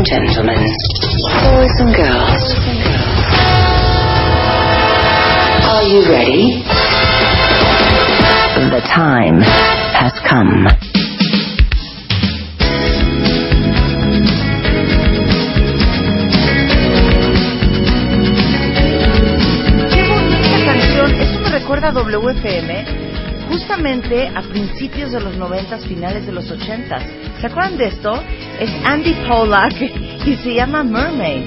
and gentlemen, boys and girls, are you ready? The time has come. Qué bonita canción. Esto me recuerda a WFM, justamente a principios de los 90, finales de los 80. ¿Se acuerdan de esto? Es Andy Pollack y se llama Mermaid.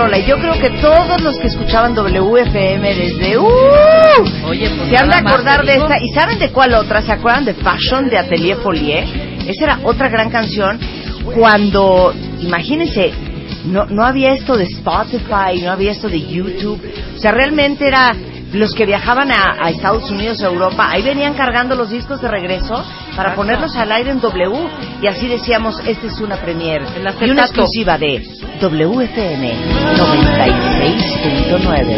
Rola. Y yo creo que todos los que escuchaban WFM desde... ¡Uh! Oye, pues Se han de acordar de esta. ¿Y saben de cuál otra? ¿Se acuerdan de Fashion de Atelier Folie? Esa era otra gran canción cuando, imagínense, no, no había esto de Spotify, no había esto de YouTube. O sea, realmente era los que viajaban a, a Estados Unidos, a Europa, ahí venían cargando los discos de regreso para ponerlos al aire en W. Y así decíamos, esta es una premiere. El Y una exclusiva de WFM 96.9.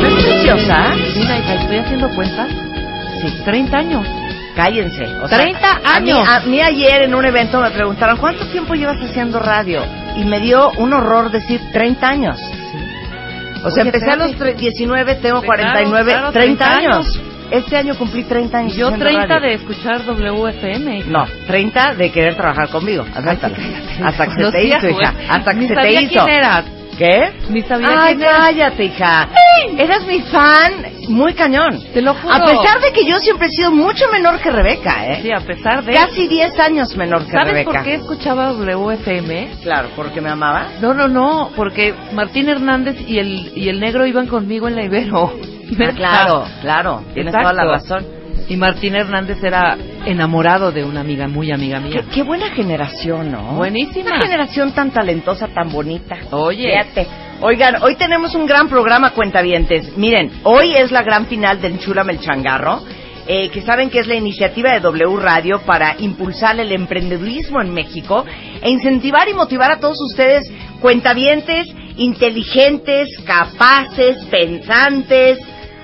¿No es preciosa? Mira, hija, estoy haciendo cuentas. Sí, 30 años. Cállense. O sea, 30 a mí- años. A mí, ayer en un evento me preguntaron, ¿cuánto tiempo llevas haciendo radio? Y me dio un horror decir 30 años. O sea, Oye, empecé a los espérate. tre- 19, tengo Claro, 49, claro, 30, 30 años. años. Este año cumplí 30 años. Yo haciendo 30 radio. de escuchar WFM. hija. No, 30 de querer trabajar conmigo. Acéptalo. Hasta que se te hizo, hija. Hasta que Ni se te sabía hizo. quién eras. ¿Qué? Ni sabía Ay, quién eras. cállate, hija. Eras mi fan muy cañón. Te lo juro. A pesar de que yo siempre he sido mucho menor que Rebeca, ¿eh? Sí, a pesar de... Casi 10 años menor que ¿Sabes Rebeca. por qué escuchaba WFM? Claro, porque me amaba. No, no, no, porque Martín Hernández y el, y el negro iban conmigo en la Ibero. Ah, claro, claro, tienes Exacto. toda la razón. Y Martín Hernández era enamorado de una amiga, muy amiga Qué, mía. qué buena generación, ¿no? Buenísima. Una generación tan talentosa, tan bonita. Oye. Fíjate. Oigan, hoy tenemos un gran programa, cuentavientes. Miren, hoy es la gran final del Chulame el Changarro, eh, que saben que es la iniciativa de W Radio para impulsar el emprendedurismo en México e incentivar y motivar a todos ustedes, cuentavientes, inteligentes, capaces, pensantes,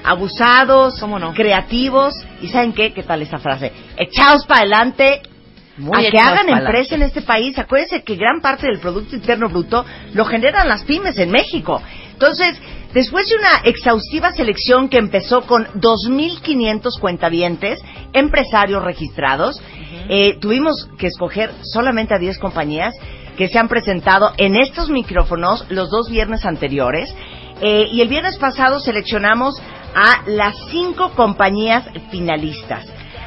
abusados, ¿Cómo no? creativos. ¿Y saben qué? ¿Qué tal esta frase? Echaos para adelante, Muy a que hagan pa'lante. empresa en este país. Acuérdense que gran parte del Producto Interno Bruto lo generan las pymes en México. Entonces, después de una exhaustiva selección que empezó con 2.500 cuentavientes, empresarios registrados, eh, tuvimos que escoger solamente a 10 compañías que se han presentado en estos micrófonos los dos viernes anteriores. Eh, y el viernes pasado seleccionamos a las cinco compañías finalistas.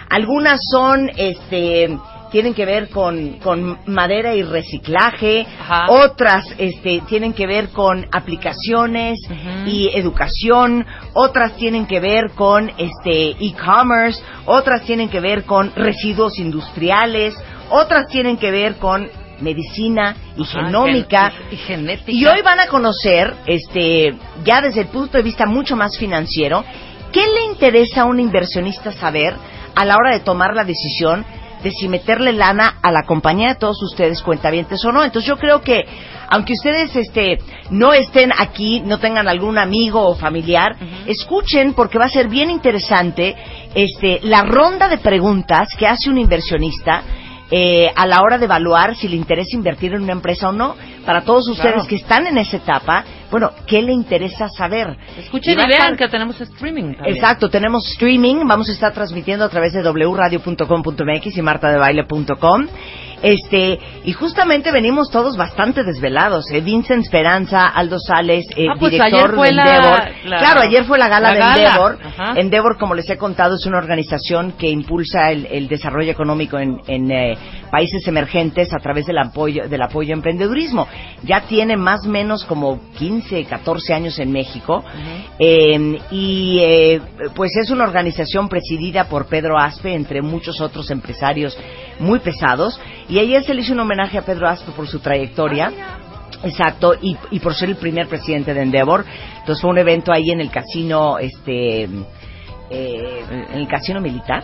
Algunas son, este, tienen que ver con, con madera y reciclaje, Ajá. otras este, tienen que ver con aplicaciones y educación, otras tienen que ver con este e-commerce, otras tienen que ver con residuos industriales, otras tienen que ver con medicina y Ajá, genómica. gen- y, y genética. Y hoy van a conocer, este, ya desde el punto de vista mucho más financiero, qué le interesa a un inversionista saber a la hora de tomar la decisión de si meterle lana a la compañía de todos ustedes cuentavientes o no. Entonces yo creo que aunque ustedes este no estén aquí, no tengan algún amigo o familiar, escuchen porque va a ser bien interesante este la ronda de preguntas que hace un inversionista eh, a la hora de evaluar si le interesa invertir en una empresa o no. Para todos ustedes Claro. que están en esa etapa, bueno, ¿qué le interesa saber? Escuchen y a vean estar- que tenemos streaming también. Exacto, tenemos streaming, vamos a estar transmitiendo a través de wradio.com.mx y martadebaile.com. Este, y justamente venimos todos bastante desvelados, eh, Vincent Esperanza, Aldo Sales, eh, Ah, pues director de Endeavor. la- claro, ayer fue la gala la de gala. Endeavor. Ajá. Endeavor, como les he contado, es una organización que impulsa el, el desarrollo económico en, en, eh, países emergentes a través del apoyo, del apoyo a emprendedurismo. Ya tiene más o menos como 15, 14 años en México. Eh, y eh, pues es una organización presidida por Pedro Aspe, entre muchos otros empresarios muy pesados. Y ayer se le hizo un homenaje a Pedro Aspe por su trayectoria. Exacto, y, y por ser el primer presidente de Endeavor. Entonces fue un evento ahí en el casino, este, eh, en el casino militar.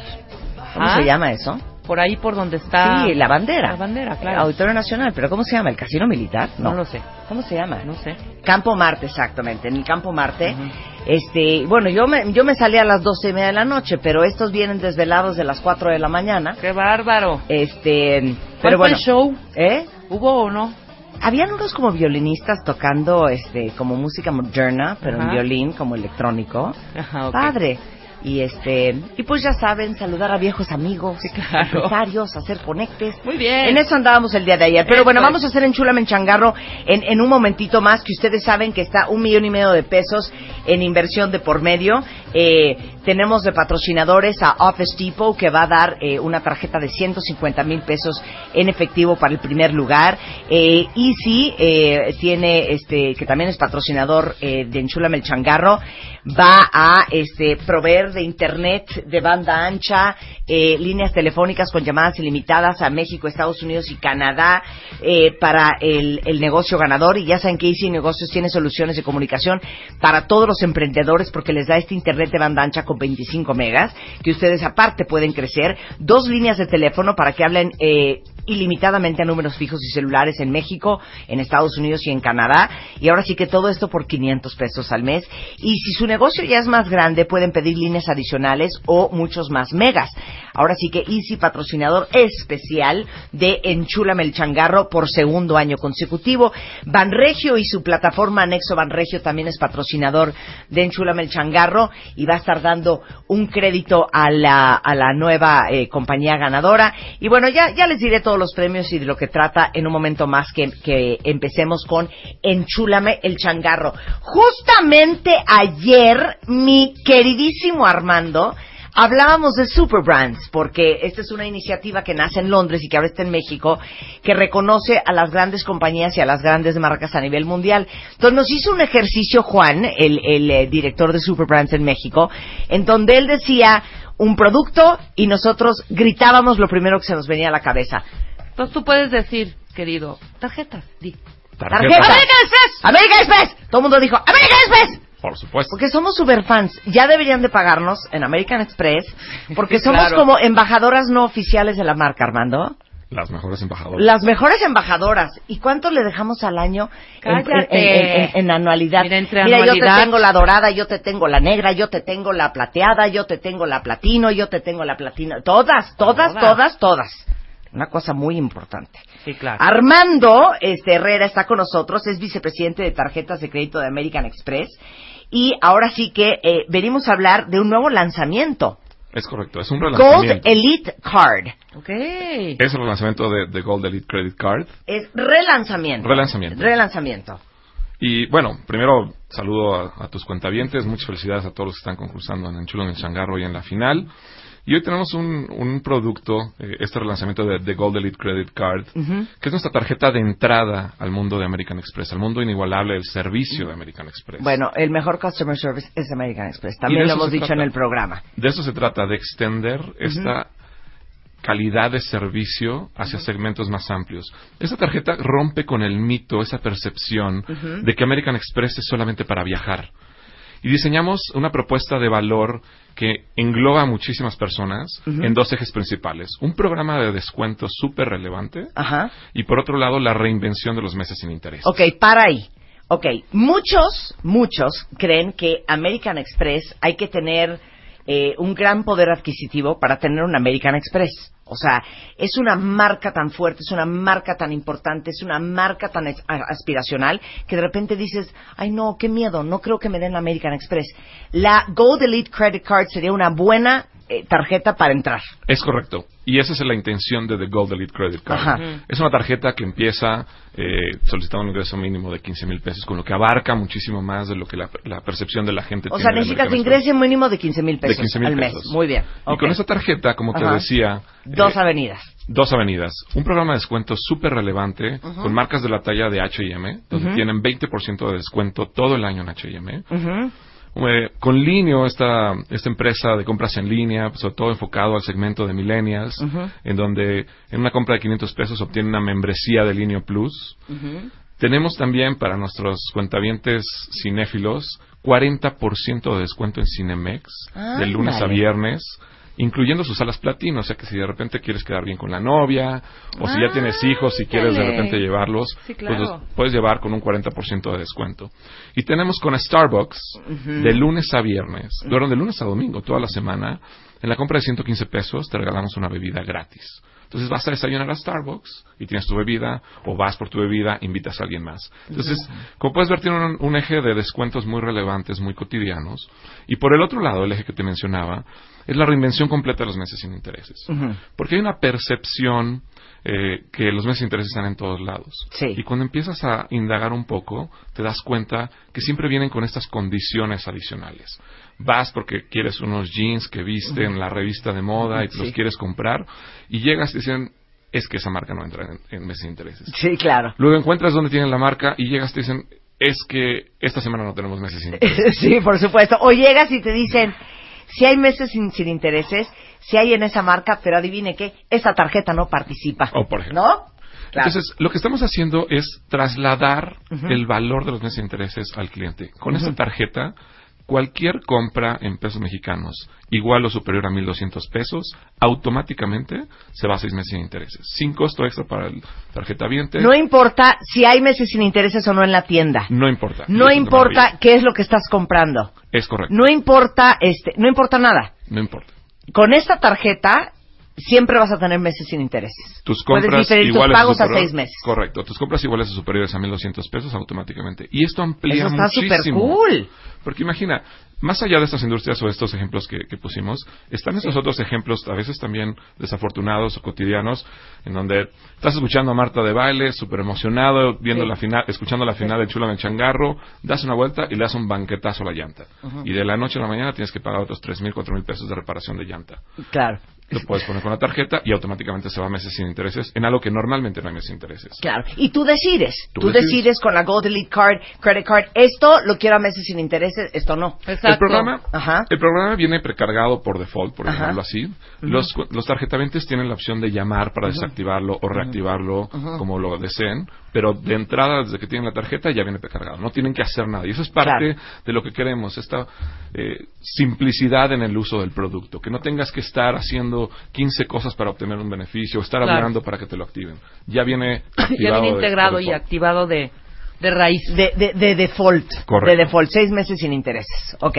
¿Cómo Ajá. se llama eso? Por ahí por donde está... Sí, la bandera. La bandera, claro. Auditorio Nacional, pero ¿cómo se llama? ¿El casino militar? No lo sé. ¿Cómo se llama? No sé. Campo Marte, exactamente, en el Campo Marte. Este, bueno, yo me, yo me salí a las doce y media de la noche, pero estos vienen desvelados de las cuatro de la mañana. ¡Qué bárbaro! Este, ¿Cuál pero bueno, el show? ¿eh? ¿Hubo o no? Habían unos como violinistas tocando, este, como música moderna, pero en Ajá. violín, como electrónico. Ajá. Padre. Y este, y pues ya saben, saludar a viejos amigos, Sí, claro. empresarios, hacer conectes. Muy bien. En eso andábamos el día de ayer. Pero bueno, vamos a hacer en Chula Menchangarro en, en un momentito más, que ustedes saben que está un millón y medio de pesos en inversión de por medio. Eh, tenemos de patrocinadores a Office Depot, que va a dar eh, una tarjeta de 150 mil pesos en efectivo para el primer lugar. Eh, Easy eh, tiene, este, que también es patrocinador eh, de Enchúlame el Changarro, va a este, proveer de internet de banda ancha, eh, líneas telefónicas con llamadas ilimitadas a México, Estados Unidos y Canadá eh, para el, negocio ganador. Y ya saben que Easy Negocios tiene soluciones de comunicación para todos los emprendedores porque les da este internet de banda ancha con 25 megas, que ustedes aparte pueden crecer. Dos líneas de teléfono para que hablen eh, ilimitadamente a números fijos y celulares en México, en Estados Unidos y en Canadá. Y ahora sí que todo esto por 500 pesos al mes. Y si su negocio ya es más grande, pueden pedir líneas adicionales o muchos más megas. Ahora sí que Easy, patrocinador especial de Enchúlame el Changarro por segundo año consecutivo. Banregio y su plataforma Anexo Banregio también es patrocinador de Enchúlame el Changarro y va a estar dando un crédito a la, a la nueva eh, compañía ganadora. Y bueno, ya, ya les diré todos los premios y de lo que trata en un momento más que, que empecemos con Enchúlame el Changarro. Justamente ayer, mi queridísimo Armando, Hablábamos de Super Brands, porque esta es una iniciativa que nace en Londres y que ahora está en México, que reconoce a las grandes compañías y a las grandes marcas a nivel mundial. Entonces nos hizo un ejercicio Juan, el, el, eh, director de Super Brands en México, en donde él decía un producto y nosotros gritábamos lo primero que se nos venía a la cabeza. Entonces tú puedes decir, querido, tarjetas, di. ¡Tarjeta! ¡American Express! ¡American Express! Todo el mundo dijo, ¡American Express! Por supuesto. Porque somos super fans. Ya deberían de pagarnos en American Express, porque Sí, somos claro. como embajadoras no oficiales de la marca, Armando. Las mejores embajadoras. Las mejores embajadoras. ¿Y cuánto le dejamos al año en, en- en- en- en anualidad? Mira, entre yo anualidad- te tengo la dorada, yo te tengo la negra, yo te tengo la plateada, yo te tengo la platino, yo te tengo la platina. Todas, todas, Todas. todas, todas. Una cosa muy importante. Sí, claro. Armando este, Herrera está con nosotros, es vicepresidente de tarjetas de crédito de American Express. Y ahora sí que eh, venimos a hablar de un nuevo lanzamiento. Es correcto, es un Gold relanzamiento. Elite Card. Ok. Es el relanzamiento de, de Gold Elite Credit Card. Es relanzamiento. Relanzamiento. Relanzamiento. Y bueno, primero saludo a, a tus cuentavientes, muchas felicidades a todos los que están concursando en Enchulo en el Changarro y en la final. Y hoy tenemos un, un producto, eh, este relanzamiento de, de Gold Elite Credit Card, que es nuestra tarjeta de entrada al mundo de American Express, al mundo inigualable del servicio de American Express. Bueno, el mejor customer service es American Express. También lo hemos dicho trata. en el programa. De eso se trata, de extender esta calidad de servicio hacia segmentos más amplios. Esta tarjeta rompe con el mito, esa percepción de que American Express es solamente para viajar. Y diseñamos una propuesta de valor que engloba a muchísimas personas en dos ejes principales. Un programa de descuento súper relevante Ajá. y por otro lado la reinvención de los meses sin interés. Ok, para ahí. Ok, muchos, muchos creen que American Express hay que tener eh, un gran poder adquisitivo para tener un American Express. O sea, es una marca tan fuerte, es una marca tan importante, es una marca tan aspiracional que de repente dices, ay no, qué miedo, no creo que me den American Express. La Gold Elite Credit Card sería una buena eh, tarjeta para entrar. Es correcto. Y esa es la intención de The Gold Elite Credit Card. Ajá. Es una tarjeta que empieza eh, solicitando un ingreso mínimo de 15 mil pesos, con lo que abarca muchísimo más de lo que la, la percepción de la gente O tiene. sea, de necesitas Express. ingreso mínimo de 15 mil De pesos 15,000 al mes. Muy bien. Y con esa tarjeta, como te Ajá. decía, Dos eh, avenidas. dos avenidas, un programa de descuento súper relevante con marcas de la talla de H&M, donde tienen 20% de descuento todo el año en H&M. Ujú. Eh, con Linio, esta, esta empresa de compras en línea, sobre todo enfocado al segmento de millennials, en donde en una compra de 500 pesos obtienen una membresía de Linio Plus. Tenemos también para nuestros cuentavientes cinéfilos 40% de descuento en Cinemex de lunes a viernes, incluyendo sus salas platino. O sea que si de repente quieres quedar bien con la novia, o si ya tienes hijos y quieres de repente llevarlos, Sí, pues los puedes llevar con un 40% de descuento. Y tenemos con Starbucks de lunes a viernes, bueno, de lunes a domingo, toda la semana, en la compra de 115 pesos te regalamos una bebida gratis. Entonces vas a desayunar a Starbucks y tienes tu bebida, o vas por tu bebida, invitas a alguien más. Entonces, como puedes ver, tiene un, un eje de descuentos muy relevantes, muy cotidianos. Y por el otro lado, el eje que te mencionaba, es la reinvención completa de los meses sin intereses. Porque hay una percepción eh, que los meses sin intereses están en todos lados. Sí. Y cuando empiezas a indagar un poco, te das cuenta que siempre vienen con estas condiciones adicionales. Vas porque quieres unos jeans que viste en la revista de moda y te Sí. los quieres comprar, y llegas y dicen, es que esa marca no entra en, en meses sin intereses. Sí, claro. Luego encuentras dónde tienen la marca y llegas y te dicen, es que esta semana no tenemos meses sin intereses. Sí, por supuesto. O llegas y te dicen, si hay meses sin, sin intereses, si hay en esa marca, pero adivine qué, esa tarjeta no participa. O por ejemplo. ¿No? Claro. Entonces, lo que estamos haciendo es trasladar el valor de los meses de intereses al cliente. Con esta tarjeta, cualquier compra en pesos mexicanos igual o superior a 1.200 pesos, automáticamente se va a seis meses sin intereses. Sin costo extra para el tarjeta viente. no importa si hay meses sin intereses o no en la tienda. no importa. No importa qué es lo que estás comprando. Es correcto. No importa, este, no importa nada. No importa. Con esta tarjeta siempre vas a tener meses sin intereses. Tus Puedes compras diferir tus iguales pagos a seis meses. Correcto. Tus compras iguales o superiores a 1.200 pesos automáticamente. Y esto amplía Eso está súper cool. Porque imagina, más allá de estas industrias o estos ejemplos que, que pusimos, están estos otros ejemplos, a veces también desafortunados o cotidianos, en donde estás escuchando a Marta de baile, súper emocionado, viendo Sí. la final, escuchando la final de Chula en el Changarro, das una vuelta y le das un banquetazo a la llanta. Y de la noche a la mañana tienes que pagar otros tres mil, cuatro mil pesos de reparación de llanta. Claro. Lo puedes poner con la tarjeta y automáticamente se va a meses sin intereses, en algo que normalmente no hay meses sin intereses. Claro. Y tú decides. Tú, Tú decides. decides. con la Gold Elite Card, Credit Card, esto lo quiero a meses sin intereses, esto no. Exacto. El programa, Ajá. el programa viene precargado por default, por Ajá. llamarlo así. Los, los tarjetaventes tienen la opción de llamar para desactivarlo o reactivarlo como lo deseen, pero de entrada, desde que tienen la tarjeta, ya viene precargado. No tienen que hacer nada. Y eso es parte Claro. de lo que queremos, esta eh, simplicidad en el uso del producto. Que no tengas que estar haciendo 15 cosas para obtener un beneficio, o estar Claro. hablando para que te lo activen. Ya viene Ya viene de- integrado y activado de, de raíz. De, de, de default. Correcto. De default. Seis meses sin intereses. Ok.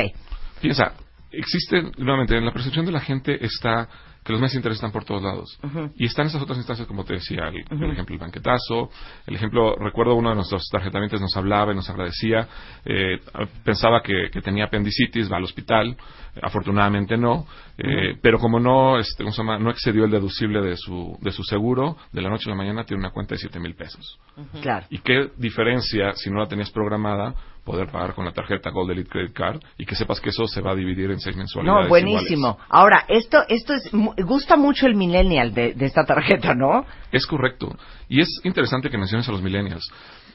Piensa, existe, nuevamente, en la percepción de la gente está que los meses de interés están por todos lados. Y están esas otras instancias, como te decía, el, el ejemplo, el banquetazo, el ejemplo, recuerdo uno de nuestros tarjetamientos nos hablaba y nos agradecía, eh, pensaba que, que tenía apendicitis, va al hospital, afortunadamente no, eh, pero como no, este, no excedió el deducible de su, de su seguro, de la noche a la mañana tiene una cuenta de 7 mil pesos. Claro. ¿Y qué diferencia, si no la tenías programada, poder pagar con la tarjeta Gold Elite Credit Card y que sepas que eso se va a dividir en seis mensualidades No, buenísimo. iguales? Ahora, esto, esto es, gusta mucho el millennial de, de esta tarjeta, ¿no? Es correcto. Y es interesante que menciones a los millennials.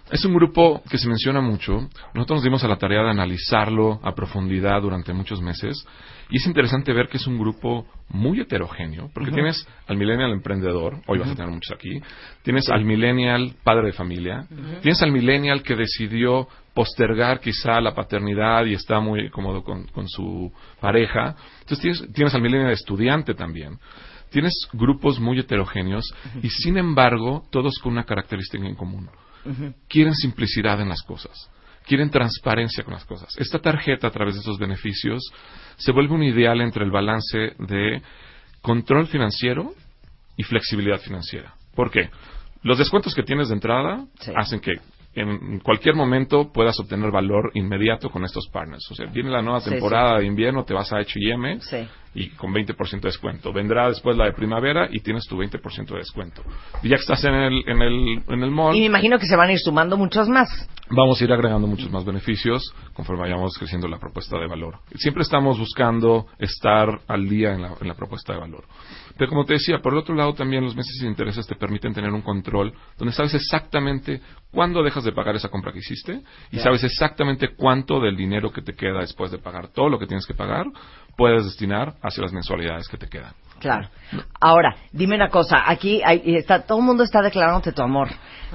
Es un grupo que se menciona mucho. Nosotros nos dimos a la tarea de analizarlo a profundidad durante muchos meses. Y es interesante ver que es un grupo muy heterogéneo, porque tienes al millennial emprendedor, hoy vas a tener muchos aquí, tienes al millennial padre de familia, tienes al millennial que decidió postergar quizá la paternidad y está muy cómodo con, con su pareja. Entonces tienes, tienes al millennial estudiante también. Tienes grupos muy heterogéneos y sin embargo todos con una característica en común. Quieren simplicidad en las cosas. Quieren transparencia con las cosas. Esta tarjeta, a través de estos beneficios, se vuelve un ideal entre el balance de control financiero y flexibilidad financiera. ¿Por qué? Los descuentos que tienes de entrada Sí. hacen que en cualquier momento puedas obtener valor inmediato con estos partners. O sea, viene la nueva Sí, temporada de invierno, te vas a H&M Sí. Y con 20% de descuento. Vendrá después la de primavera y tienes tu 20% de descuento. Y ya que estás en el, en el, en el mall, Y me imagino que se van a ir sumando muchos más. vamos a ir agregando muchos más beneficios conforme vayamos creciendo la propuesta de valor. Siempre estamos buscando estar al día en la, en la propuesta de valor. Pero como te decía, por el otro lado también los meses de intereses te permiten tener un control donde sabes exactamente cuándo dejas de pagar esa compra que hiciste y sabes exactamente cuánto del dinero que te queda después de pagar todo lo que tienes que pagar puedes destinar hacia las mensualidades que te quedan. Claro. Ahora, dime una cosa. Aquí hay- está, todo el mundo está declarándote tu amor.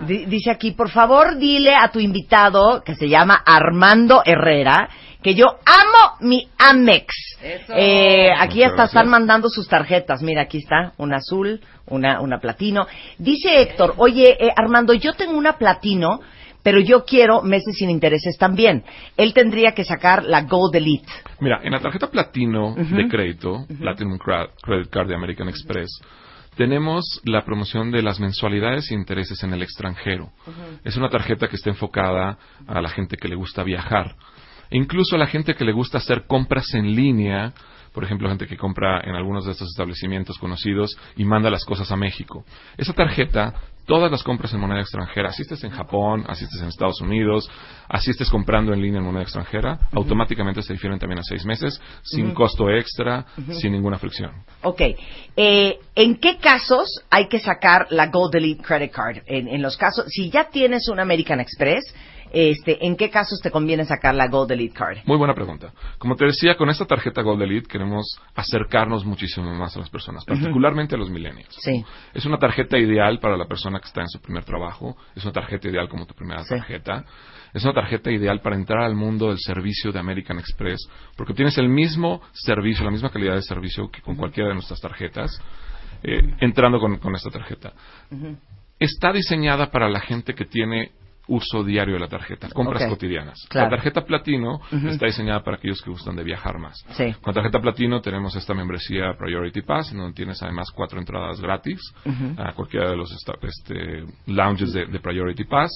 Di- dice aquí, por favor, dile a tu invitado, que se llama Armando Herrera, que yo amo mi Amex. Eso. Eh, aquí hasta están mandando sus tarjetas. Mira, aquí está, una azul, una, una platino. Dice Héctor, oye, eh, Armando, yo tengo una platino, pero yo quiero meses sin intereses también. Él tendría que sacar la Gold Elite. Mira, en la tarjeta platino de crédito, Platinum Cra- Credit Card de American Express, tenemos la promoción de las mensualidades e intereses en el extranjero. Es una tarjeta que está enfocada a la gente que le gusta viajar. E incluso a la gente que le gusta hacer compras en línea, por ejemplo, gente que compra en algunos de estos establecimientos conocidos y manda las cosas a México. Esa tarjeta, todas las compras en moneda extranjera, así estés en Japón, así estés en Estados Unidos, así estés comprando en línea en moneda extranjera, automáticamente se difieren también a seis meses, sin costo extra, sin ninguna fricción. Ok. Eh, ¿En qué casos hay que sacar la Gold Elite Credit Card? En, en los casos, si ya tienes un American Express, este, ¿en qué casos te conviene sacar la Gold Elite Card? Muy buena pregunta. Como te decía, con esta tarjeta Gold Elite queremos acercarnos muchísimo más a las personas, particularmente a los millennials. Sí. Es una tarjeta ideal para la persona que está en su primer trabajo, es una tarjeta ideal como tu primera Sí. tarjeta, es una tarjeta ideal para entrar al mundo del servicio de American Express, porque tienes el mismo servicio, la misma calidad de servicio que con cualquiera de nuestras tarjetas, eh, entrando con, con esta tarjeta. Está diseñada para la gente que tiene uso diario de la tarjeta, compras cotidianas. Claro. La tarjeta platino está diseñada para aquellos que gustan de viajar más. Sí. Con tarjeta platino tenemos esta membresía Priority Pass, en donde tienes además cuatro entradas gratis a cualquiera de los este, lounges de, de Priority Pass.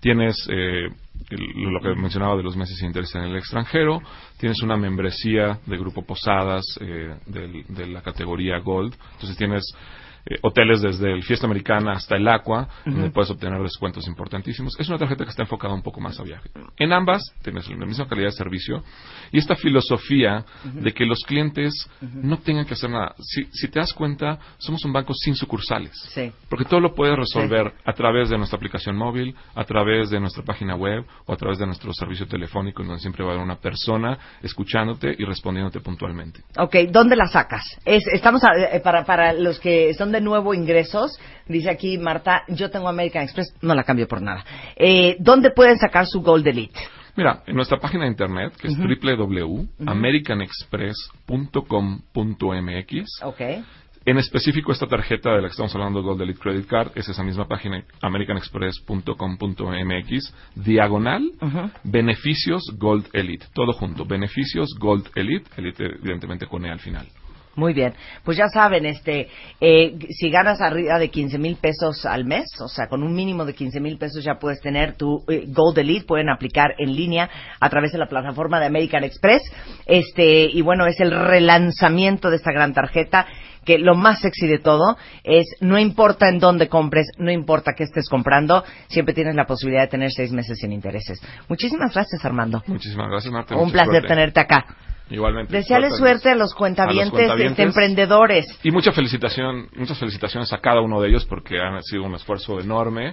Tienes eh, el- lo que mencionaba de los meses de interés en el extranjero. Tienes una membresía de Grupo Posadas eh, del- de la categoría Gold. Entonces tienes eh, hoteles desde el Fiesta Americana hasta el Aqua, donde puedes obtener descuentos importantísimos. Es una tarjeta que está enfocada un poco más a viaje. En ambas tienes la misma calidad de servicio y esta filosofía de que los clientes no tengan que hacer nada. Si, si te das cuenta, somos un banco sin sucursales. Sí. Porque todo lo puedes resolver a través de nuestra aplicación móvil, a través de nuestra página web o a través de nuestro servicio telefónico, en donde siempre va a haber una persona escuchándote y respondiéndote puntualmente. Ok, ¿dónde la sacas? Es, estamos a- eh, para, para los que son de nuevo ingresos, dice aquí Marta, yo tengo American Express, no la cambio por nada. Eh, ¿Dónde pueden sacar su Gold Elite? Mira, en nuestra página de internet, que es www.americanexpress.com.mx, Ok. en específico esta tarjeta de la que estamos hablando, Gold Elite Credit Card, es esa misma página, americanexpress.com.mx, diagonal, beneficios Gold Elite, todo junto, beneficios Gold Elite, Elite evidentemente con E al final. Muy bien, pues ya saben, este, eh, si ganas arriba de 15 mil pesos al mes, o sea, con un mínimo de 15 mil pesos ya puedes tener tu eh, Gold Elite, pueden aplicar en línea a través de la plataforma de American Express, este, y bueno, es el relanzamiento de esta gran tarjeta que lo más sexy de todo es no importa en dónde compres, no importa qué estés comprando, siempre tienes la posibilidad de tener seis meses sin intereses. Muchísimas gracias, Armando. Muchísimas gracias, Marta. Un placer suerte. tenerte acá. Igualmente. Desearle suerte a los cuentavientes, este, emprendedores. Y mucha felicitación, muchas felicitaciones a cada uno de ellos porque han sido un esfuerzo enorme.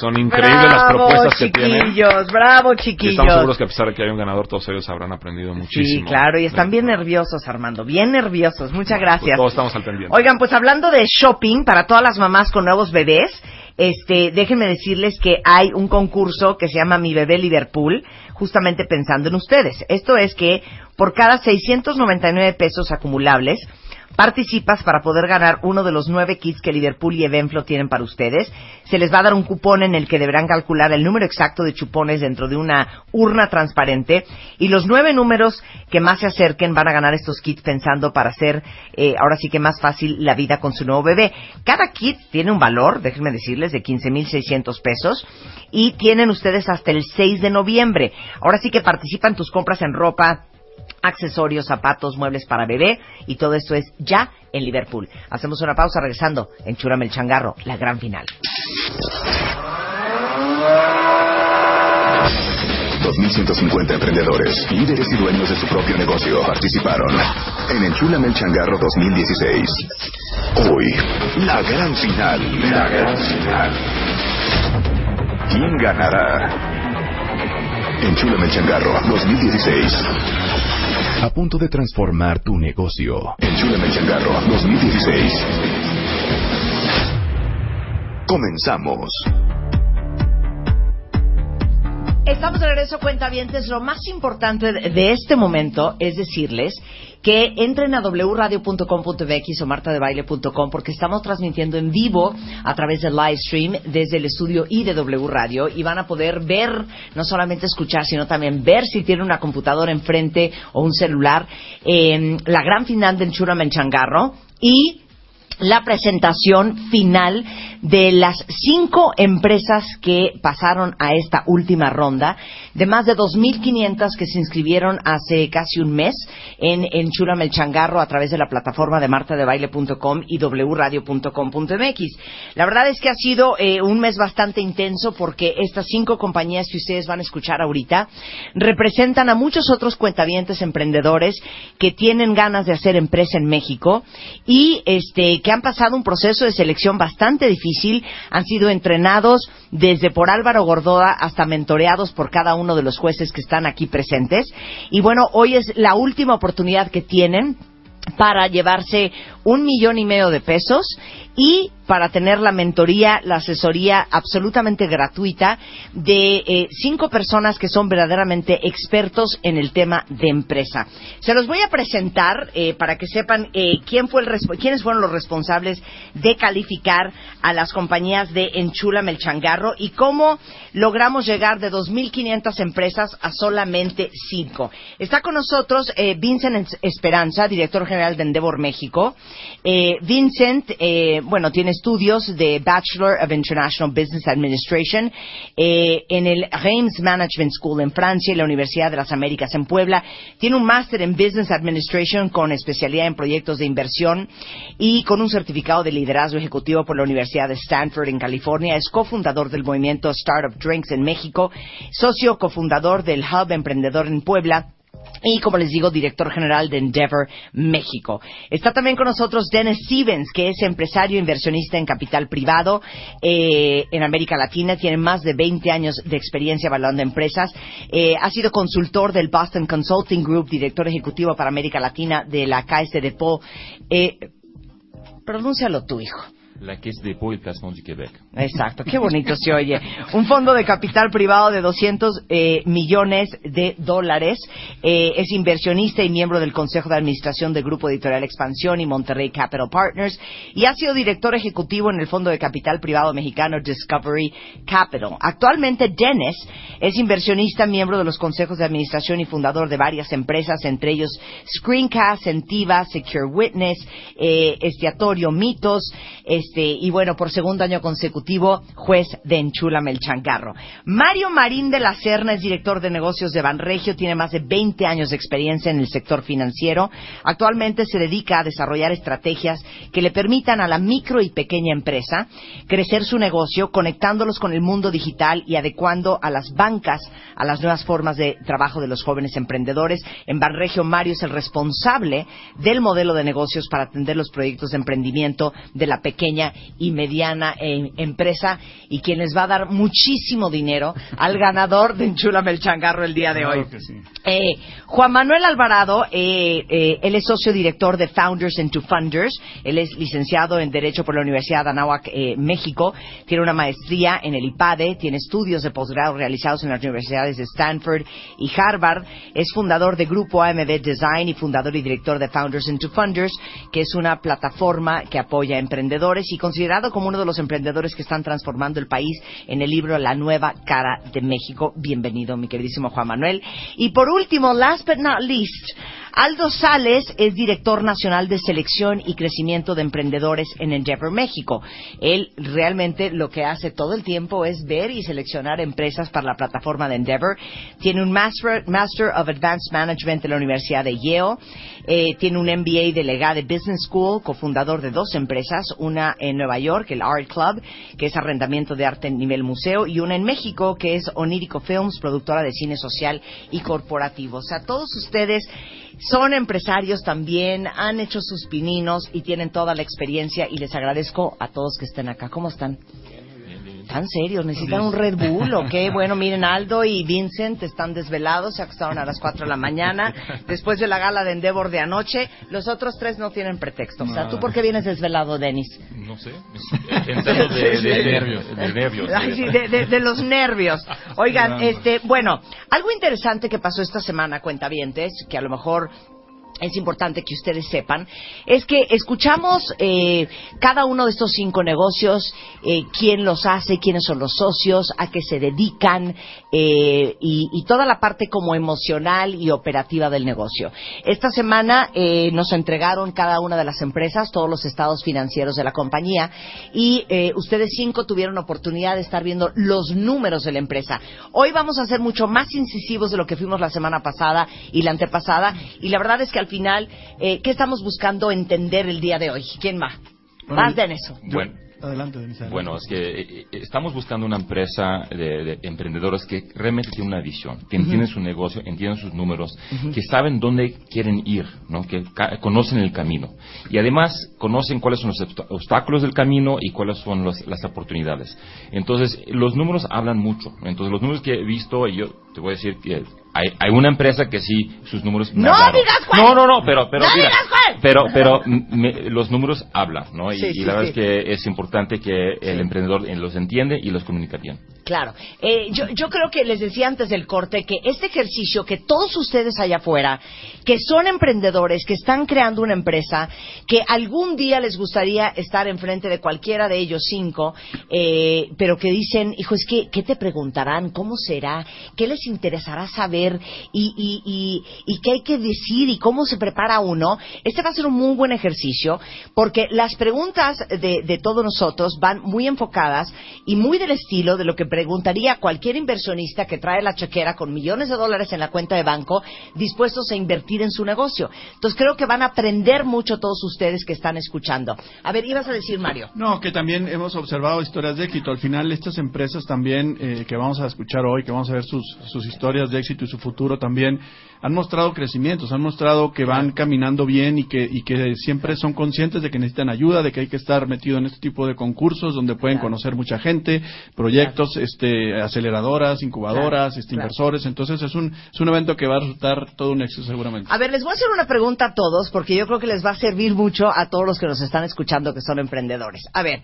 Son increíbles las Bravo, propuestas que tienen. chiquillos, bravo, chiquillos. estamos seguros que a pesar de que hay un ganador, todos ellos habrán aprendido muchísimo. Sí, claro, y están bien nerviosos, Armando, bien nerviosos. Muchas Pues gracias. todos estamos al pendiente. Oigan, pues hablando de shopping para todas las mamás con nuevos bebés, este, déjenme decirles que hay un concurso que se llama Mi Bebé Liverpool, justamente pensando en ustedes. Esto es que por cada 699 pesos acumulables, participas para poder ganar uno de los nueve kits que Liverpool y Evenflo tienen para ustedes. Se les va a dar un cupón en el que deberán calcular el número exacto de chupones dentro de una urna transparente y los nueve números que más se acerquen van a ganar estos kits pensando para hacer eh, ahora sí que más fácil la vida con su nuevo bebé. Cada kit tiene un valor, déjenme decirles, de 15.600 pesos y tienen ustedes hasta el 6 de noviembre. Ahora sí que participan tus compras en ropa, accesorios, zapatos, muebles para bebé y todo esto es ya en Liverpool. Hacemos una pausa regresando en Chúrame el Changarro, la gran final. 2.150 emprendedores, líderes y dueños de su propio negocio participaron en Enchúlame el Changarro 2016. Hoy, la gran final. La gran final. ¿Quién ganará? Enchúlame el Changarro 2016. A punto de transformar tu negocio. Enchúlame el Changarro 2016. Comenzamos. Estamos de regreso, cuentavientes. Lo más importante de de este momento es decirles que entren a wradio.com.mx o martadebaile.com porque estamos transmitiendo en vivo a través del live stream desde el estudio I de W Radio y van a poder ver, no solamente escuchar, sino también ver si tienen una computadora enfrente o un celular, en la gran final del Churamen Changarro y la presentación final de las cinco empresas que pasaron a esta última ronda, de más de 2.500 que se inscribieron hace casi un mes en, en Chúrame el Changarro a través de la plataforma de martadebaile.com y wradio.com.mx. La verdad es que ha sido eh, un mes bastante intenso porque estas cinco compañías que ustedes van a escuchar ahorita representan a muchos otros cuentavientes emprendedores que tienen ganas de hacer empresa en México y este que han pasado un proceso de selección bastante difícil, han sido entrenados desde por Álvaro Gordoa hasta mentoreados por cada uno de los jueces que están aquí presentes. Y bueno, hoy es la última oportunidad que tienen para llevarse un millón y medio de pesos y para tener la mentoría, la asesoría absolutamente gratuita de eh, cinco personas que son verdaderamente expertos en el tema de empresa. Se los voy a presentar eh, para que sepan eh, quién fue el quiénes fueron los responsables de calificar a las compañías de Enchúlame el Changarro y cómo logramos llegar de 2.500 empresas a solamente cinco. Está con nosotros eh, Vincent Esperanza, director general de Endeavor México. Eh, Vincent, bueno, tiene estudios de Bachelor of International Business Administration eh, en el Reims Management School en Francia y la Universidad de las Américas en Puebla. Tiene un máster en Business Administration con especialidad en proyectos de inversión y con un certificado de liderazgo ejecutivo por la Universidad de Stanford en California. Es cofundador del movimiento Startup Drinks en México, socio cofundador del Hub Emprendedor en Puebla y como les digo, director general de Endeavor México. Está también con nosotros Dennis Stevens, que es empresario inversionista en capital privado eh, en América Latina. Tiene más de 20 años de experiencia evaluando empresas. Eh, ha sido consultor del Boston Consulting Group, director ejecutivo para América Latina de la KS Depot. Eh, pronúncialo tú, hijo. La Caisse de dépôt et placement du Québec. Exacto, qué bonito se oye. Un fondo de capital privado de 200 eh, millones de dólares. Eh, es inversionista y miembro del Consejo de Administración del Grupo Editorial Expansión y Monterrey Capital Partners. Y ha sido director ejecutivo en el fondo de capital privado mexicano Discovery Capital. Actualmente, Dennis es inversionista, miembro de los consejos de administración y fundador de varias empresas, entre ellos Screencast, Sentiva, Secure Witness, eh, Estiatorio Mitos, este, y bueno, por segundo año consecutivo, juez de Enchúlame el Changarro. Mario Marín de la Serna es director de negocios de Banregio, tiene más de 20 años de experiencia en el sector financiero. Actualmente se dedica a desarrollar estrategias que le permitan a la micro y pequeña empresa crecer su negocio, conectándolos con el mundo digital y adecuando a las bancas a las nuevas formas de trabajo de los jóvenes emprendedores. En Banregio, Mario es el responsable del modelo de negocios para atender los proyectos de emprendimiento de la pequeña y mediana eh, empresa y quien les va a dar muchísimo dinero al ganador de Enchúlame el Changarro el día de hoy. Claro que sí. Eh, Juan Manuel Alvarado, eh, eh, él es socio director de Founders into Funders. Él es licenciado en Derecho por la Universidad de Anáhuac, eh, México. Tiene una maestría en el IPADE. Tiene estudios de posgrado realizados en las universidades de Stanford y Harvard. Es fundador de Grupo AMD Design y fundador y director de Founders into Funders, que es una plataforma que apoya a emprendedores y considerado como uno de los emprendedores que están transformando el país en el libro La nueva cara de México. Bienvenido, mi queridísimo Juan Manuel. Y por último, last but not least, Aldo Sales es director nacional de selección y crecimiento de emprendedores en Endeavor México. Él realmente lo que hace todo el tiempo es ver y seleccionar empresas para la plataforma de Endeavor. Tiene un Master, of Advanced Management de la Universidad de Yale. Eh, tiene un MBA de Business School, cofundador de dos empresas, una en Nueva York, el Art Club, que es arrendamiento de arte en nivel museo, y una en México, que es Onírico Films, productora de cine social y corporativo. O sea, todos ustedes son empresarios también, han hecho sus pininos y tienen toda la experiencia y les agradezco a todos que estén acá. ¿Cómo están? ¿Tan serios? ¿Necesitan un Red Bull o qué? Bueno, miren, Aldo y Vincent están desvelados, se acostaron a las 4 de la mañana, después de la gala de Endeavor de anoche. Los otros tres no tienen pretexto. O sea, ¿tú por qué vienes desvelado, Denis? No sé, en términos de, de nervios. De nervios Ay, sí, de, de- de los nervios. Oigan, este, bueno, algo interesante que pasó esta semana, cuentavientes, que a lo mejor es importante que ustedes sepan, es que escuchamos eh, cada uno de estos cinco negocios, eh, quién los hace, quiénes son los socios, a qué se dedican eh, y, y toda la parte como emocional y operativa del negocio. Esta semana eh, nos entregaron cada una de las empresas todos los estados financieros de la compañía y eh, ustedes cinco tuvieron oportunidad de estar viendo los números de la empresa. Hoy vamos a ser mucho más incisivos de lo que fuimos la semana pasada y la antepasada y la verdad es que al final, eh, ¿qué estamos buscando entender el día de hoy? ¿Quién va? Bueno, Más de en eso. Bueno, Adelante. Bueno, es que eh, eh, estamos buscando una empresa de, de emprendedores que realmente tiene una visión, que entienden su negocio, entienden sus números, que saben dónde quieren ir, ¿no? que conocen el camino. Y además conocen cuáles son los obstáculos del camino y cuáles son los- las oportunidades. Entonces, los números hablan mucho. Entonces, los números que he visto, y yo te voy a decir que hay, hay una empresa que sí, sus números me ¡No hablaron. digas cuál! No, no, no, pero, pero, ¡No mira, digas cuál! pero, pero me- los números hablan, ¿no? Y, Sí, y sí, la verdad sí. es que es importante que el emprendedor los entiende y los comunica bien. Claro. Eh, yo, yo creo que les decía antes del corte que este ejercicio que todos ustedes allá afuera, que son emprendedores, que están creando una empresa, que algún día les gustaría estar enfrente de cualquiera de ellos cinco, eh, pero que dicen, hijo, es que, ¿qué te preguntarán? ¿Cómo será? ¿Qué les interesará saber? ¿Y, qué hay que decir? ¿Y cómo se prepara uno? Este va a ser un muy buen ejercicio porque las preguntas de, de todos nosotros van muy enfocadas y muy del estilo de lo que preguntaría cualquier inversionista que trae la chequera con millones de dólares en la cuenta de banco dispuestos a invertir en su negocio. Entonces creo que van a aprender mucho todos ustedes que están escuchando. A ver, ibas a decir, Mario. No, que también hemos observado historias de éxito. Al final, estas empresas también eh, que vamos a escuchar hoy, que vamos a ver sus, sus historias de éxito y su futuro también, han mostrado crecimientos, han mostrado que van caminando bien y que, y que siempre son conscientes de que necesitan ayuda, de que hay que estar metido en este tipo de concursos donde pueden Claro. conocer mucha gente, proyectos, este, aceleradoras, incubadoras, este, inversores. Entonces es un, es un evento que va a resultar todo un éxito seguramente. A ver, les voy a hacer una pregunta a todos porque yo creo que les va a servir mucho a todos los que nos están escuchando que son emprendedores. A ver,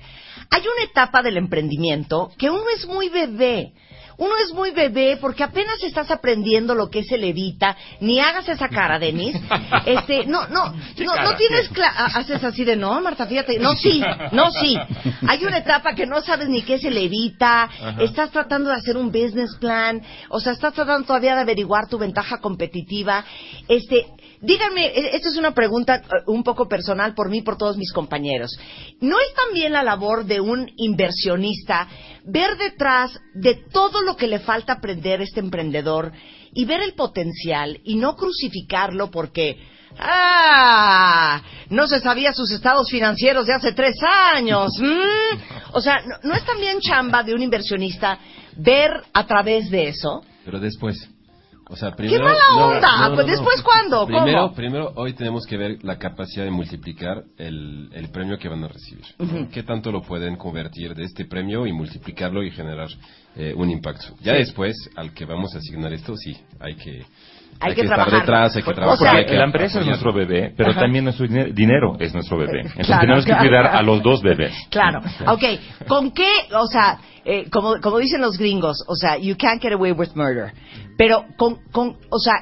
hay una etapa del emprendimiento que uno es muy bebé. Uno es muy bebé porque apenas estás aprendiendo lo que es el evita, ni hagas esa cara, Denis. Este, no, no, no, no tienes haces así de no, Marta, fíjate, no sí, no sí. Hay una etapa que no sabes ni qué es el evita, estás tratando de hacer un business plan, o sea, estás tratando todavía de averiguar tu ventaja competitiva. Este, díganme, e- esta es una pregunta eh, un poco personal por mí y por todos mis compañeros. ¿No es también la labor de un inversionista ver detrás de todo lo que le falta aprender a este emprendedor y ver el potencial y no crucificarlo porque ¡Ah! No se sabía sus estados financieros de hace tres años. ¿Mm? O sea, ¿no, no es también chamba de un inversionista ver a través de eso? Pero después. O sea, ¡Qué primero, mala no, onda! no, no, pues no. después, ¿cuándo? Primero, ¿Cómo? primero, hoy tenemos que ver la capacidad de multiplicar el, el premio que van a recibir. ¿Qué tanto lo pueden convertir de este premio y multiplicarlo y generar eh, un impacto? Ya Sí. después, al que vamos a asignar esto, sí, hay que, Hay que estar trabajar. detrás, hay que O trabajar. sea, hay que la empresa es nuestro bebé, pero Ajá. también nuestro dine- dinero es nuestro bebé. Entonces Claro, tenemos que claro. cuidar a los dos bebés. Claro. Ok, ¿con qué, o sea, eh, como, como dicen los gringos, o sea, you can't get away with murder. Pero, con, con, o sea,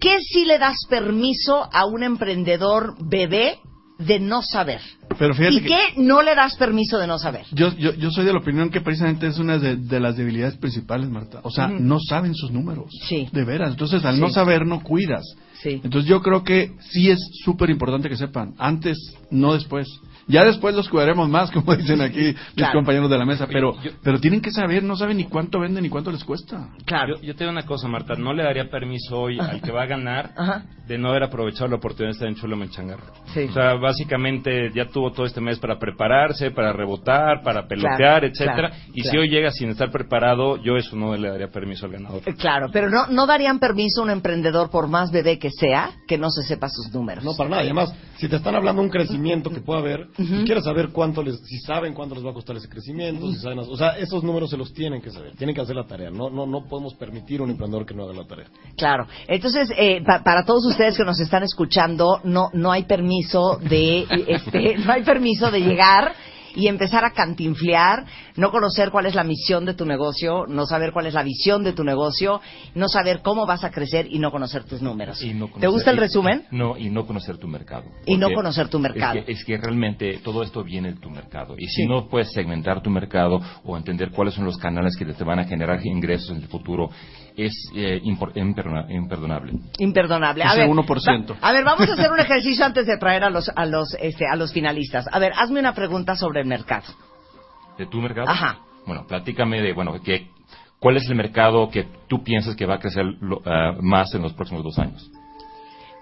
¿qué sí le das permiso a un emprendedor bebé de no saber? Pero fíjate ¿Y que- qué no le das permiso de no saber? Yo, yo, yo soy de la opinión que precisamente es una de, de las debilidades principales, Marta. O sea, no saben sus números. Sí. De veras. Entonces, al Sí. no saber, no cuidas. Sí. Entonces, yo creo que sí es súper importante que sepan. Antes, no después. Ya después los cuidaremos más, como dicen aquí mis Claro. compañeros de la mesa. Pero, yo- pero tienen que saber, no saben ni cuánto venden ni cuánto les cuesta. Claro. Yo, yo te digo una cosa, Marta, no le daría permiso hoy al que va a ganar Ajá. de no haber aprovechado la oportunidad de estar en Chulo Menchangarro. Sí. O sea, básicamente ya tuvo todo este mes para prepararse, para rebotar, para pelotear, Claro, etcétera. claro, y claro. si hoy llega sin estar preparado, yo eso no le daría permiso al ganador. Eh, Claro, pero no, no darían permiso a un emprendedor, por más bebé que sea, que no se sepa sus números. No, para nada. Y además, si te están hablando de un crecimiento que pueda haber, pues quieres saber cuánto les, si saben cuánto les va a costar ese crecimiento, si saben, o sea, esos números se los tienen que saber, tienen que hacer la tarea. No, no, no podemos permitir a un emprendedor que no haga la tarea. Claro. Entonces, eh, pa- para todos ustedes que nos están escuchando, no, no hay permiso de, este, no hay permiso de llegar y empezar a cantinflear, no conocer cuál es la misión de tu negocio, no saber cuál es la visión de tu negocio, no saber cómo vas a crecer y no conocer tus números. ¿Te gusta el y- resumen? No, y no conocer tu mercado. Y no conocer tu mercado. Es que, es que realmente todo esto viene de tu mercado. Y si Sí. no puedes segmentar tu mercado o entender cuáles son los canales que te van a generar ingresos en el futuro, es eh, imperdonable. Imperdonable. A ver, 1%. va- a ver, vamos a hacer un ejercicio antes de traer a los, a los, este, a los finalistas. A ver, hazme una pregunta sobre el mercado. ¿De tu mercado? Ajá. Bueno, platícame de, bueno, que, ¿cuál es el mercado que tú piensas que va a crecer lo- ah, más en los próximos dos años?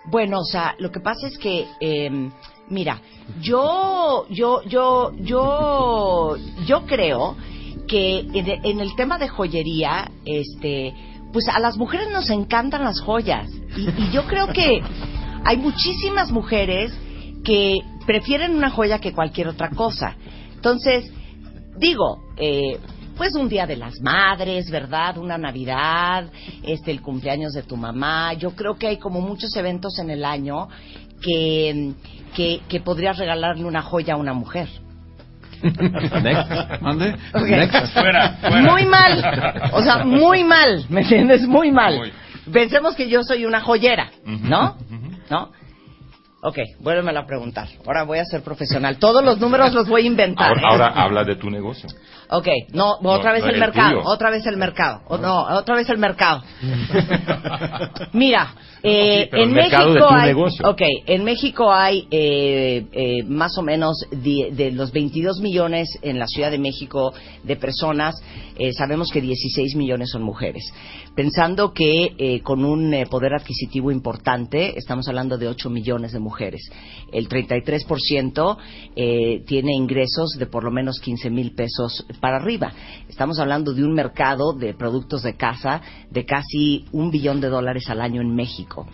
Bueno, o sea, lo que pasa es que, eh, mira, yo, yo, yo, yo, yo creo que en el tema de joyería, este, pues a las mujeres nos encantan las joyas y, y yo creo que hay muchísimas mujeres que prefieren una joya que cualquier otra cosa. Entonces, digo, eh, pues un día de las madres, ¿verdad? Una Navidad, este, el cumpleaños de tu mamá. Yo creo que hay como muchos eventos en el año que, que, que podrías regalarle una joya a una mujer. Next. ¿Mande? Ok. Next. Fuera, fuera. Muy mal. O sea, muy mal. ¿Me entiendes? Muy mal. Pensemos que yo soy una joyera, ¿no? ¿No? Ok, vuélveme a preguntar. Ahora voy a ser profesional. Todos los números los voy a inventar. Ahora, ¿eh? ahora habla de tu negocio. Ok, no, otra No, vez el, el mercado, tuyo. otra vez el mercado, o no, otra vez el mercado. Mira, eh, en México hay, negocio. ok, en México hay eh, eh, más o menos de, de los 22 millones en la Ciudad de México de personas, eh, sabemos que 16 millones son mujeres. Pensando que eh, con un eh, poder adquisitivo importante, estamos hablando de 8 millones de mujeres. El 33% eh, tiene ingresos de por lo menos 15 mil pesos para arriba. Estamos hablando de un mercado de productos de casa de casi un billón de dólares al año en México.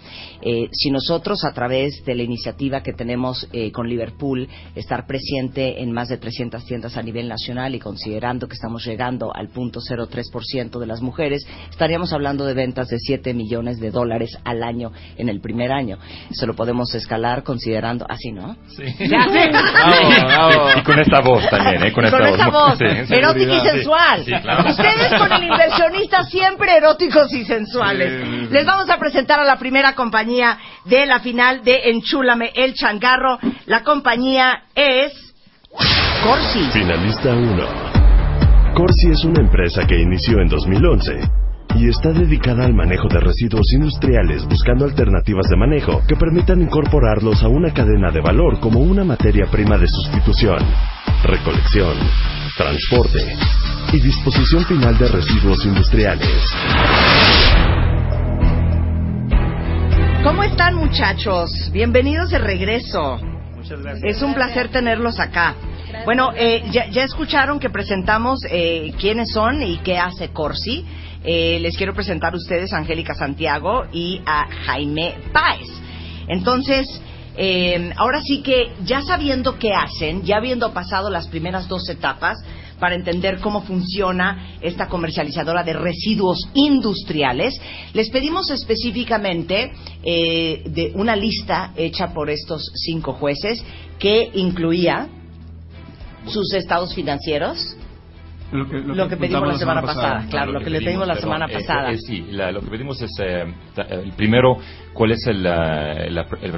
Si nosotros, a través de la iniciativa que tenemos con Liverpool, estar presente en más de 300 tiendas a nivel nacional y considerando que estamos llegando al punto 0,3% de las mujeres, estaríamos hablando de ventas de 7 millones de dólares al año en el primer año. Eso lo podemos escalar considerando así, ¿no? Sí. Ya Y con esta voz también, ¿eh? Con, Con esa voz, Sí, erótica y sensual. Sí, claro. Ustedes con el inversionista siempre eróticos y sensuales. Les vamos a presentar a la primera compañía de la final de Enchúlame el Changarro. La compañía es Corsi. Finalista 1. Corsi es una empresa que inició en 2011 y está dedicada al manejo de residuos industriales buscando alternativas de manejo que permitan incorporarlos a una cadena de valor como una materia prima de sustitución, recolección, transporte y disposición final de residuos industriales. ¿Cómo están muchachos? Bienvenidos de regreso. Muchas gracias. Es un placer tenerlos acá. Bueno, eh, ya, ya escucharon que presentamos eh, quiénes son y qué hace Corsi. Eh, les quiero presentar a ustedes a Angélica Santiago y a Jaime Páez. Entonces, eh, ahora sí que ya sabiendo qué hacen, ya habiendo pasado las primeras dos etapas para entender cómo funciona esta comercializadora de residuos industriales, les pedimos específicamente eh, de una lista hecha por estos cinco jueces que incluía sus estados financieros, Lo que, lo que pedimos la semana pasada, claro, lo que le pedimos la semana perdón, eh, pasada. eh, sí, la- lo que pedimos es, eh, el primero, cuál es el, la, el-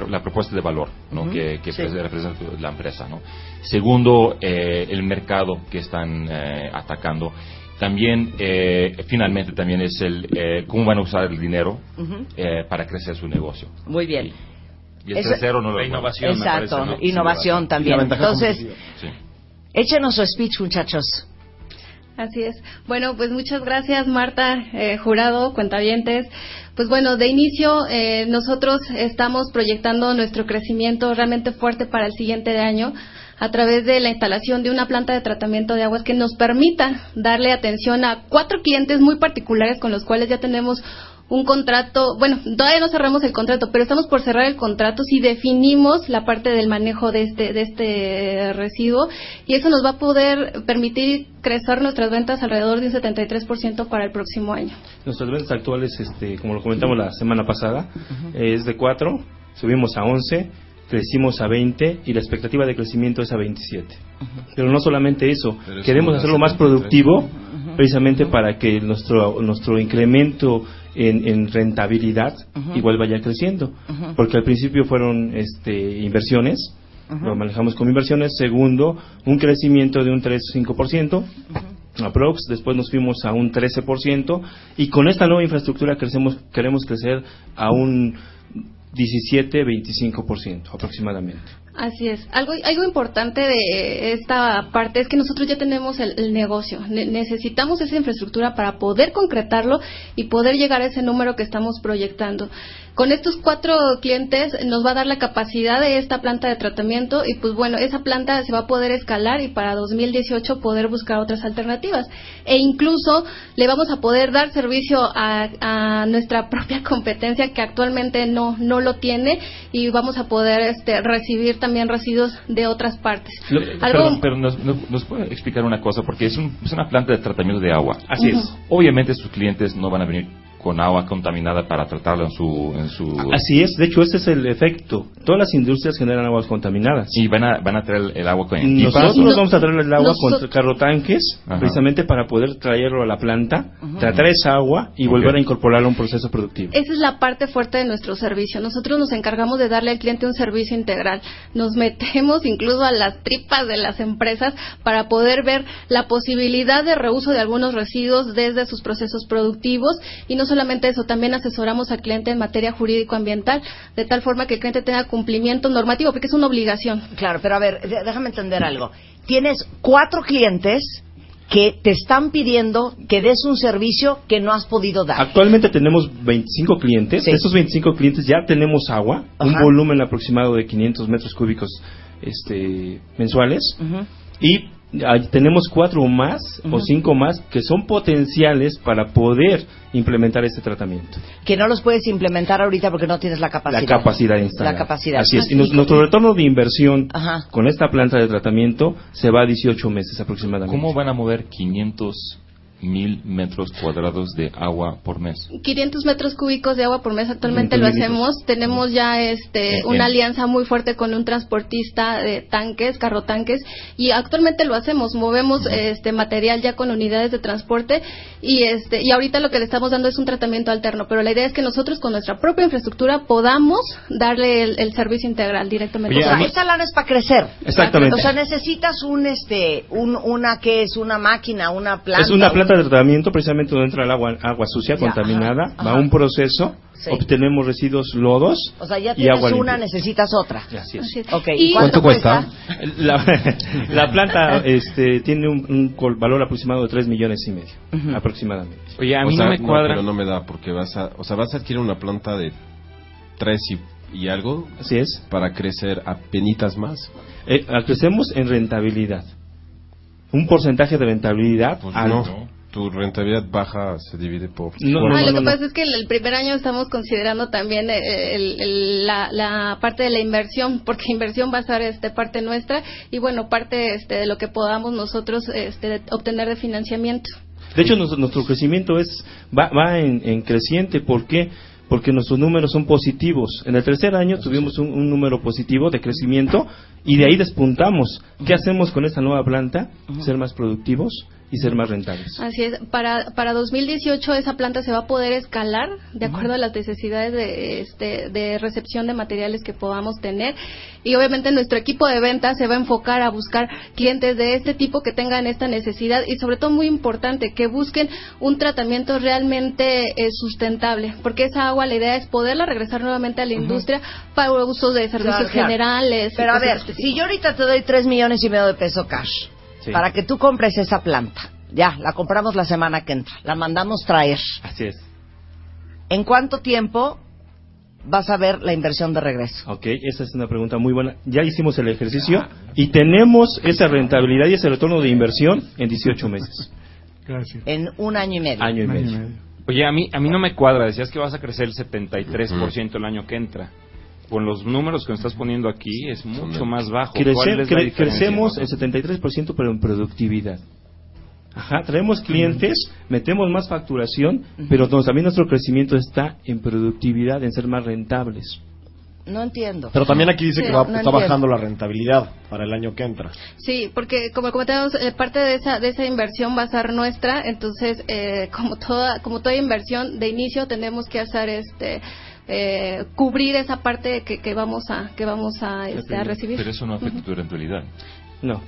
la propuesta de valor ¿no? Ujú, que, que sí. representa la empresa. ¿no? Segundo, eh, el mercado que están eh, atacando. También, eh, finalmente, también es el eh, cómo van a usar el dinero Ujú. eh, para crecer su negocio. Muy bien. Y el Eso- tercero no lo La innovación, Exacto, parece, ¿no? innovación Sí, también. Y Entonces. Sí. Échenos su speech, muchachos. Así es. Bueno, pues muchas gracias, Marta, eh, jurado, cuentavientes. Pues bueno, de inicio eh, nosotros estamos proyectando nuestro crecimiento realmente fuerte para el siguiente año a través de la instalación de una planta de tratamiento de aguas que nos permita darle atención a cuatro clientes muy particulares con los cuales ya tenemos un contrato, bueno, todavía no cerramos el contrato, pero estamos por cerrar el contrato si definimos la parte del manejo de este, de este residuo y eso nos va a poder permitir crecer nuestras ventas alrededor de un 73% para el próximo año. Nuestras ventas actuales, este, como lo comentamos la semana pasada, es de 4, subimos a 11, crecimos a 20 y la expectativa de crecimiento es a 27. Pero no solamente eso, queremos hacerlo más 73. productivo precisamente para que nuestro, nuestro incremento en, en rentabilidad Ujú. igual vaya creciendo. Porque al principio fueron este, inversiones, lo manejamos como inversiones. Segundo, un crecimiento de un 3-5%. Aprox, después nos fuimos a un 13% y con esta nueva infraestructura crecemos, queremos crecer a un 17-25% aproximadamente. Así es. Algo, algo importante de esta parte es que nosotros ya tenemos el, negocio. Ne- necesitamos esa infraestructura para poder concretarlo y poder llegar a ese número que estamos proyectando. Con estos cuatro clientes nos va a dar la capacidad de esta planta de tratamiento y pues bueno, esa planta se va a poder escalar y para 2018 poder buscar otras alternativas. E incluso le vamos a poder dar servicio a, a nuestra propia competencia que actualmente no, no lo tiene y vamos a poder este, recibir también residuos de otras partes. Lo- Algo- Perdón, pero nos, nos- nos puede explicar una cosa, porque es, un- es una planta de tratamiento de agua. Así es. Obviamente sus clientes no van a venir con agua contaminada para tratarla en su... En su Así es, de hecho ese es el efecto. Todas las industrias generan aguas contaminadas. Y van a, van a traer el agua con Nosotros No- vamos a traer el agua nosotros- con carrotanques Ajá. precisamente para poder traerlo a la planta, tratar esa agua y volver a incorporarlo a un proceso productivo. Esa es la parte fuerte de nuestro servicio. Nosotros nos encargamos de darle al cliente un servicio integral. Nos metemos incluso a las tripas de las empresas para poder ver la posibilidad de reuso de algunos residuos desde sus procesos productivos y no solamente eso, también asesoramos al cliente en materia jurídico-ambiental de tal forma que el cliente tenga cumplimiento normativo porque es una obligación. Claro, pero a ver, déjame entender algo. Tienes cuatro clientes que te están pidiendo que des un servicio que no has podido dar? Actualmente tenemos 25 clientes. Sí. De esos 25 clientes ya tenemos agua, un volumen aproximado de 500 metros cúbicos este, mensuales. Y tenemos cuatro o más o cinco más que son potenciales para poder implementar este tratamiento. Que no los puedes implementar ahorita porque no tienes la capacidad. La capacidad instalada. La capacidad. Así es. Y nos- nuestro retorno de inversión Ajá. con esta planta de tratamiento se va a 18 meses aproximadamente. ¿Cómo van a mover 500 mil metros cuadrados de agua por mes? 500 metros cúbicos de agua por mes actualmente lo 500 mil hacemos. Tenemos ya este En- una en- alianza muy fuerte con un transportista de tanques, carro tanques y actualmente lo hacemos. Movemos este material ya con unidades de transporte y este y ahorita lo que le estamos dando es un tratamiento alterno, pero la idea es que nosotros con nuestra propia infraestructura podamos darle el, el servicio integral directamente. o sea, esta lana es para crecer. Exactamente. O sea, necesitas un, este, un, una, que es? Una máquina, una planta. Es una un- planta de tratamiento, precisamente donde entra el agua, agua sucia, Ya, contaminada, ajá, va a ajá. un proceso, Sí. obtenemos residuos lodos O sea, ya y tienes agua una, limpia. necesitas otra. Así es. Así es. Ok, Y- ¿cuánto, cuesta? La, la planta este, tiene un, un col- valor aproximado de 3 millones y medio, aproximadamente. Oye, a O mí sea, no me cuadra. pero no me da porque vas a, o sea, vas a adquirir una planta de tres y, y algo. Así es. Para crecer a penitas más. Eh, crecemos en rentabilidad. Un porcentaje de rentabilidad Pues alto. no. Tu rentabilidad baja se divide por. No, Ah, lo que pasa es que el, el primer año estamos considerando también eh, el- el- la, la parte de la inversión, porque inversión va a ser este, parte nuestra y bueno, parte este, de lo que podamos nosotros este, de- obtener de financiamiento. De hecho, nuestro, nuestro crecimiento es va, va en, en creciente. ¿Por qué? Porque nuestros números son positivos. En el tercer año tuvimos un, un número positivo de crecimiento y de ahí despuntamos. ¿Qué hacemos con esta nueva planta? Ser más productivos y ser más rentables. Así es, para, para 2018 esa planta se va a poder escalar de acuerdo a las necesidades de, este, de recepción de materiales que podamos tener y obviamente nuestro equipo de ventas se va a enfocar a buscar clientes de este tipo que tengan esta necesidad y sobre todo muy importante que busquen un tratamiento realmente eh, sustentable porque esa agua la idea es poderla regresar nuevamente a la industria para usos de servicios Claro, claro. generales. y Pero a ver, específicas. si yo ahorita te doy tres millones y medio de peso cash Sí. para que tú compres esa planta, ya, la compramos la semana que entra, la mandamos traer. Así es. ¿En cuánto tiempo vas a ver la inversión de regreso? Ok, esa es una pregunta muy buena. Ya hicimos el ejercicio y tenemos esa rentabilidad y ese retorno de inversión en 18 meses. Gracias. En un año y medio. Año y año medio. Oye, a mí, a mí no me cuadra. Decías que vas a crecer el 73% el año que entra. Con los números que me estás poniendo aquí es mucho más bajo. ¿Cuál Crece- es la cre- diferencia? crecemos el 73% pero en productividad. Ajá, traemos clientes, metemos más facturación, pero no, también nuestro crecimiento está en productividad, en ser más rentables. No entiendo. Pero también aquí dice Sí, que va- no está entiendo. bajando la rentabilidad para el año que entra. Sí, porque como comentamos, eh, parte de esa de esa inversión va a ser nuestra, entonces eh, como toda como toda inversión de inicio tenemos que hacer este eh, cubrir esa parte que, que vamos a que vamos a, este, a recibir. Pero eso no afecta tu rentabilidad. No.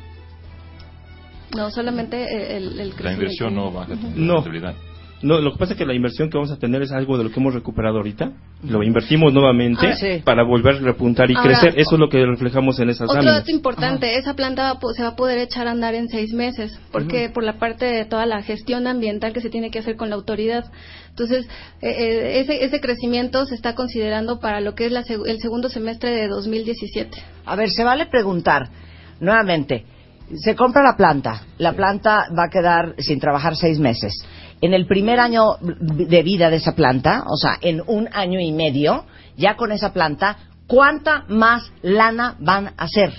No, solamente eh, el, el La inversión no baja tu rentabilidad. No, lo que pasa es que la inversión que vamos a tener es algo de lo que hemos recuperado ahorita. Lo invertimos nuevamente Ah, sí. para volver a repuntar y Ahora, crecer. Eso es lo que reflejamos en esas Otro láminas. dato importante, esa planta va a po- se va a poder echar a andar en seis meses, porque por la parte de toda la gestión ambiental que se tiene que hacer con la autoridad. Entonces, eh, eh, ese, ese crecimiento se está considerando para lo que es la el segundo semestre de 2017. A ver, se vale preguntar nuevamente. Se compra la planta, la planta va a quedar sin trabajar seis meses. En el primer año de vida de esa planta, o sea, en un año y medio, ya con esa planta, ¿cuánta más lana van a hacer?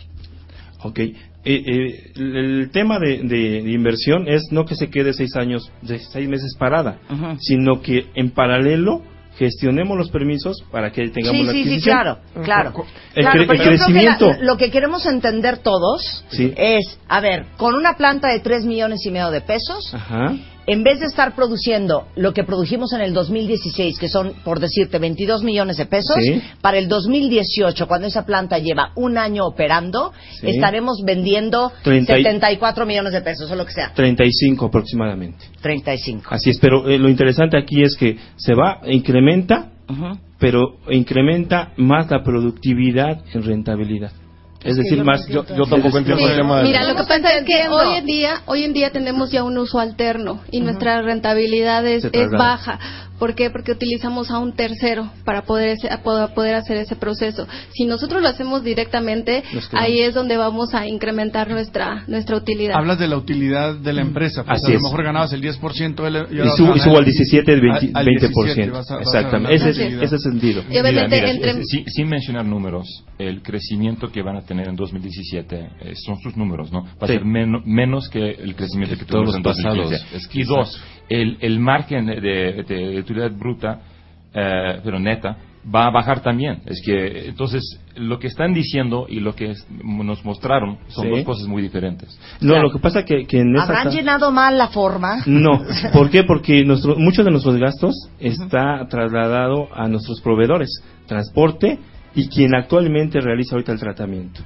Ok. Eh, eh, el tema de, de- de inversión es no que se quede seis años, de seis meses parada, sino que en paralelo gestionemos los permisos para que tengamos Sí, la sí, sí, adquisición. claro, claro. El, Claro, cre- pero el yo creo que crecimiento. la- lo que queremos entender todos Sí. es, a ver, con una planta de tres millones y medio de pesos, Ajá. En vez de estar produciendo lo que produjimos en el 2016, que son, por decirte, 22 millones de pesos, Sí. para el 2018, cuando esa planta lleva un año operando, Sí. estaremos vendiendo y- 74 millones de pesos, o lo que sea. 35 aproximadamente. 35. Así es, pero eh, lo interesante aquí es que se va, incrementa, Ujú. pero incrementa más la productividad en rentabilidad. Es decir, más... Yo- yo tampoco entiendo el tema del- Mira, lo que pasa es que hoy en día, hoy en día tenemos ya un uso alterno y nuestra rentabilidad es, es baja. ¿Por qué? Porque utilizamos a un tercero para poder ese- a poder hacer ese proceso. Si nosotros lo hacemos directamente, ahí es donde vamos a incrementar nuestra nuestra utilidad. Hablas de la utilidad de la empresa. Pues Así a lo es. mejor ganabas el 10%. el- Y, sub- subo al 17, el 20%. al 20%. vas a- vas a Exactamente. Ese, utilidad. ese sentido. Y obviamente Mira, mira, entre- es- sin, sin mencionar números, el crecimiento que van a tener en 2017 eh, son sus números, ¿no? Va a ser meno- menos que el crecimiento que, todos tuvimos en los pasados. 2015. Es que y dos, exacto. el, el margen de, de- de utilidad bruta, eh, pero neta, va a bajar también. Es que, entonces, lo que están diciendo y lo que es- nos mostraron son Sí. dos cosas muy diferentes. No, lo que pasa que, que en esa... ¿Habrán ta- llenado mal la forma? No, ¿por qué? Porque nuestro, muchos de nuestros gastos está trasladado a nuestros proveedores, transporte y quien actualmente realiza ahorita el tratamiento.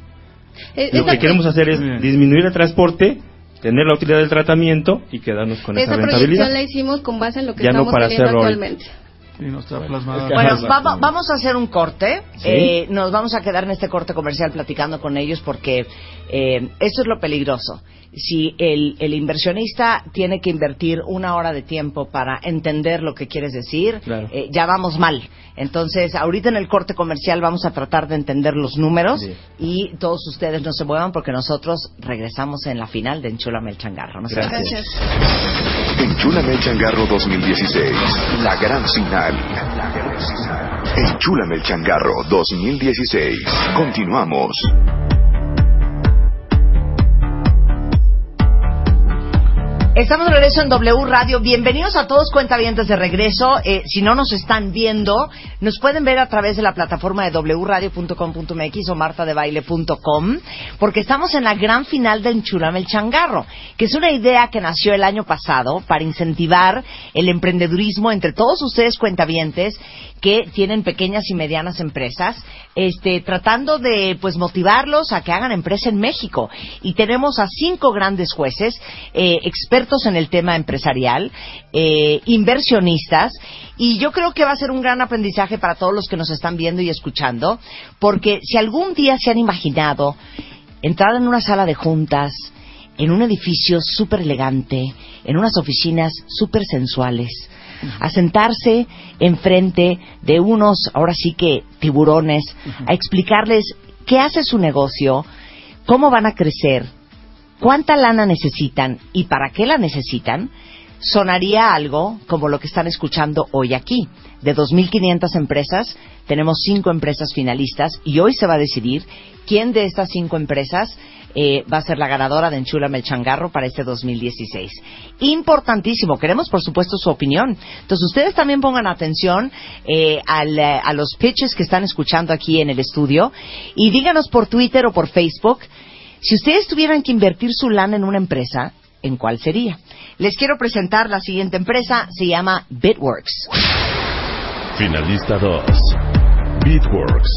Eh, Lo esa- que queremos hacer es disminuir el transporte, tener la utilidad del tratamiento y quedarnos con esa, esa rentabilidad. proyección la hicimos con base en lo que Ya no estamos para teniendo hacerlo hoy. actualmente. Sí, no está plasmado. Bueno, va- vamos a hacer un corte. Sí. Eh, nos vamos a quedar en este corte comercial platicando con ellos porque eh, esto es lo peligroso. Si el, el inversionista tiene que invertir una hora de tiempo para entender lo que quieres decir, Claro. eh, ya vamos mal. Entonces, ahorita en el corte comercial vamos a tratar de entender los números Sí. y todos ustedes no se muevan porque nosotros regresamos en la final de Enchúlame el Changarro. No vayan. Gracias. Enchúlame el changarro 2016. La gran final. Enchúlame el changarro 2016. Continuamos. Estamos de regreso en W Radio. Bienvenidos a todos cuentavientes de regreso. Eh, si no nos están viendo, nos pueden ver a través de la plataforma de wradio.com.mx o martadebaile.com porque estamos en la gran final de Enchulame el Changarro, que es una idea que nació el año pasado para incentivar el emprendedurismo entre todos ustedes cuentavientes que tienen pequeñas y medianas empresas, este, tratando de pues motivarlos a que hagan empresa en México. Y tenemos a cinco grandes jueces, eh, expertos en el tema empresarial, eh, inversionistas, y yo creo que va a ser un gran aprendizaje para todos los que nos están viendo y escuchando, porque si algún día se han imaginado entrar en una sala de juntas, en un edificio súper elegante, en unas oficinas súper sensuales, a sentarse enfrente de unos, ahora sí que tiburones, a explicarles qué hace su negocio, cómo van a crecer, cuánta lana necesitan y para qué la necesitan, sonaría algo como lo que están escuchando hoy aquí. De 2.500 empresas, tenemos cinco empresas finalistas y hoy se va a decidir quién de estas cinco empresas eh, va a ser la ganadora de Enchúlame el Changarro para este 2016. Importantísimo, queremos por supuesto su opinión. Entonces ustedes también pongan atención eh, al, eh, a los pitches que están escuchando aquí en el estudio y díganos por Twitter o por Facebook si ustedes tuvieran que invertir su lana en una empresa, ¿en cuál sería? Les quiero presentar la siguiente empresa, se llama Bitworks. Finalista 2. Bitworks.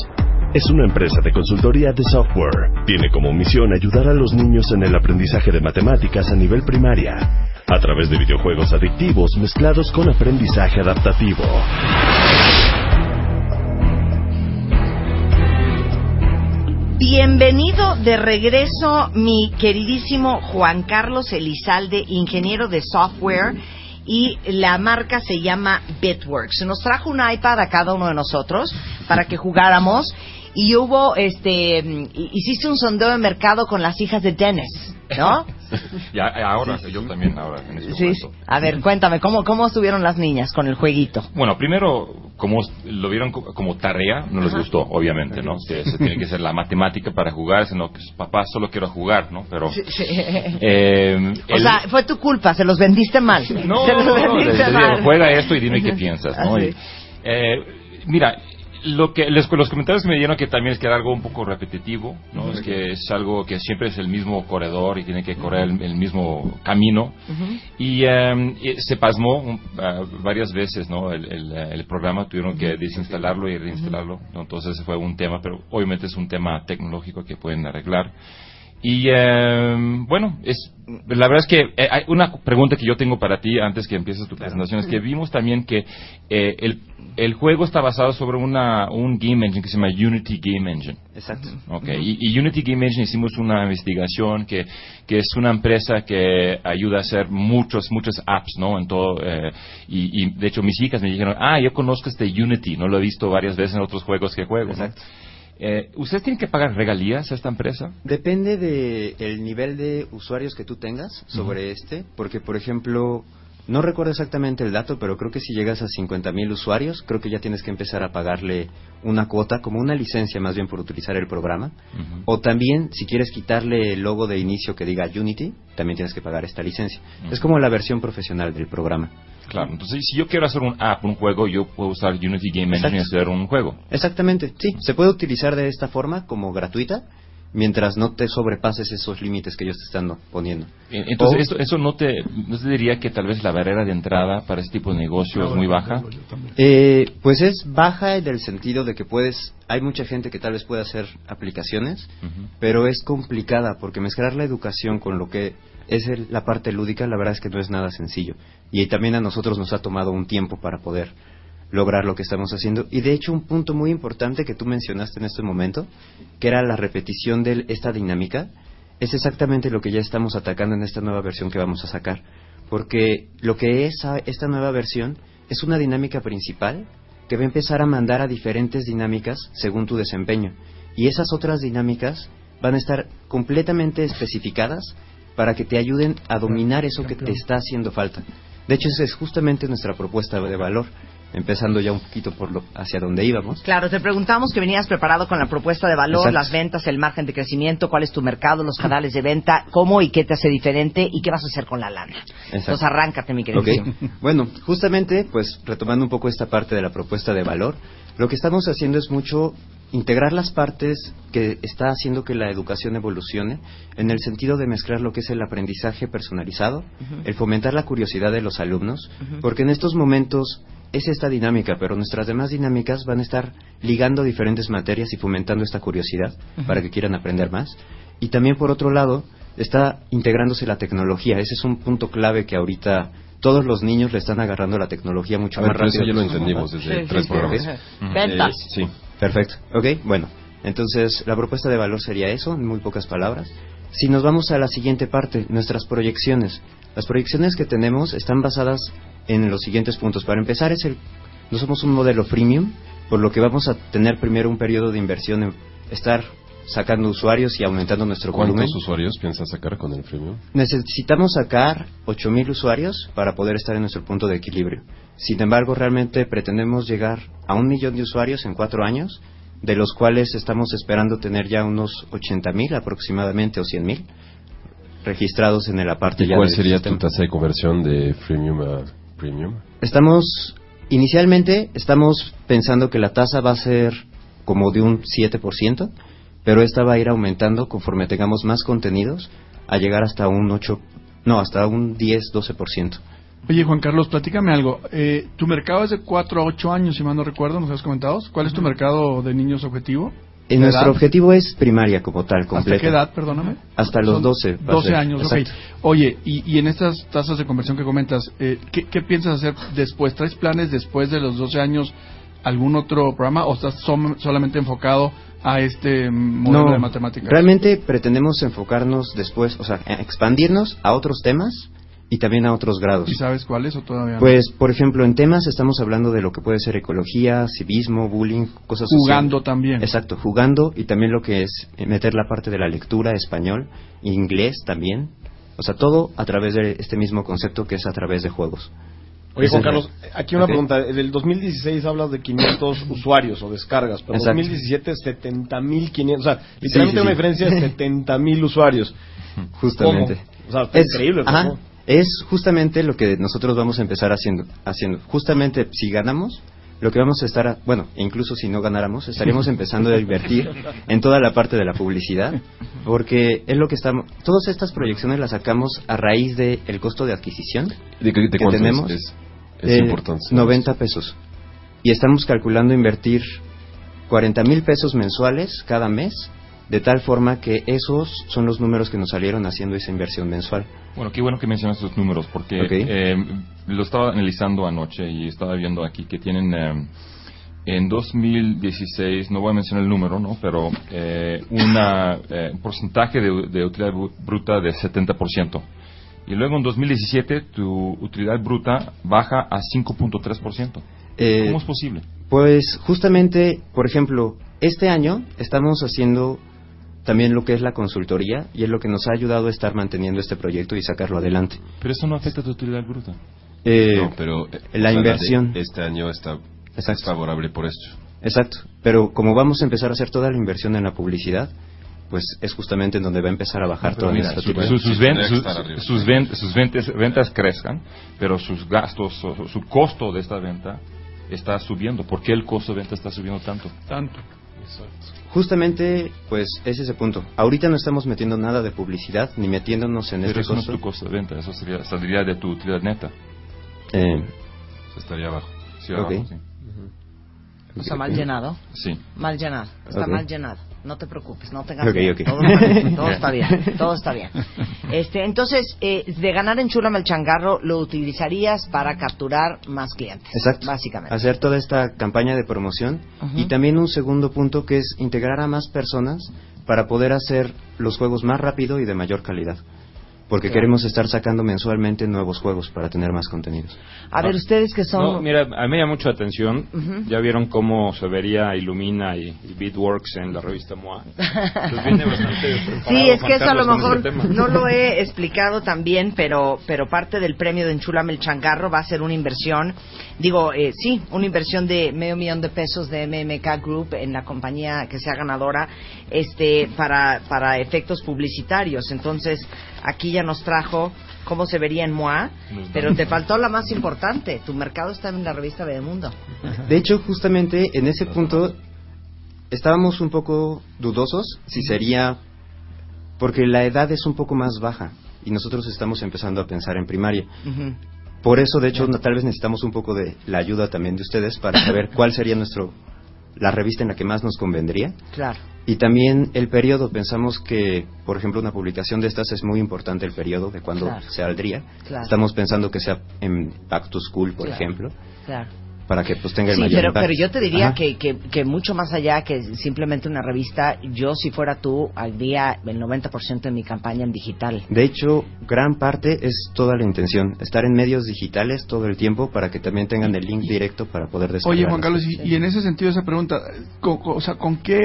Es una empresa de consultoría de software. Tiene como misión ayudar a los niños en el aprendizaje de matemáticas a nivel primaria, a través de videojuegos adictivos mezclados con aprendizaje adaptativo. Bienvenido de regreso, mi queridísimo Juan Carlos Elizalde, ingeniero de software, y la marca se llama Bitworks. Nos trajo un iPad a cada uno de nosotros para que jugáramos y hubo, este, mm, hiciste un sondeo de mercado con las hijas de Dennis, ¿no? Ya, ahora, yo también, ahora, en este Sí. momento. A ver, cuéntame, ¿cómo, cómo estuvieron las niñas con el jueguito? Bueno, primero, como lo vieron co- como tarea, no les gustó, obviamente, ¿no? Que se tiene que ser la matemática para jugar, sino que papá solo quiero jugar, ¿no? Pero... eh, o el- sea, fue tu culpa, se los vendiste mal. no, se los no, no, vendiste les digo, mal. juega esto y dime qué piensas, ¿no? Y, eh, mira, lo que les- los comentarios que me dieron que también es que era algo un poco repetitivo, ¿no? Es que es algo que siempre es el mismo corredor y tiene que correr el, el mismo camino. Y, y se pasmó un- varias veces, ¿no? El, el, el programa tuvieron que desinstalarlo y reinstalarlo, ¿no? Entonces fue un tema, pero obviamente es un tema tecnológico que pueden arreglar. Y eh, bueno, es la verdad es que eh, hay una pregunta que yo tengo para ti antes que empieces tu presentación es que vimos también que eh, el, el juego está basado sobre una, un game engine que se llama Unity Game Engine. Exacto. Okay. y, y Unity Game Engine hicimos una investigación que, que es una empresa que ayuda a hacer muchos, muchos apps, ¿no? En todo, eh, y, y de hecho mis hijas me dijeron, ah, yo conozco este Unity, no lo he visto varias veces en otros juegos que juego. ¿no? Eh, ¿Ustedes tienen que pagar regalías a esta empresa? Depende del nivel de usuarios que tú tengas sobre este, porque por ejemplo, no recuerdo exactamente el dato, pero creo que si llegas a 50.000 usuarios, creo que ya tienes que empezar a pagarle una cuota, como una licencia más bien por utilizar el programa. O también, si quieres quitarle el logo de inicio que diga Unity, también tienes que pagar esta licencia. Es como la versión profesional del programa. Claro, entonces si yo quiero hacer un app, un juego, yo puedo usar Unity Game Engine y hacer un juego. Exactamente, sí. Se puede utilizar de esta forma como gratuita, mientras no te sobrepases esos límites que ellos te están poniendo. Eh, Entonces, O- eso, eso no, te, no te diría que tal vez la barrera de entrada para este tipo de negocio es muy baja. Eh, pues es baja en el sentido de que puedes, hay mucha gente que tal vez puede hacer aplicaciones, pero es complicada porque mezclar la educación con lo que es el- la parte lúdica, la verdad es que no es nada sencillo. Y también a nosotros nos ha tomado un tiempo para poder lograr lo que estamos haciendo. Y de hecho un punto muy importante que tú mencionaste en este momento, que era la repetición de esta dinámica, es exactamente lo que ya estamos atacando en esta nueva versión que vamos a sacar. Porque lo que es esta nueva versión es una dinámica principal que va a empezar a mandar a diferentes dinámicas según tu desempeño. Y esas otras dinámicas van a estar completamente especificadas para que te ayuden a dominar eso que te está haciendo falta. De hecho, esa es justamente nuestra propuesta de valor, empezando ya un poquito por lo hacia donde íbamos. Claro, te preguntamos que venías preparado con la propuesta de valor, Exacto. las ventas, el margen de crecimiento, cuál es tu mercado, los canales de venta, cómo y qué te hace diferente y qué vas a hacer con la lana. Entonces arráncate, mi querido. Ok. Bueno, justamente, pues retomando un poco esta parte de la propuesta de valor, lo que estamos haciendo es mucho integrar las partes que está haciendo que la educación evolucione en el sentido de mezclar lo que es el aprendizaje personalizado, el fomentar la curiosidad de los alumnos, porque en estos momentos es esta dinámica, pero nuestras demás dinámicas van a estar ligando diferentes materias y fomentando esta curiosidad para que quieran aprender más. Y también, por otro lado, está integrándose la tecnología. Ese es un punto clave que ahorita todos los niños le están agarrando la tecnología mucho ver, más rápido. eso ya lo entendimos desde Sí, tres sí, programas. Ujú. Ventas. Eh, sí. Perfecto. Ok, bueno. Entonces, la propuesta de valor sería eso, en muy pocas palabras. Si nos vamos a la siguiente parte, nuestras proyecciones. Las proyecciones que tenemos están basadas en los siguientes puntos. Para empezar, es el, no somos un modelo freemium, por lo que vamos a tener primero un periodo de inversión en estar sacando usuarios y aumentando nuestro volumen. ¿Cuántos usuarios piensas sacar con el freemium? Necesitamos sacar 8.000 usuarios para poder estar en nuestro punto de equilibrio. Sin embargo, realmente pretendemos llegar a un millón de usuarios en cuatro años, de los cuales estamos esperando tener ya unos 80.000 aproximadamente o 100.000 registrados en la parte ¿Y ya cuál sería sistema. tu tasa de conversión de freemium a premium? Estamos, inicialmente, estamos pensando que la tasa va a ser como de un 7%, pero esta va a ir aumentando conforme tengamos más contenidos a llegar hasta un 8, no, hasta un 10, 12%. Oye, Juan Carlos, platícame algo. Eh, tu mercado es de 4 a 8 años, si mal no recuerdo, nos has comentado. ¿Cuál es tu mercado de niños objetivo? Y ¿De nuestro edad? objetivo es primaria como tal, ¿Hasta completa. qué edad, perdóname? Hasta los Son 12. va a 12 ser. años, Exacto. ok. Oye, y, y en estas tasas de conversión que comentas, eh, ¿qué, qué piensas hacer después? ¿Traes planes después de los 12 años algún otro programa o estás som- solamente enfocado a este modelo No, de matemáticas? realmente pretendemos enfocarnos después, o sea, expandirnos a otros temas y también a otros grados. ¿Y sabes cuáles o todavía no? Pues, por ejemplo, en temas estamos hablando de lo que puede ser ecología, civismo, bullying, cosas Jugando sociales. también. Exacto, jugando y también lo que es eh, meter la parte de la lectura, español, inglés también. O sea, todo a través de este mismo concepto que es a través de juegos. Oye, Juan Carlos, aquí una Ok. pregunta. Del 2016 hablas de 500 usuarios o descargas, pero en Exacto. 2017 70.500. O sea, literalmente sí, una sí. diferencia de 70.000 usuarios. Justamente. ¿Cómo? O sea, está Es- increíble. ajá, es justamente lo que nosotros vamos a empezar haciendo, haciendo. Justamente si ganamos, lo que vamos a estar, a- bueno, incluso si no ganáramos, estaríamos empezando a invertir en toda la parte de la publicidad, porque es lo que estamos, todas estas proyecciones las sacamos a raíz del el costo de adquisición ¿De, de que tenemos. Es, es de importante. 90 pesos. Y estamos calculando invertir 40 mil pesos mensuales cada mes de tal forma que esos son los números que nos salieron haciendo esa inversión mensual. Bueno, qué bueno que mencionas estos números porque Ok. eh, lo estaba analizando anoche y estaba viendo aquí que tienen eh, en 2016, no voy a mencionar el número, ¿no? Pero eh, una, eh, un porcentaje de, de utilidad bru- bruta de 70%. Y luego en 2017 tu utilidad bruta baja a 5.3%. Eh, ¿Cómo es posible? Pues justamente, por ejemplo, este año estamos haciendo también lo que es la consultoría y es lo que nos ha ayudado a estar manteniendo este proyecto y sacarlo adelante. Pero eso no afecta tu utilidad bruta. Eh, No, pero eh, la inversión. de este año está es favorable por esto. Exacto, pero como vamos a empezar a hacer toda la inversión en la publicidad, pues es justamente en donde va a empezar a bajar toda mira, nuestra su- utilidad. su- sus, ven- sus- sus ven- sus ventas, ventas crezcan, pero sus gastos, su, su costo de esta venta está subiendo. ¿Por qué el costo de venta está subiendo tanto? Tanto. Justamente, pues es ese punto. Ahorita no estamos metiendo nada de publicidad ni metiéndonos en Pero este eso no es tu costo de venta, eso sería, saldría de tu utilidad neta. Eh, estaría abajo. Sí, abajo, sí. O sea, mal llenado. Sí. Mal llenado. Está mal llenado. No te preocupes, no tengas Ok, miedo. ok. Todo, está bien, todo está bien. Todo está bien. Este, entonces, eh, de ganar en Chulame el changarro, lo utilizarías para capturar más clientes. Exacto. Básicamente. Hacer toda esta campaña de promoción y también un segundo punto que es integrar a más personas para poder hacer los juegos más rápido y de mayor calidad. Porque Claro. queremos estar sacando mensualmente nuevos juegos para tener más contenidos. A ver, ustedes que son... No, mira, a mí me llama mucho atención. Ujú. Ya vieron cómo se vería Illumina y, y Beatworks en la revista MOA. Pues viene bastante Sí, es que eso a lo mejor no lo he explicado también, pero pero parte del premio de Enchulame el Changarro va a ser una inversión, digo, eh, sí, una inversión de medio millón de pesos de MMK Group en la compañía que sea ganadora, este, para para efectos publicitarios. Entonces aquí ya nos trajo cómo se vería en MOA, pero te faltó la más importante, tu mercado está en la revista Bebemundo. De hecho, justamente en ese punto estábamos un poco dudosos si sería porque la edad es un poco más baja y nosotros estamos empezando a pensar en primaria. Por eso, de hecho, no- tal vez necesitamos un poco de la ayuda también de ustedes para saber cuál sería nuestro la revista en la que más nos convendría. Claro. Y también el periodo. Pensamos que, por ejemplo, una publicación de estas es muy importante el periodo de cuando Claro. se saldría. Claro. Estamos pensando que sea en to School, por ejemplo, Claro. Para que pues tenga el Sí, mayor pero, impacto. pero yo te diría que, que, que mucho más allá que simplemente una revista, yo si fuera tú, haría el 90% de mi campaña en digital. De hecho, gran parte es toda la intención, estar en medios digitales todo el tiempo para que también tengan el link directo para poder descargar. Oye, Juan Carlos, y, y en ese sentido esa pregunta, con, o sea, ¿con qué,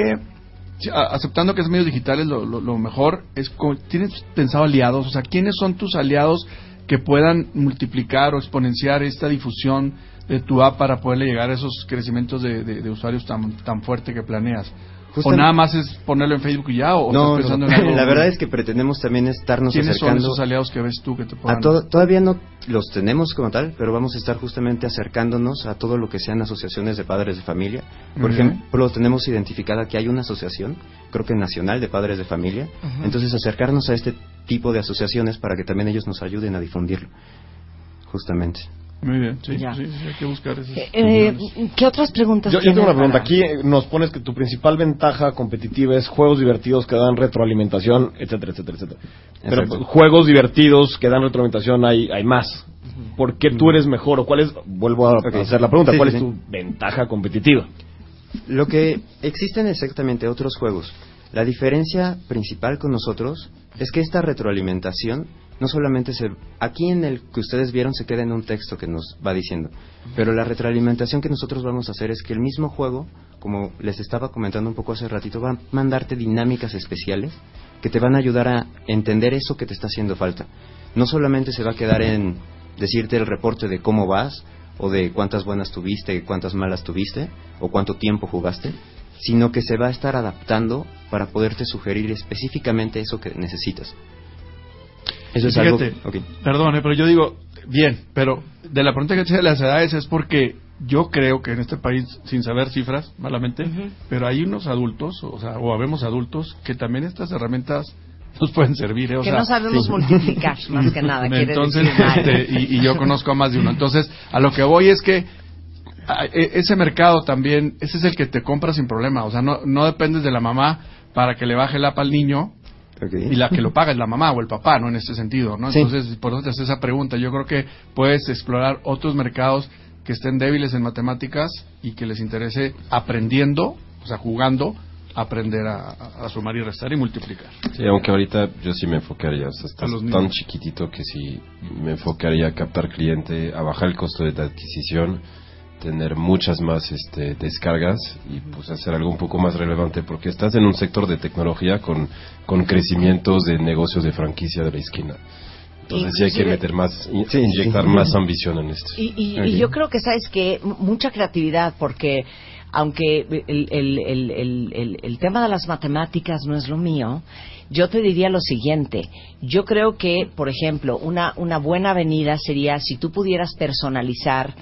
aceptando que es medios digitales, lo, lo- lo mejor es, con- ¿tienes pensado aliados? O sea, ¿quiénes son tus aliados que puedan multiplicar o exponenciar esta difusión de tu app para poderle llegar a esos crecimientos de, de- de usuarios tan, tan fuerte que planeas? ¿O nada más es ponerlo en Facebook y ya? ¿O No, estás pensando no, en algo? la verdad es que pretendemos también estarnos ¿Quiénes son acercando esos aliados que ves tú que te a puedan... todo, todavía no los tenemos como tal, pero vamos a estar justamente acercándonos a todo lo que sean asociaciones de padres de familia. Por Muy bien. ejemplo, tenemos identificada que hay una asociación, creo que nacional de padres de familia, entonces acercarnos a este tipo de asociaciones para que también ellos nos ayuden a difundirlo. Justamente. Muy bien, sí, Ya. sí, sí, hay que buscar esos... Eh, ¿Qué otras preguntas Yo, yo tengo una pregunta. para- Aquí eh, nos pones que tu principal ventaja competitiva es juegos divertidos que dan retroalimentación, etcétera, etcétera, etcétera. Pero Exacto. pues, juegos divertidos que dan retroalimentación hay, hay más. ¿Por qué tú eres mejor? ¿O cuál es, vuelvo a hacer la pregunta, Sí, cuál sí, es sí. tu ventaja competitiva? Lo que existen exactamente otros juegos. La diferencia principal con nosotros es que esta retroalimentación no solamente se aquí en el que ustedes vieron se queda en un texto que nos va diciendo, pero la retroalimentación que nosotros vamos a hacer es que el mismo juego, como les estaba comentando un poco hace ratito, va a mandarte dinámicas especiales que te van a ayudar a entender eso que te está haciendo falta. No solamente se va a quedar en decirte el reporte de cómo vas o de cuántas buenas tuviste, cuántas malas tuviste o cuánto tiempo jugaste, sino que se va a estar adaptando para poderte sugerir específicamente eso que necesitas. Eso es algo. Fíjate. Perdón, eh, pero yo digo, bien, pero de la pregunta que hice de las edades es porque yo creo que en este país, sin saber cifras, malamente, pero hay unos adultos, o sea, o habemos adultos, que también estas herramientas nos pueden servir. eh, o Que sea, no sabemos multiplicar, más que nada, Entonces, este, y, y yo conozco a más de uno. Entonces, a lo que voy es que a- e- ese mercado también, ese es el que te compra sin problema. O sea, no, no dependes de la mamá para que le baje el app al niño. Y la que lo paga es la mamá o el papá, ¿no? En este sentido, ¿no? Sí. Entonces, por eso te haces esa pregunta. Yo creo que puedes explorar otros mercados que estén débiles en matemáticas y que les interese aprendiendo, o sea, jugando, aprender a, sumar y restar y multiplicar. Sí, aunque ahorita yo sí me enfocaría, o sea, A estás los tan chiquitito que sí me enfocaría a captar cliente, a bajar el costo de adquisición, tener muchas más este, descargas y pues hacer algo un poco más relevante porque estás en un sector de tecnología con, con crecimientos de negocios de franquicia de la esquina. Entonces sí hay que meter más, in- inyectar más ambición en esto. Y, y- Ok. y yo creo que, ¿sabes que Mucha creatividad, porque aunque el, el- el- el- el- el tema de las matemáticas no es lo mío, yo te diría lo siguiente. Yo creo que, por ejemplo, una, una buena avenida sería si tú pudieras personalizar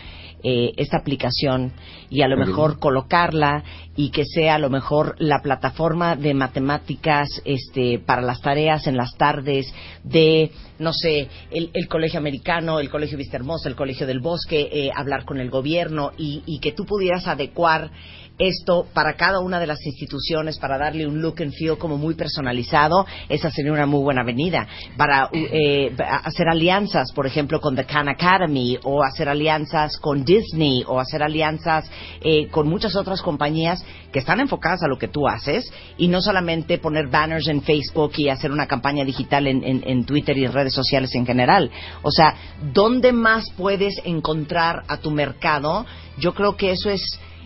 eh, esta aplicación y a lo mejor colocarla y que sea a lo mejor la plataforma de matemáticas este, para las tareas en las tardes de, no sé, el, el colegio americano, el colegio Vista Hermosa, el colegio del bosque, eh, hablar con el gobierno y, y que tú pudieras adecuar esto para cada una de las instituciones para darle un look and feel como muy personalizado, esa sería una muy buena avenida. Para eh, hacer alianzas, por ejemplo, con The Khan Academy o hacer alianzas con Disney o hacer alianzas eh, con muchas otras compañías que están enfocadas a lo que tú haces y no solamente poner banners en Facebook y hacer una campaña digital en, en- en Twitter y en redes sociales en general. O sea, ¿dónde más puedes encontrar a tu mercado? Yo creo que eso es,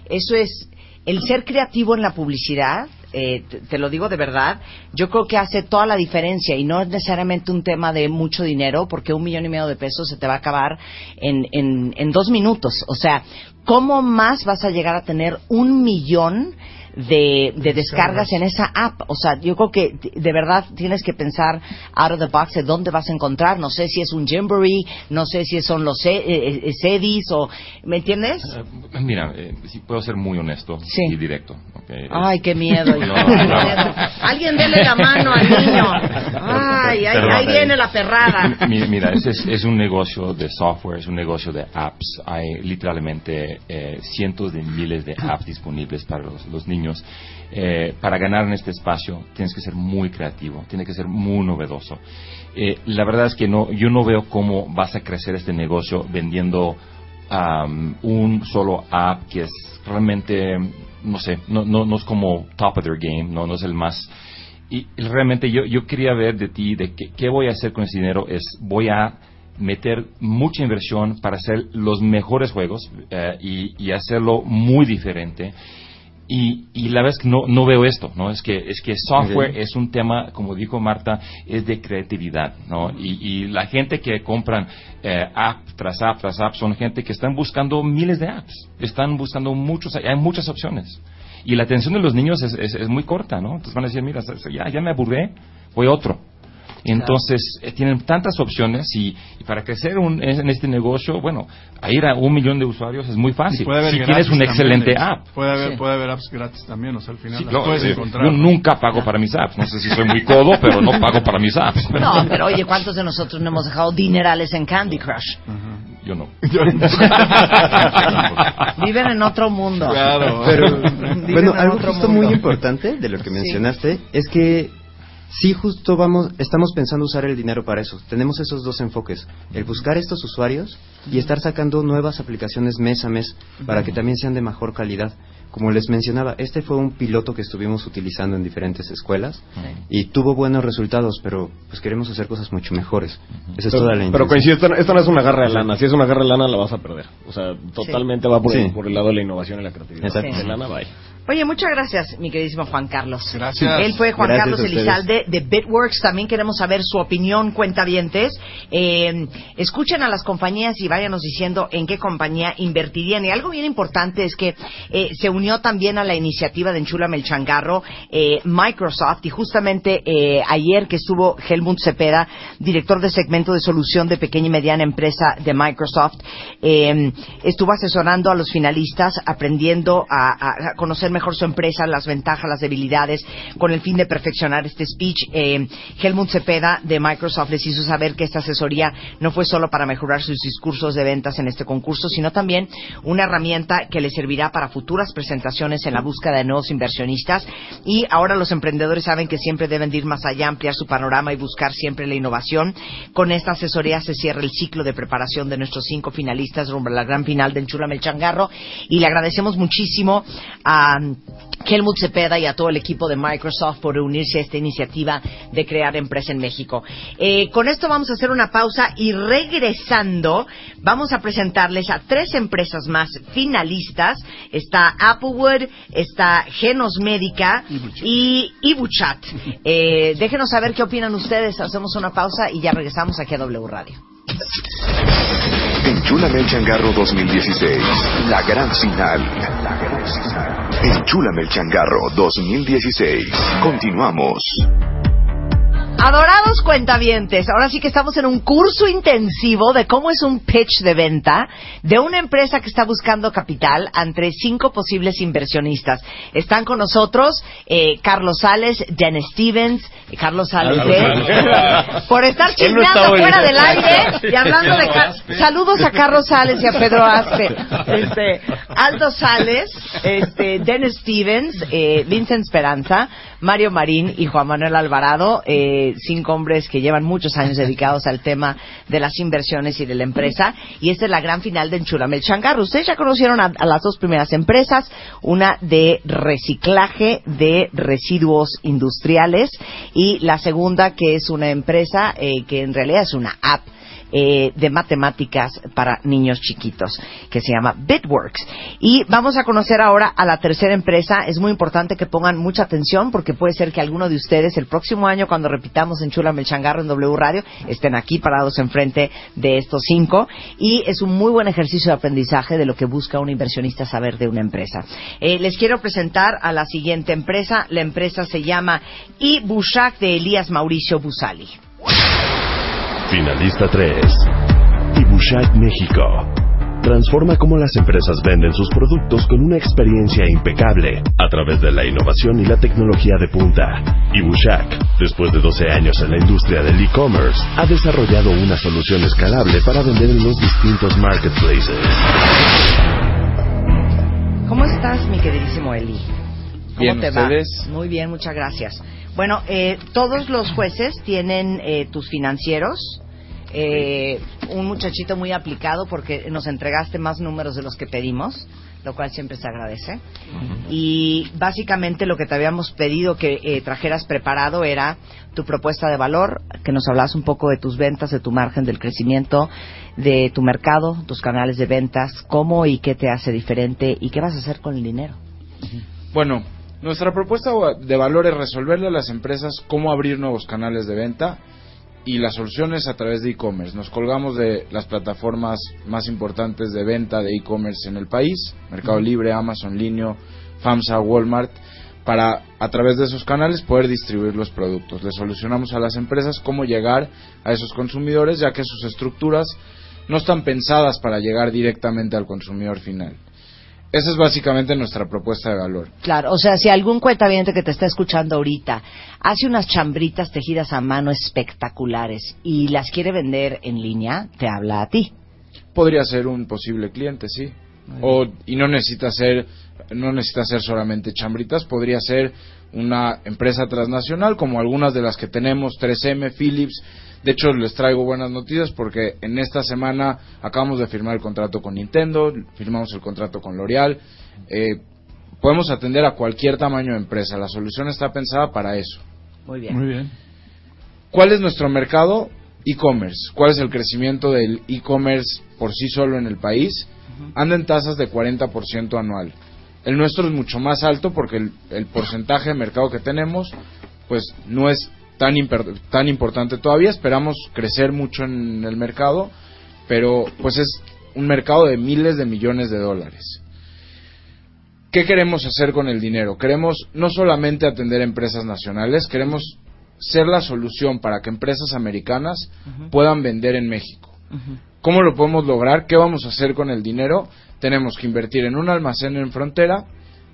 eso es el ser creativo en la publicidad, eh, te, lo digo de verdad, yo creo que hace toda la diferencia y no es necesariamente un tema de mucho dinero, porque un millón y medio de pesos se te va a acabar en, en, en dos minutos. O sea, ¿cómo más vas a llegar a tener un millón de, de descargas en esa app? O sea, yo creo que de verdad tienes que pensar out of the box de dónde vas a encontrar. No sé si es un Jamboree, no sé si son los C- eh, eh, CDs o... ¿Me entiendes? Eh, Mira, eh, sí puedo ser muy honesto y directo. ¿ok? Ay, qué miedo. No, no. Alguien dele la mano al niño. Ay, ahí eh. viene la perrada. Mi- Mira, ese es, es un negocio de software, es un negocio de apps. Hay literalmente eh, cientos de miles de apps disponibles para los, los niños. Eh, para ganar en este espacio tienes que ser muy creativo, tienes que ser muy novedoso. Eh, la verdad es que no, yo no veo cómo vas a crecer este negocio vendiendo am, un solo app que es realmente, no sé, no, no, no es como top of their game, no, es el más y realmente yo, quería ver de ti, de qué, voy a hacer con ese dinero, es voy a meter mucha inversión para hacer los mejores juegos eh, y hacerlo muy diferente. Y, y la vez que no, no veo esto, ¿no? Es que, es que software es un tema, como dijo Marta, es de creatividad, ¿no? Y, y la gente que compran eh, app tras app tras app son gente que están buscando miles de apps, están buscando muchos, hay muchas opciones. Y la atención de los niños es, es, es muy corta, ¿no? Entonces van a decir, mira, ya, ya me aburré, voy a otro. Entonces eh, tienen tantas opciones y, y para crecer un- en este negocio, bueno, a ir a un millón de usuarios es muy fácil. Y puede haber Si tienes un también, excelente de- app. Puede haber, puede haber apps gratis también, o sea, al final Sí, las claro, puedes eh, encontrar. yo nunca pago para mis apps. No sé si soy muy codo, pero no pago para mis apps. No, pero oye, ¿cuántos de nosotros no hemos dejado dinerales en Candy Crush? Yo no. Viven en otro mundo. Pero, Viven bueno, en algo justo mundo. muy importante de lo que Sí. mencionaste es que sí justo vamos, estamos pensando usar el dinero para eso. Tenemos esos dos enfoques, el buscar estos usuarios y estar sacando nuevas aplicaciones mes a mes para que también sean de mejor calidad. Como les mencionaba, este fue un piloto que estuvimos utilizando en diferentes escuelas y tuvo buenos resultados, pero pues queremos hacer cosas mucho mejores. Esa es Pero, toda la pero intención. coincido, esto, no- es una garra de lana. Si es una garra de lana, la vas a perder. O sea, totalmente va por, Sí. el, por el lado de la innovación y la creatividad. Exacto. De lana, bye. Oye, muchas gracias, mi queridísimo Juan Carlos. Gracias. Él fue Juan Gracias Carlos. Elizalde de Bitworks. También queremos saber su opinión, cuentavientes. Eh, escuchen a las compañías y váyanos diciendo en qué compañía invertirían. Y algo bien importante es que eh, se unió también a la iniciativa de Enchúlame el Changarro eh, Microsoft. Y justamente eh, ayer que estuvo Helmut Cepeda, director de segmento de solución de pequeña y mediana empresa de Microsoft, eh, estuvo asesorando a los finalistas, aprendiendo a, a- a conocer mejor su empresa, las ventajas, las debilidades, con el fin de perfeccionar este speech. Eh, Helmut Cepeda de Microsoft les hizo saber que esta asesoría no fue solo para mejorar sus discursos de ventas en este concurso, sino también una herramienta que les servirá para futuras presentaciones en la búsqueda de nuevos inversionistas. Y ahora los emprendedores saben que siempre deben de ir más allá, ampliar su panorama y buscar siempre la innovación. Con esta asesoría se cierra el ciclo de preparación de nuestros cinco finalistas rumbo a la gran final de Enchúlame el Changarro. Y le agradecemos muchísimo a Helmut Cepeda y a todo el equipo de Microsoft por unirse a esta iniciativa de crear empresa en México. Eh, con esto vamos a hacer una pausa y regresando vamos a presentarles a tres empresas más finalistas. Está Applewood, está Genos Médica y Ibuchat. Eh, déjenos saber qué opinan ustedes. Hacemos una pausa y ya regresamos aquí a W Radio. Enchúlame el changarro 2016. La gran final. Enchúlame el changarro 2016. Continuamos. Adorados cuentavientes, ahora sí que estamos en un curso intensivo de cómo es un pitch de venta de una empresa que está buscando capital entre cinco posibles inversionistas. Están con nosotros eh, Carlos Sales, Jen Stevens, eh, Carlos Sales, ¿eh? Por estar no chismeando hoy. fuera del aire y hablando de Car- saludos a Carlos Sales y a Pedro Aspe, este, Aldo Sales, este, Dennis Stevens, eh, Vincent Esperanza, Mario Marín y Juan Manuel Alvarado, eh, cinco hombres que llevan muchos años dedicados al tema de las inversiones y de la empresa. Y esta es la gran final de Enchúrame el Changarro. Ustedes ya conocieron a, a las dos primeras empresas, una de reciclaje de residuos industriales y la segunda que es una empresa eh, que en realidad es una app eh, de matemáticas para niños chiquitos, que se llama Bitworks. Y vamos a conocer ahora a la tercera empresa. Es muy importante que pongan mucha atención porque puede ser que alguno de ustedes el próximo año, cuando repitamos en Chula el Changarro en W Radio, estén aquí parados enfrente de estos cinco. Y es un muy buen ejercicio de aprendizaje de lo que busca un inversionista saber de una empresa. Eh, les quiero presentar a la siguiente empresa. La empresa se llama Ibushak de Elías Mauricio Busali. Finalista 3. Ibushak México. Transforma cómo las empresas venden sus productos con una experiencia impecable a través de la innovación y la tecnología de punta. Ibushak, después de 12 años en la industria del e-commerce, ha desarrollado una solución escalable para vender en los distintos marketplaces. ¿Cómo estás, mi queridísimo Eli? ¿Cómo Bien, te va? ¿ustedes? Muy bien, muchas gracias. Bueno, eh, todos los jueces tienen eh, tus financieros. Eh, un muchachito muy aplicado porque nos entregaste más números de los que pedimos, lo cual siempre se agradece. Y básicamente lo que te habíamos pedido que eh, trajeras preparado era tu propuesta de valor, que nos hablas un poco de tus ventas, de tu margen, del crecimiento, de tu mercado, tus canales de ventas, cómo y qué te hace diferente y qué vas a hacer con el dinero. Bueno, nuestra propuesta de valor es resolverle a las empresas cómo abrir nuevos canales de venta y las soluciones a través de e-commerce. Nos colgamos de las plataformas más importantes de venta de e-commerce en el país, Mercado Libre, Amazon, Linio, FAMSA, Walmart, para a través de esos canales poder distribuir los productos. Le solucionamos a las empresas cómo llegar a esos consumidores, ya que sus estructuras no están pensadas para llegar directamente al consumidor final. Esa es básicamente nuestra propuesta de valor. Claro, o sea, si algún cuentaviente que te está escuchando ahorita hace unas chambritas tejidas a mano espectaculares y las quiere vender en línea, te habla a ti. Podría ser un posible cliente, sí. O, y no necesita ser no necesita ser solamente chambritas, podría ser una empresa transnacional como algunas de las que tenemos, 3M, Philips. De hecho, les traigo buenas noticias porque en esta semana acabamos de firmar el contrato con Nintendo, firmamos el contrato con L'Oreal. Eh, podemos atender a cualquier tamaño de empresa. La solución está pensada para eso. Muy bien. Muy bien. ¿Cuál es nuestro mercado? E-commerce. ¿Cuál es el crecimiento del e-commerce por sí solo en el país? Anda en tasas de 40% anual. El nuestro es mucho más alto porque el, el porcentaje de mercado que tenemos pues no es tan, imper- tan importante todavía. Esperamos crecer mucho en el mercado, pero pues es un mercado de miles de millones de dólares. ¿Qué queremos hacer con el dinero? Queremos no solamente atender empresas nacionales, queremos ser la solución para que empresas americanas puedan vender en México. ¿Cómo lo podemos lograr? ¿Qué vamos a hacer con el dinero? Tenemos que invertir en un almacén en frontera,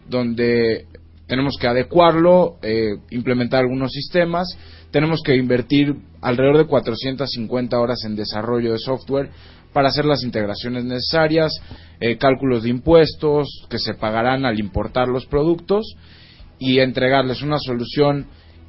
donde tenemos que adecuarlo, eh, implementar algunos sistemas, tenemos que invertir alrededor de 450 horas en desarrollo de software para hacer las integraciones necesarias, eh, cálculos de impuestos que se pagarán al importar los productos y entregarles una solución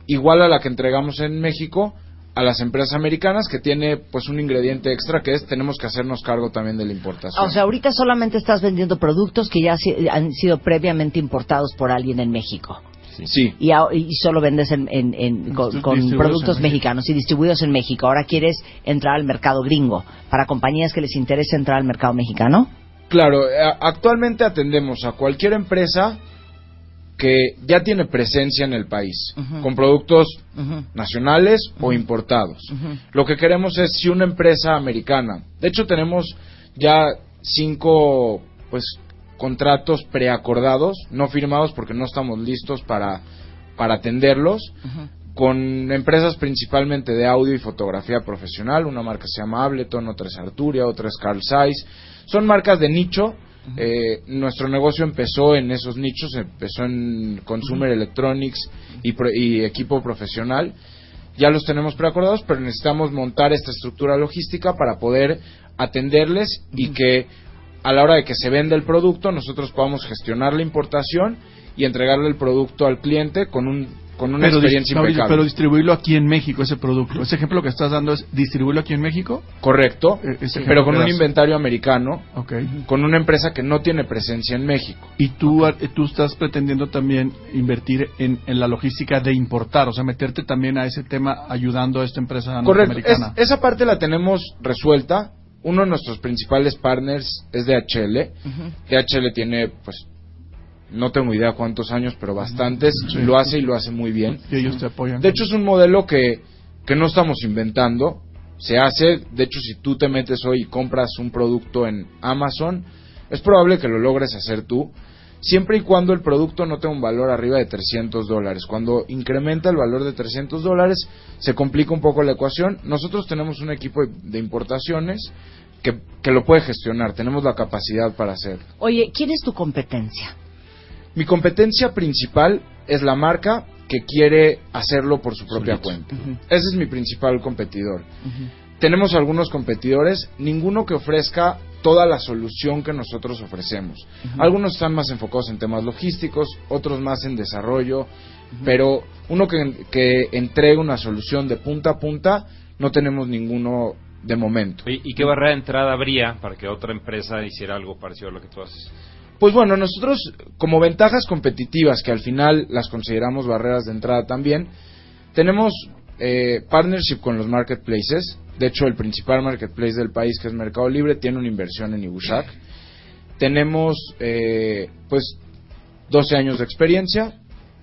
igual a la que entregamos en México a las empresas americanas que tiene pues un ingrediente extra que es tenemos que hacernos cargo también de la importación. O sea, ahorita solamente estás vendiendo productos que ya han sido previamente importados por alguien en México. Sí. Y, a- y solo vendes en- en- en- con, productos mexicanos y distribuidos en México. Ahora quieres entrar al mercado gringo para compañías que les interese entrar al mercado mexicano. Claro, eh, actualmente atendemos a cualquier empresa que ya tiene presencia en el país, con productos nacionales o importados. Lo que queremos es si una empresa americana, de hecho tenemos ya cinco pues contratos preacordados, no firmados porque no estamos listos para para atenderlos con empresas principalmente de audio y fotografía profesional, una marca se llama Ableton, otra es Arturia, otra es Carl Zeiss. Son marcas de nicho. Eh, nuestro negocio empezó en esos nichos, empezó en Consumer Electronics y, pro- y equipo profesional. Ya los tenemos preacordados, pero necesitamos montar esta estructura logística para poder atenderles y que a la hora de que se venda el producto nosotros podamos gestionar la importación y entregarle el producto al cliente con un con una pero, experiencia impecable. pero distribuirlo aquí en México, ese producto. Ese ejemplo que estás dando es distribuirlo aquí en México. Correcto, Eh, pero con un inventario americano, Ok. con una empresa que no tiene presencia en México. Y tú, eh, tú estás pretendiendo también invertir en, en la logística de importar, o sea, meterte también a ese tema ayudando a esta empresa Correcto, norteamericana. Es- esa parte la tenemos resuelta. Uno de nuestros principales partners es DHL. DHL tiene, pues, no tengo idea cuántos años, pero bastantes. Sí. Lo hace y lo hace muy bien. Y ellos te apoyan. De hecho, es un modelo que, que no estamos inventando. Se hace, de hecho, si tú te metes hoy y compras un producto en Amazon, es probable que lo logres hacer tú, siempre y cuando el producto no tenga un valor arriba de 300 dólares. Cuando incrementa el valor de 300 dólares, se complica un poco la ecuación. Nosotros tenemos un equipo de importaciones que, que lo puede gestionar, tenemos la capacidad para hacerlo. Oye, ¿quién es tu competencia? Mi competencia principal es la marca que quiere hacerlo por su propia cuenta. Ese es mi principal competidor. Tenemos algunos competidores, ninguno que ofrezca toda la solución que nosotros ofrecemos. Algunos están más enfocados en temas logísticos, otros más en desarrollo, pero uno que, que entregue una solución de punta a punta, no tenemos ninguno de momento. ¿Y, y qué barrera de entrada habría para que otra empresa hiciera algo parecido a lo que tú haces? Pues bueno, nosotros como ventajas competitivas, que al final las consideramos barreras de entrada también, tenemos eh, partnership con los marketplaces. De hecho, el principal marketplace del país, que es Mercado Libre, tiene una inversión en Ibushak. Tenemos, eh, pues, 12 años de experiencia,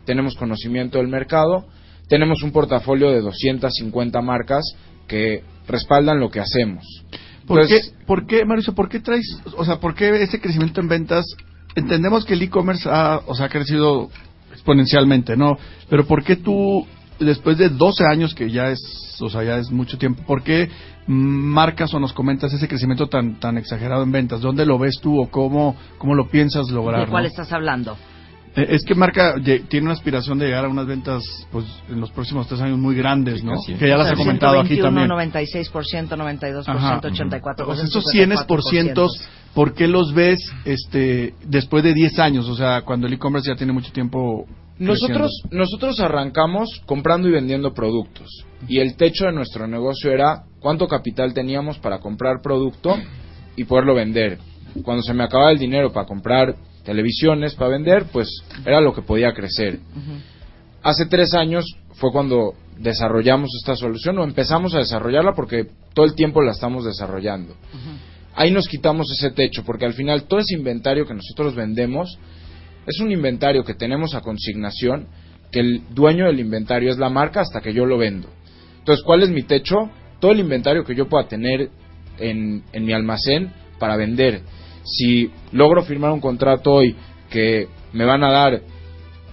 tenemos conocimiento del mercado, tenemos un portafolio de 250 marcas que respaldan lo que hacemos. ¿Por, Entonces, qué, ¿Por qué, Mauricio, por qué traes, o sea, por qué ese crecimiento en ventas? Entendemos que el e-commerce ha, o sea, ha crecido exponencialmente, ¿no? Pero ¿por qué tú, después de 12 años, que ya es, o sea, ya es mucho tiempo, ¿por qué marcas o nos comentas ese crecimiento tan, tan exagerado en ventas? ¿Dónde lo ves tú o cómo, cómo lo piensas lograr? ¿De cuál no? estás hablando? Eh, Es que marca tiene una aspiración de llegar a unas ventas, pues, en los próximos tres años muy grandes, ¿no? Que ya las he comentado aquí 121, también. 96%, 92%, Ajá. 84%. Pues esos 100%, ¿por qué los ves este, después de 10 años? O sea, cuando el e-commerce ya tiene mucho tiempo. Nosotros, nosotros arrancamos comprando y vendiendo productos. Y el techo de nuestro negocio era cuánto capital teníamos para comprar producto y poderlo vender. Cuando se me acababa el dinero para comprar televisiones, para vender, pues era lo que podía crecer. Hace tres años fue cuando desarrollamos esta solución o empezamos a desarrollarla porque todo el tiempo la estamos desarrollando. Ahí nos quitamos ese techo porque al final todo ese inventario que nosotros vendemos es un inventario que tenemos a consignación, que el dueño del inventario es la marca hasta que yo lo vendo. Entonces, ¿cuál es mi techo? Todo el inventario que yo pueda tener en, en mi almacén para vender. Si logro firmar un contrato hoy que me van a dar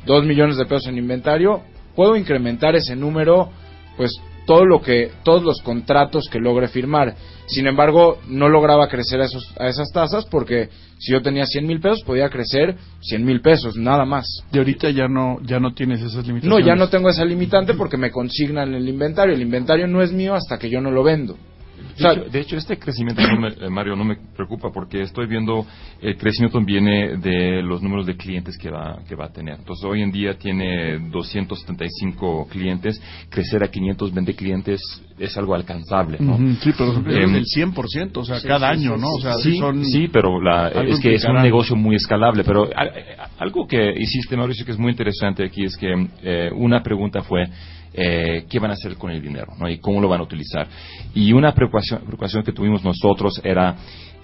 2 millones de pesos en inventario, puedo incrementar ese número pues todo lo que todos los contratos que logre firmar. Sin embargo, no lograba crecer a, esos, a esas tasas porque si yo tenía 100 mil pesos podía crecer 100 mil pesos, nada más. De ahorita ya no ya no tienes esas limitaciones. No, ya no tengo esa limitante porque me consignan el inventario. El inventario no es mío hasta que yo no lo vendo. De, hecho, de hecho, este crecimiento, no me- eh, Mario, no me preocupa porque estoy viendo el crecimiento viene de los números de clientes que va, que va a tener. Entonces, hoy en día tiene 275 clientes. Crecer a 520 clientes es algo alcanzable, ¿no? Sí, pero son Em, del 100%, o sea, Sí, cada sí, año, sí, ¿no? O sí, sea, sí, son sí, pero la- es que es un negocio muy escalable. Pero a- a- algo que hiciste, Mauricio, que es muy interesante aquí es que eh, una pregunta fue eh, qué van a hacer con el dinero ¿no? y cómo lo van a utilizar. Y una preocupación, preocupación que tuvimos nosotros era,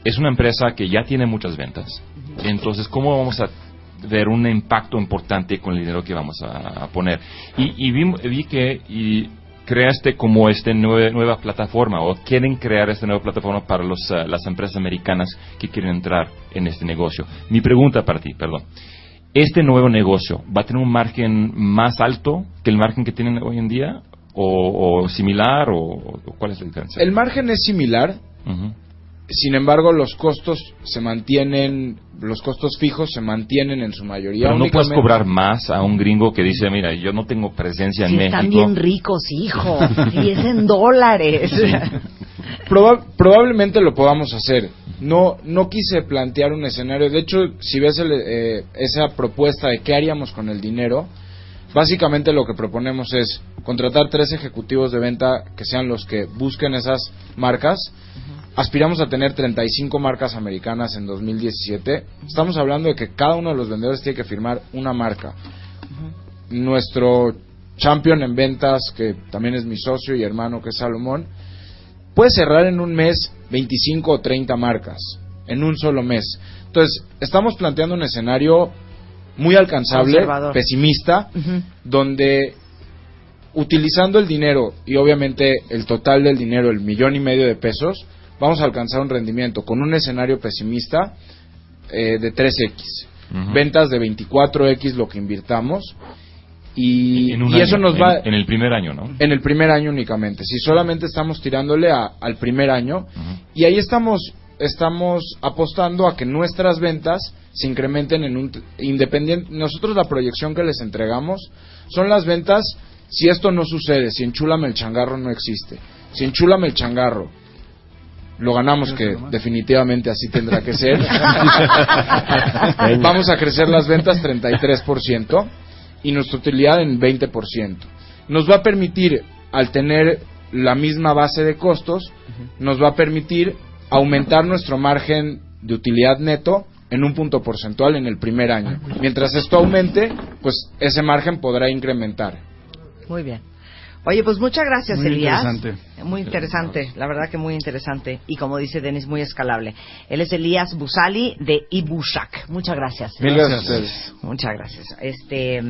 es una empresa que ya tiene muchas ventas. Entonces, ¿cómo vamos a ver un impacto importante con el dinero que vamos a, a poner? Y, y vi, vi que... Y, creaste como esta nueva, nueva plataforma o quieren crear esta nueva plataforma para los, eh, las empresas americanas que quieren entrar en este negocio. Mi pregunta para ti, perdón. ¿Este nuevo negocio va a tener un margen más alto que el margen que tienen hoy en día? ¿O, o similar? O, o cuál es la diferencia? El margen es similar, sin embargo los costos se mantienen, los costos fijos se mantienen en su mayoría. Pero no puedes cobrar más a un gringo que dice, mira, yo no tengo presencia Si en están México. bien ricos, hijo. y es en dólares. Proba- probablemente lo podamos hacer. No, no quise plantear un escenario. De hecho, si ves el, eh, esa propuesta de qué haríamos con el dinero, básicamente lo que proponemos es contratar tres ejecutivos de venta que sean los que busquen esas marcas. Aspiramos a tener 35 marcas americanas en 2017. Estamos hablando de que cada uno de los vendedores tiene que firmar una marca. Nuestro champion en ventas, que también es mi socio y hermano, que es Salomón, puede cerrar en un mes 25 o 30 marcas, en un solo mes. Entonces, estamos planteando un escenario muy alcanzable, pesimista, donde utilizando el dinero y obviamente el total del dinero, el millón y medio de pesos, vamos a alcanzar un rendimiento con un escenario pesimista eh, de 3X. Ujú. Ventas de 24X lo que invirtamos. Y, En un y año, eso nos va en el primer año, ¿no? en el primer año únicamente. Si solamente estamos tirándole a- al primer año y ahí estamos estamos apostando a que nuestras ventas se incrementen en un independiente. Nosotros la proyección que les entregamos son las ventas si esto no sucede, si enchúlame el changarro no existe, si enchúlame el changarro lo ganamos que definitivamente así tendrá que ser. Vamos a crecer las ventas 33% y nuestra utilidad en 20%. Nos va a permitir, al tener la misma base de costos, nos va a permitir aumentar nuestro margen de utilidad neto en un punto porcentual en el primer año. Mientras esto aumente, pues ese margen podrá incrementar. Muy bien. Oye, pues muchas gracias, Muy Elías. interesante. Muy interesante, la verdad que muy interesante. Y como dice Denis, muy escalable. Él es Elías Busali de Ibushak. Muchas gracias. Mil gracias a ustedes. Muchas gracias. Este,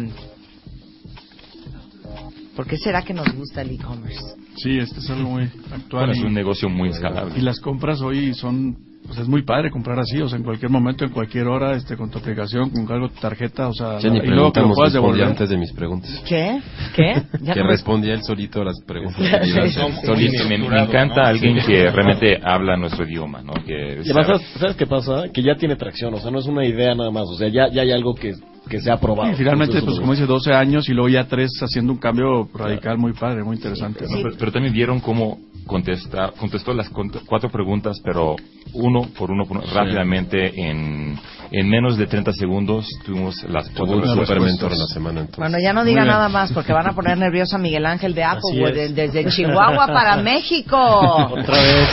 ¿Por qué será que nos gusta el e-commerce? Sí, este es algo muy actual. Bueno, es un negocio muy escalable. Y las compras hoy son, pues es muy padre comprar así, o sea, en cualquier momento, en cualquier hora, este, con tu aplicación, con cargo tu tarjeta, o sea, Ya ni y luego que lo puedas devolver. antes de mis preguntas. ¿Qué? ¿Qué? Ya que no respondía él solito a las preguntas. Sí, sí. Solito, me, me encanta alguien que realmente habla nuestro idioma, ¿no? Que Y además, ¿sabes, sabes qué pasa? Que ya tiene tracción, o sea, no es una idea nada más, o sea, ya, ya hay algo que, que se ha probado. Y finalmente, Entonces, pues como dice, 12 años y luego ya 3 haciendo un cambio radical muy padre, muy interesante. pero, pero también vieron cómo contesta, contestó las cuatro preguntas, pero uno por uno, por uno, rápidamente, en, en menos de 30 segundos tuvimos las cuatro un super respuestas. mentor la semana entonces. Bueno, ya no diga nada más porque van a poner nervioso a Miguel Ángel de Apple de- desde Chihuahua para México. Otra vez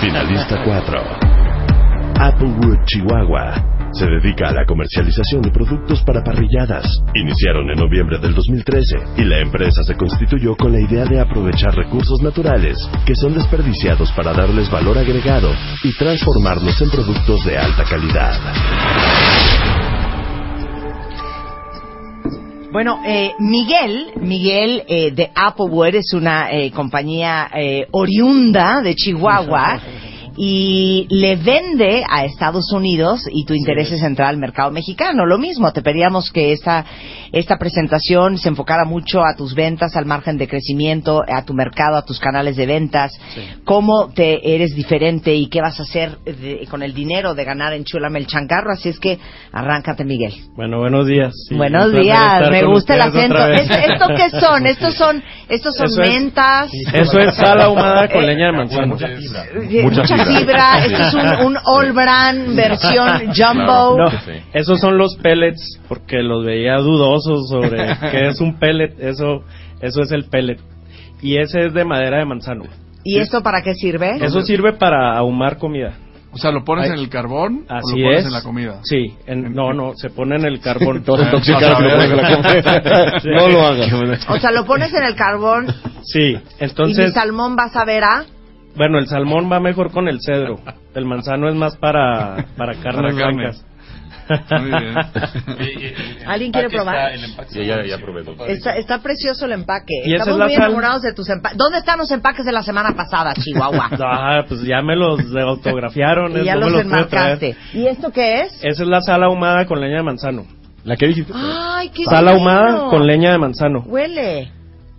Finalista 4. Applewood, Chihuahua. Se dedica a la comercialización de productos para parrilladas. Iniciaron en noviembre del 2013 y la empresa se constituyó con la idea de aprovechar recursos naturales que son desperdiciados para darles valor agregado y transformarlos en productos de alta calidad. Bueno, eh, Miguel, Miguel eh, de Appleware es una eh, compañía eh, oriunda de Chihuahua y le vende a Estados Unidos y tu interés es entrar al mercado mexicano. Lo mismo, te pedíamos que esta esta presentación se enfocara mucho a tus ventas, al margen de crecimiento, a tu mercado, a tus canales de ventas, cómo te eres diferente y qué vas a hacer de- con el dinero de ganar en Chulame el Changarro. Así es que arráncate, Miguel. Bueno, buenos días. Sí, Buenos días, me gusta el acento. otra vez. ¿Es- ¿Esto qué son? Estos son, estos son Eso es- mentas. Eso es sal ahumada con Eh, leña de manzano. Mucha fibra. Esto es un, un All Brand versión jumbo. No, esos son los pellets porque los veía dudosos sobre qué es un pellet. Eso, eso es el pellet. Y ese es de madera de manzano. ¿Y esto para qué sirve? Eso sirve para ahumar comida. O sea, ¿lo pones Ay. en el carbón Así o lo pones es. en la comida? Sí, en- no, no, se pone en el carbón. Te vas a intoxicar si lo pones en la comida. Sí. No lo hagas. O sea, lo pones en el carbón Sí, y mi entonces, salmón vas a ver a... bueno, el salmón va mejor con el cedro. El manzano es más para, para carnes Para carne. Muy bien. ¿Alguien quiere probar? Sí, ya, ya probé. Está, está precioso el empaque. Estamos es muy sal. enamorados de tus empaques. ¿Dónde están los empaques de la semana pasada, Chihuahua? Ah, pues ya me los autografiaron. y ya no me los traer. enmarcaste. ¿Y esto qué es? Esa es la sal ahumada con leña de manzano. ¿La que dijiste? Ay, qué Sal ahumada con leña de manzano. Huele.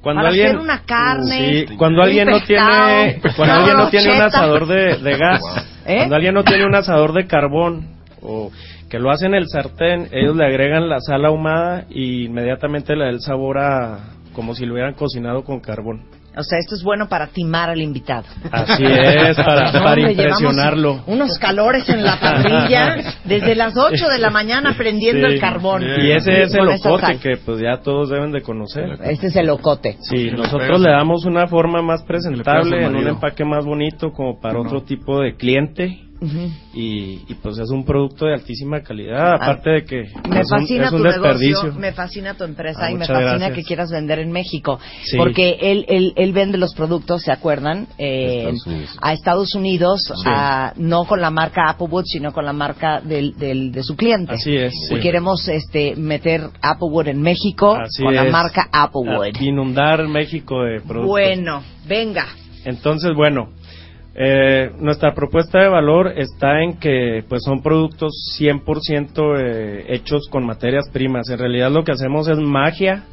Cuando Para alguien hacer una carne. Sí, cuando alguien no pescado, tiene cuando alguien no tiene un asador de, de gas, ¿Eh? cuando alguien no tiene un asador de carbón o que lo hacen en el sartén, ellos le agregan la sal ahumada y inmediatamente le da el sabor a como si lo hubieran cocinado con carbón. O sea, esto es bueno para timar al invitado. Así es, para, No, para hombre, impresionarlo. Unos calores en la parrilla desde las 8 de la mañana prendiendo Sí. el carbón. Y ese es el ocote que pues ya todos deben de conocer. Este es el ocote. Sí, le nosotros pegas le damos una forma más presentable, en un empaque más bonito como para otro tipo de cliente Ujú. y, y, pues es un producto de altísima calidad, aparte de que Me es un, fascina es un tu desperdicio. negocio, me fascina tu empresa Ah, y me fascina gracias. que quieras vender en México. Sí. Porque él, él, él vende los productos, ¿se acuerdan? Eh, Estados a Estados Unidos, Sí. a- no con la marca Applewood, sino con la marca del, del, de su cliente. Así es, Y sí. queremos este, meter Applewood en México Así con la es. marca Applewood. A Inundar México de productos. Bueno, venga. Entonces, bueno, eh, nuestra propuesta de valor está en que pues son productos 100% eh, hechos con materias primas. En realidad lo que hacemos es magia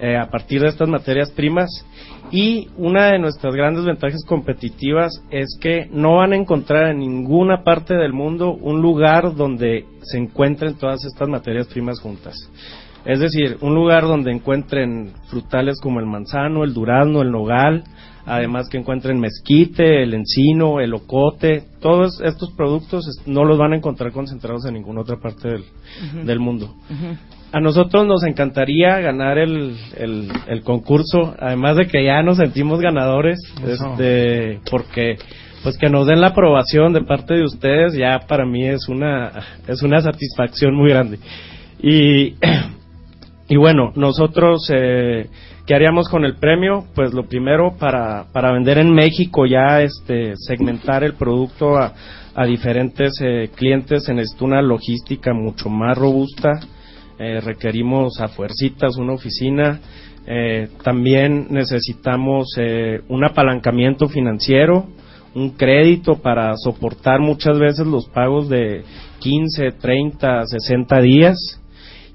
eh, a partir de estas materias primas y una de nuestras grandes ventajas competitivas es que no van a encontrar en ninguna parte del mundo un lugar donde se encuentren todas estas materias primas juntas. Es decir, un lugar donde encuentren frutales como el manzano, el durazno, el nogal, además que encuentren mezquite, el encino, el ocote, todos estos productos no los van a encontrar concentrados en ninguna otra parte del, del mundo. A nosotros nos encantaría ganar el, el, el concurso, además de que ya nos sentimos ganadores, Eso. este, porque pues que nos den la aprobación de parte de ustedes ya para mí es una es una satisfacción muy grande. Y y bueno, nosotros, eh, ¿qué haríamos con el premio? Pues lo primero, para, para vender en México ya, este, segmentar el producto a, diferentes eh, clientes, se necesita una logística mucho más robusta, eh, requerimos a fuercitas una oficina, eh, también necesitamos un apalancamiento financiero, un crédito para soportar muchas veces los pagos de 15, 30, 60 días.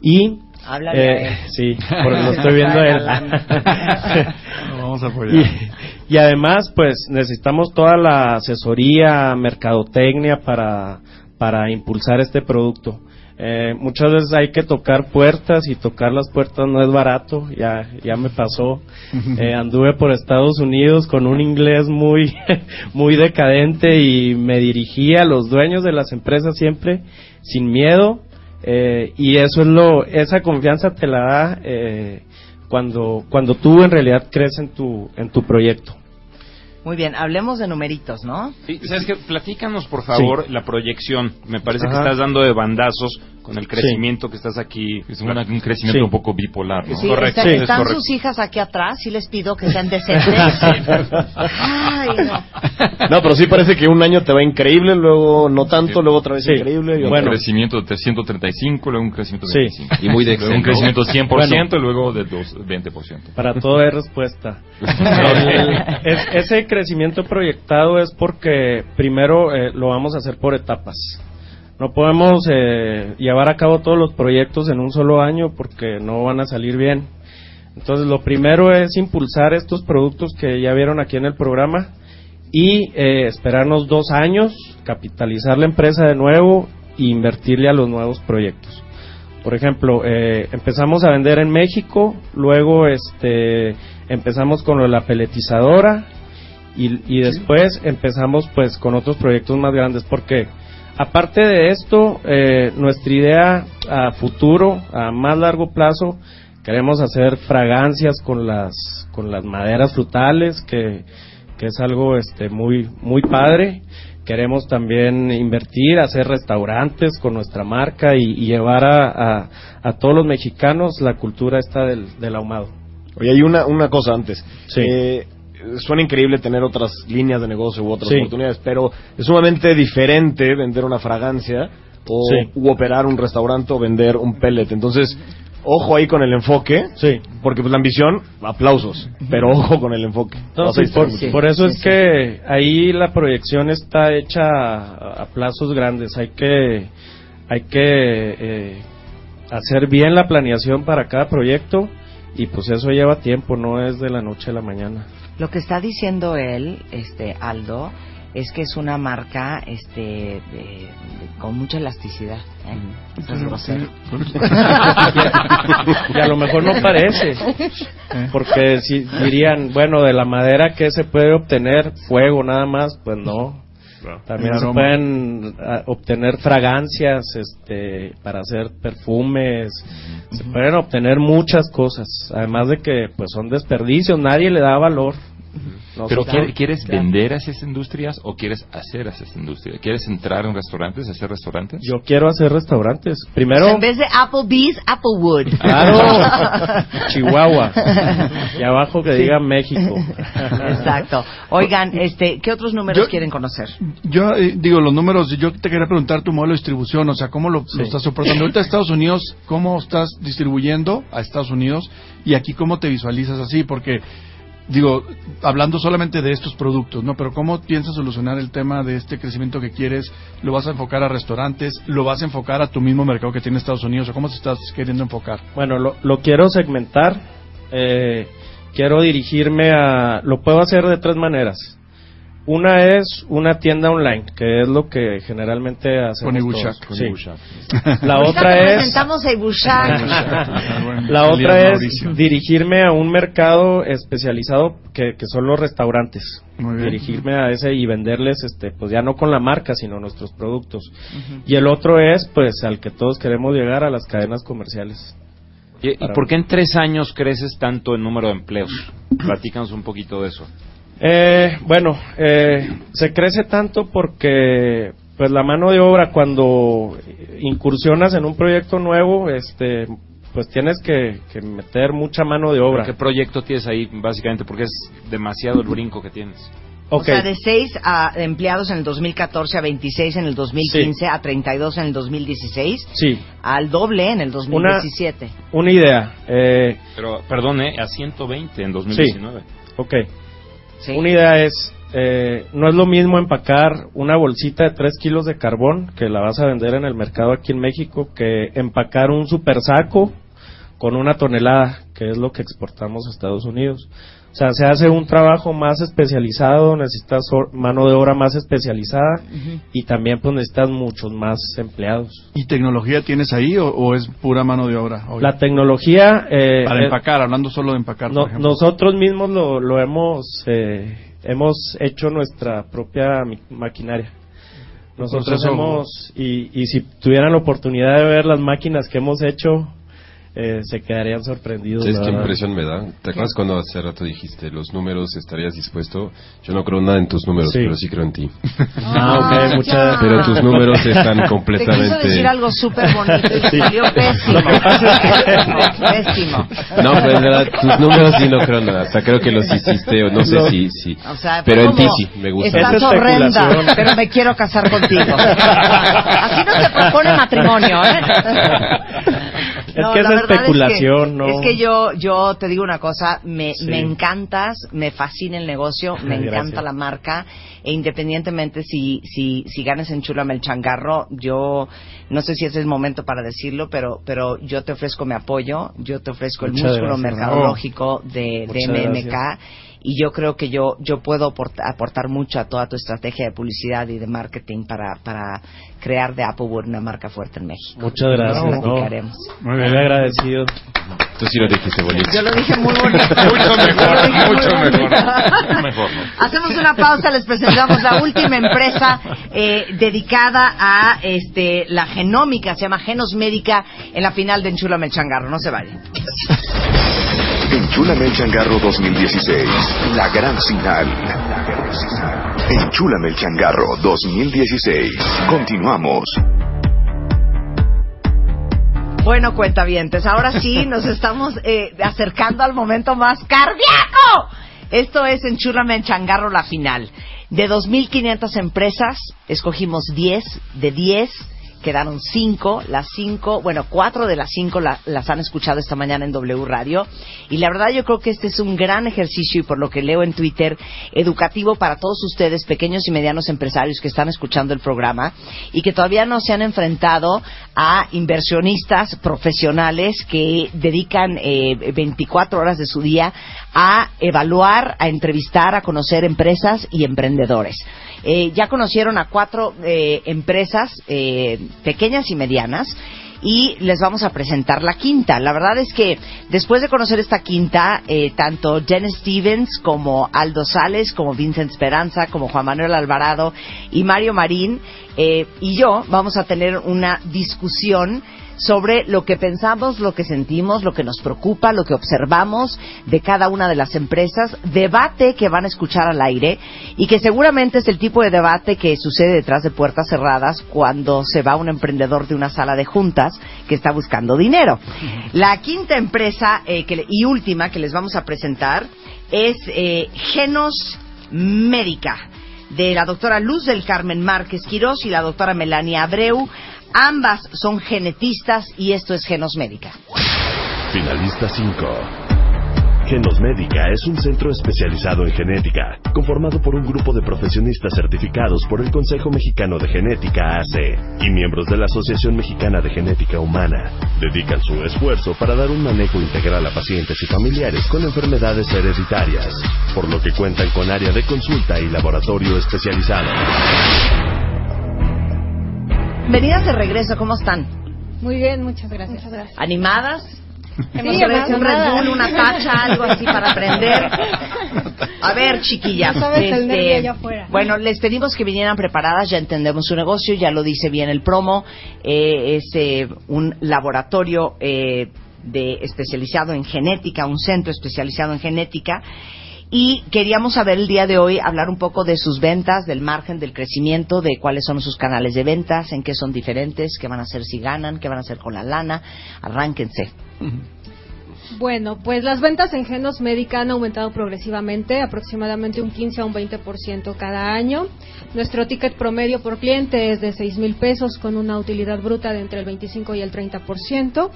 Y Háblale eh, él. sí, porque lo estoy viendo a él. Lo vamos a apoyar. y, y además, pues necesitamos toda la asesoría, mercadotecnia para, para impulsar este producto. Eh, muchas veces hay que tocar puertas y tocar las puertas no es barato, ya, ya me pasó. Eh, anduve por Estados Unidos con un inglés muy, muy decadente y me dirigí a los dueños de las empresas siempre sin miedo. Eh, y eso es lo, esa confianza te la da eh, cuando, cuando tú en realidad crees en tu, en tu proyecto. Muy bien, hablemos de numeritos, ¿no? Sí, ¿Sabes qué? Platícanos, por favor, Sí. la proyección. Me parece que estás dando de bandazos con el crecimiento que estás aquí. Es un crecimiento Sí. un poco bipolar, ¿no? Sí, Correcto, está- es están correcto. sus hijas aquí atrás, sí les pido que sean decentes. Ay, no. No, pero sí parece que un año te va increíble, luego no tanto, luego otra vez Sí. increíble. y Un otra- crecimiento de 135, luego un crecimiento de Sí. 25. Y muy de Luego un crecimiento de 100% y luego de dos- 20%. Para todo hay respuesta. El- es- ese crecimiento proyectado es porque primero eh, lo vamos a hacer por etapas. No podemos eh, llevar a cabo todos los proyectos en un solo año porque no van a salir bien. Entonces, lo primero es impulsar estos productos que ya vieron aquí en el programa y eh, esperarnos dos años, capitalizar la empresa de nuevo e invertirle a los nuevos proyectos. Por ejemplo, empezamos a vender en México, luego este, empezamos con lo de la peletizadora y, y después empezamos pues con otros proyectos más grandes porque aparte de esto, eh, nuestra idea a futuro, a más largo plazo, queremos hacer fragancias con las con las maderas frutales que, que es algo este muy muy padre. Queremos también invertir hacer restaurantes con nuestra marca y, y llevar a, a, a todos los mexicanos la cultura esta del, del ahumado. Oye, hay una, una cosa antes. Eh, suena increíble tener otras líneas de negocio u otras Sí. oportunidades, pero es sumamente diferente vender una fragancia o Sí. u operar un restaurante o vender un pellet. Entonces, ojo ahí con el enfoque, porque pues la ambición, aplausos, pero ojo con el enfoque. No, sí, por, eso es que ahí la proyección está hecha a, a plazos grandes. Hay que, hay que eh, hacer bien la planeación para cada proyecto y pues eso lleva tiempo, no es de la noche a la mañana. Lo que está diciendo él, este Aldo, es que es una marca este de- de- con mucha elasticidad. ¿eh? Y a lo mejor no parece, porque si dirían, bueno, de la madera que se puede obtener fuego nada más, pues no. También se pueden ah, obtener fragancias, este, para hacer perfumes, se pueden obtener muchas cosas, además de que pues son desperdicios, nadie le da valor. Pero ¿quiere- ¿quieres Claro. vender a esas industrias o quieres hacer a esas industrias? ¿Quieres entrar en restaurantes, hacer restaurantes? Yo quiero hacer restaurantes. Primero, En vez de Applebee's, Applewood. Claro. Chihuahua. y abajo que diga México. Exacto. Oigan, este, ¿qué otros números quieren conocer? Yo eh, digo, los números, yo te quería preguntar tu modelo de distribución, o sea, ¿cómo lo, lo estás soportando? Ahorita Estados Unidos, ¿cómo estás distribuyendo a Estados Unidos? Y aquí, ¿cómo te visualizas así? Porque, digo, hablando solamente de estos productos, ¿no? Pero ¿cómo piensas solucionar el tema de este crecimiento que quieres? ¿Lo vas a enfocar a restaurantes? ¿Lo vas a enfocar a tu mismo mercado que tiene Estados Unidos? ¿O cómo te estás queriendo enfocar? Bueno, lo, lo quiero segmentar. eh, quiero dirigirme a... Lo puedo hacer de tres maneras. Una es una tienda online, que es lo que generalmente hacemos Con Ibushak, todos. con Sí. Ibushak. La otra es... presentamos a Ibushak. La otra es dirigirme a un mercado especializado que, que son los restaurantes. Muy bien. Dirigirme a ese y venderles, este, pues ya no con la marca, sino nuestros productos. Y el otro es, pues, al que todos queremos llegar a las cadenas comerciales. ¿Y, y por qué en tres años creces tanto en número de empleos? Platícanos un poquito de eso. Eh, bueno, eh, se crece tanto porque pues la mano de obra cuando incursionas en un proyecto nuevo, este, pues tienes que, que meter mucha mano de obra. ¿Qué proyecto tienes ahí, básicamente? Porque es demasiado el brinco que tienes. O sea, de 6 a empleados en el 2014 a 26 en el 2015 a 32 en el 2016 Sí, al doble en el 2017. una idea. Eh, Pero, perdón, ¿eh? A 120 en 2019. ok. Una idea es, eh, no es lo mismo empacar una bolsita de 3 kilos de carbón que la vas a vender en el mercado aquí en México que empacar un super saco con una tonelada, que es lo que exportamos a Estados Unidos. O sea, se hace un trabajo más especializado, necesitas mano de obra más especializada y también pues necesitas muchos más empleados. ¿Y tecnología tienes ahí o, o es pura mano de obra? hoy? La tecnología... eh, Para eh, empacar, hablando solo de empacar, no- por ejemplo. nosotros mismos lo, lo hemos eh, hemos hecho nuestra propia maquinaria. Nosotros hemos y, y si tuvieran la oportunidad de ver las máquinas que hemos hecho eh, se quedarían sorprendidos. ¿Sabes qué verdad. impresión me da? ¿Te acuerdas cuando hace rato dijiste los números estarías dispuesto? Yo no creo nada en tus números, Sí. pero sí creo en ti. Ah, ok, muchas- Pero tus números están Te quiso completamente... decir algo súper bonito y Sí. salió pésimo. Pésimo. No, pero en verdad, tus números sí no creo nada. Hasta creo que los hiciste, o no sé No. si... si O sea, pero en ti sí, me gusta. Estás horrenda, pero me quiero casar contigo. Así no se propone matrimonio, ¿eh? Es que es especulación, es que, ¿no? Es que yo, yo te digo una cosa, me, Sí. me encantas, me fascina el negocio, me Gracias. encanta la marca, e independientemente si, si, si ganas en Chulame el changarro, yo no sé si ese es el momento para decirlo, pero, pero yo te ofrezco mi apoyo, yo te ofrezco el músculo gracias. mercadológico de, de MMK. gracias. Y yo creo que yo, yo puedo aportar, aportar mucho a toda tu estrategia de publicidad y de marketing para, para crear de Applewood una marca fuerte en México. Muchas gracias. Lo no. platicaremos. Muy bien agradecido. Tú sí lo dijiste bonito. Yo lo dije muy bonito. Mucho mejor, mucho mejor. Mejor, ¿no? Hacemos una pausa, les presentamos la última empresa eh, dedicada a este la genómica, se llama Genos Médica, en la final de Enchúlame el Changarro. No se vayan. Enchúlame el changarro 2016. La gran final. Enchúlame el changarro 2016. Continuamos. Bueno, cuentavientes, ahora sí nos estamos eh, acercando al momento más cardíaco. Esto es Enchúlame el Changarro, la final. De 2.500 empresas, escogimos 10. De 10, quedaron 5. Las 5, bueno, 4 de las 5 las han escuchado esta mañana en W Radio. Y la verdad yo creo que este es un gran ejercicio y por lo que leo en Twitter, educativo para todos ustedes, pequeños y medianos empresarios que están escuchando el programa y que todavía no se han enfrentado a inversionistas profesionales que dedican eh, 24 horas de su día a evaluar, a entrevistar, a conocer empresas y emprendedores. Eh, ya conocieron a cuatro eh, empresas eh, pequeñas y medianas y les vamos a presentar la quinta. La verdad es que después de conocer esta quinta, eh, tanto Jen Stevens como Aldo Sales, como Vincent Esperanza, como Juan Manuel Alvarado y Mario Marín eh, y yo vamos a tener una discusión sobre lo que pensamos, lo que sentimos, lo que nos preocupa, lo que observamos de cada una de las empresas, debate que van a escuchar al aire y que seguramente es el tipo de debate que sucede detrás de puertas cerradas cuando se va un emprendedor de una sala de juntas que está buscando dinero. La quinta empresa eh, que y última que les vamos a presentar es eh, Genos Médica de la doctora Luz del Carmen Márquez Quirós y la doctora Melania Abreu. Ambas son genetistas y esto es Genos Médica. Finalista 5. Genos Médica es un centro especializado en genética, conformado por un grupo de profesionistas certificados por el Consejo Mexicano de Genética AC y miembros de la Asociación Mexicana de Genética Humana. Dedican su esfuerzo para dar un manejo integral a pacientes y familiares con enfermedades hereditarias, por lo que cuentan con área de consulta y laboratorio especializado. Bienvenidas de regreso, ¿cómo están? Muy bien, muchas gracias. ¿Animadas? Hemos Sí, un Red. Bull, una tacha, algo así para aprender. A ver, chiquillas. Ya sabes, el este, allá afuera. bueno, les pedimos que vinieran preparadas, ya entendemos su negocio, ya lo dice bien el promo. eh, es eh, un laboratorio eh, de especializado en genética, un centro especializado en genética. Y queríamos saber el día de hoy, hablar un poco de sus ventas, del margen, del crecimiento, de cuáles son sus canales de ventas, en qué son diferentes, qué van a hacer si ganan, qué van a hacer con la lana. Arránquense. Bueno, pues las ventas en Genos Médica han aumentado progresivamente, aproximadamente un 15 a un 20% cada año. Nuestro ticket promedio por cliente es de 6 mil pesos con una utilidad bruta de entre el 25 y el 30%.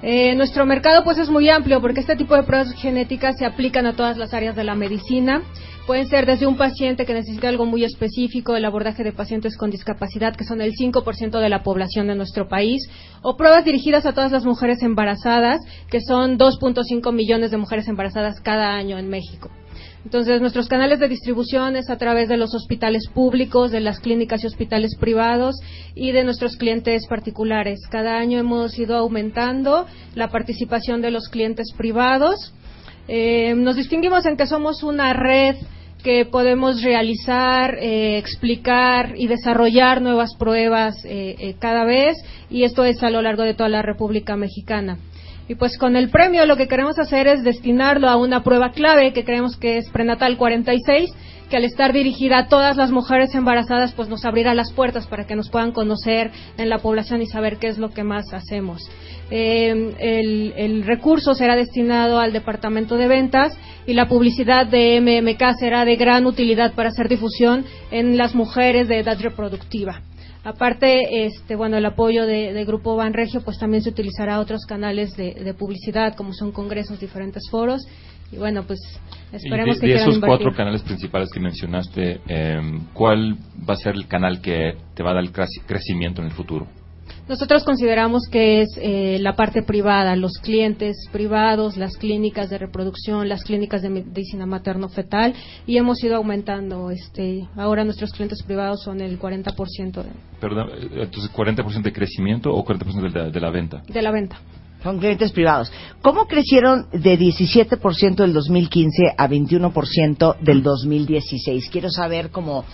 Eh, nuestro mercado pues es muy amplio porque este tipo de pruebas genéticas se aplican a todas las áreas de la medicina. Pueden ser desde un paciente que necesita algo muy específico, el abordaje de pacientes con discapacidad, que son el 5% de la población de nuestro país, o pruebas dirigidas a todas las mujeres embarazadas, que son 2.5 millones de mujeres embarazadas cada año en México. Entonces, nuestros canales de distribución es a través de los hospitales públicos, de las clínicas y hospitales privados y de nuestros clientes particulares. Cada año hemos ido aumentando la participación de los clientes privados. Eh, nos distinguimos en que somos una red que podemos realizar, eh, explicar y desarrollar nuevas pruebas eh, eh, cada vez y esto es a lo largo de toda la República Mexicana. Y pues con el premio lo que queremos hacer es destinarlo a una prueba clave que creemos que es prenatal 46, que al estar dirigida a todas las mujeres embarazadas pues nos abrirá las puertas para que nos puedan conocer en la población y saber qué es lo que más hacemos. Eh, el, el recurso será destinado al departamento de ventas y la publicidad de MMK será de gran utilidad para hacer difusión en las mujeres de edad reproductiva. Aparte, este, bueno, el apoyo de, de Grupo Banregio, pues también se utilizará otros canales de, de publicidad, como son congresos, diferentes foros. Y bueno, pues esperemos Y de, que de esos invertir. cuatro canales principales que mencionaste, eh, ¿cuál va a ser el canal que te va a dar crecimiento en el futuro? Nosotros consideramos que es eh, la parte privada, los clientes privados, las clínicas de reproducción, las clínicas de medicina materno-fetal y hemos ido aumentando. Este, ahora nuestros clientes privados son el 40% de, Perdón, eh, entonces, ¿40% de crecimiento o 40% de la, de la venta? de la venta. Son clientes privados. ¿Cómo crecieron de 17% del 2015 a 21% del 2016? Quiero saber cómo,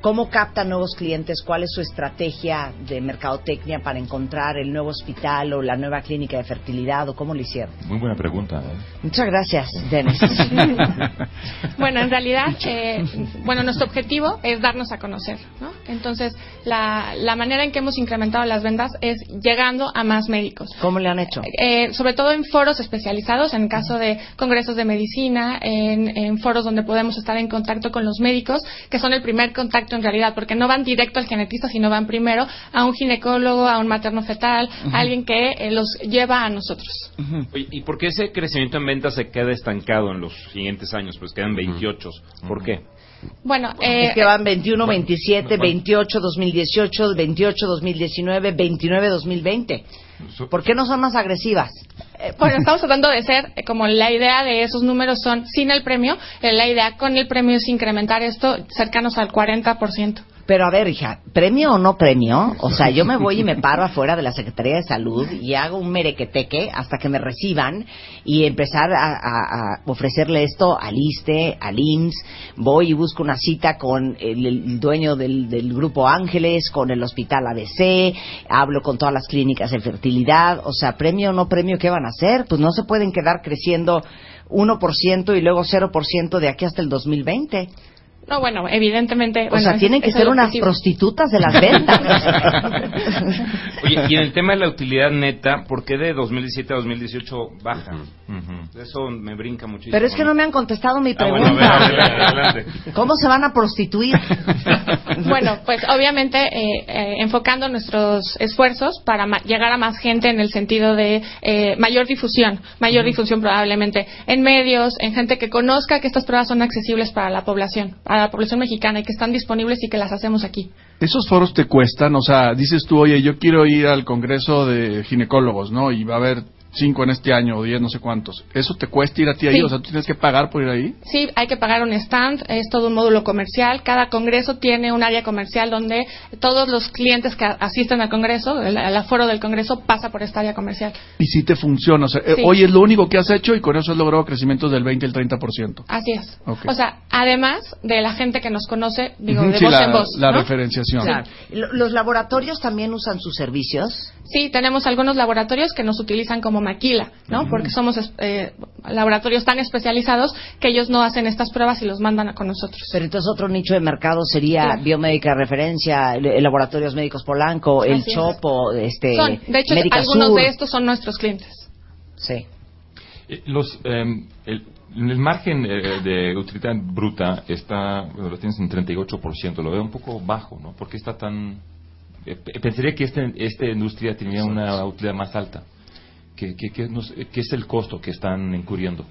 cómo captan nuevos clientes, cuál es su estrategia de mercadotecnia para encontrar el nuevo hospital o la nueva clínica de fertilidad o cómo lo hicieron. Muy buena pregunta. ¿eh? Muchas gracias, Dennis. Bueno, en realidad, eh, bueno, nuestro objetivo es darnos a conocer, ¿no? Entonces, la, la manera en que hemos incrementado las ventas es llegando a más médicos. ¿Cómo le han hecho? Eh, sobre todo en foros especializados, en caso de congresos de medicina, en, en foros donde podemos estar en contacto con los médicos, que son el primer contacto en realidad, porque no van directo al genetista, sino van primero a un ginecólogo, a un materno fetal, Ujú. a alguien que eh, los lleva a nosotros. Oye, ¿Y por qué ese crecimiento en ventas se queda estancado en los siguientes años? Pues quedan 28. ¿Por qué? Bueno, eh, es que van 21, 27, 28, 2018, 28, 2019, 29, 2020. ¿Por qué no son más agresivas? Eh, Bueno, estamos tratando de ser, eh, como la idea de esos números son sin el premio, eh, la idea con el premio es incrementar esto cercanos al 40%. Pero a ver, hija, ¿premio o no premio? O sea, yo me voy y me paro afuera de la Secretaría de Salud y hago un merequeteque hasta que me reciban y empezar a, ofrecerle esto al ISTE, al IMSS. Voy y busco una cita con el, el dueño del, del Grupo Ángeles, con el Hospital ABC, hablo con todas las clínicas de fertilidad. O sea, ¿premio o no premio qué van a hacer? Pues no se pueden quedar creciendo 1% y luego 0% de aquí hasta el 2020. No, bueno, evidentemente. O bueno, sea, tienen que ser unas prostitutas de las ventas. Oye, y en el tema de la utilidad neta, ¿por qué de 2017 a 2018 baja? Eso me brinca muchísimo. Pero es que no me han contestado mi Ah, bueno, pregunta. a ver, adelante, adelante. ¿Cómo se van a prostituir? Bueno, pues obviamente eh, eh, enfocando nuestros esfuerzos para ma- llegar a más gente en el sentido de eh, mayor difusión, mayor difusión probablemente en medios, en gente que conozca que estas pruebas son accesibles para la población, para la población mexicana y que están disponibles y que las hacemos aquí. Esos foros te cuestan, o sea, dices tú, oye, yo quiero ir al congreso de ginecólogos, ¿no? Y va a haber cinco en este año o diez, no sé cuántos. ¿Eso te cuesta ir a ti ahí? Sí. O sea, ¿tú tienes que pagar por ir ahí? Sí, hay que pagar un stand, es todo un módulo comercial. Cada congreso tiene un área comercial donde todos los clientes que asisten al congreso, el, el aforo del congreso, pasa por esta área comercial. Y si te funciona, o sea, eh, Sí. oye, es lo único que has hecho y con eso has logrado crecimientos del 20 al 30%. Así es. O sea, además de la gente que nos conoce, digo, Ujú, de sí, voz la, en voz. la ¿no? referenciación. Claro. ¿Los laboratorios también usan sus servicios? Sí, tenemos algunos laboratorios que nos utilizan como maquila, ¿no? Porque somos eh, laboratorios tan especializados que ellos no hacen estas pruebas y los mandan a- con nosotros. Pero entonces otro nicho de mercado sería Claro. biomédica referencia, Laboratorios Médicos Polanco, el es. Chopo, este, Son, de hecho, Médica algunos Sur. de estos son nuestros clientes. Sí. Eh, Los, eh, el, el margen eh, de utilidad bruta está, lo tienes en 38%, lo veo un poco bajo, ¿no? ¿Por qué está tan...? Eh, pe- pensaría que este, esta industria tenía una utilidad más alta. ¿Qué, qué, qué nos- qué es el costo que están incurriendo?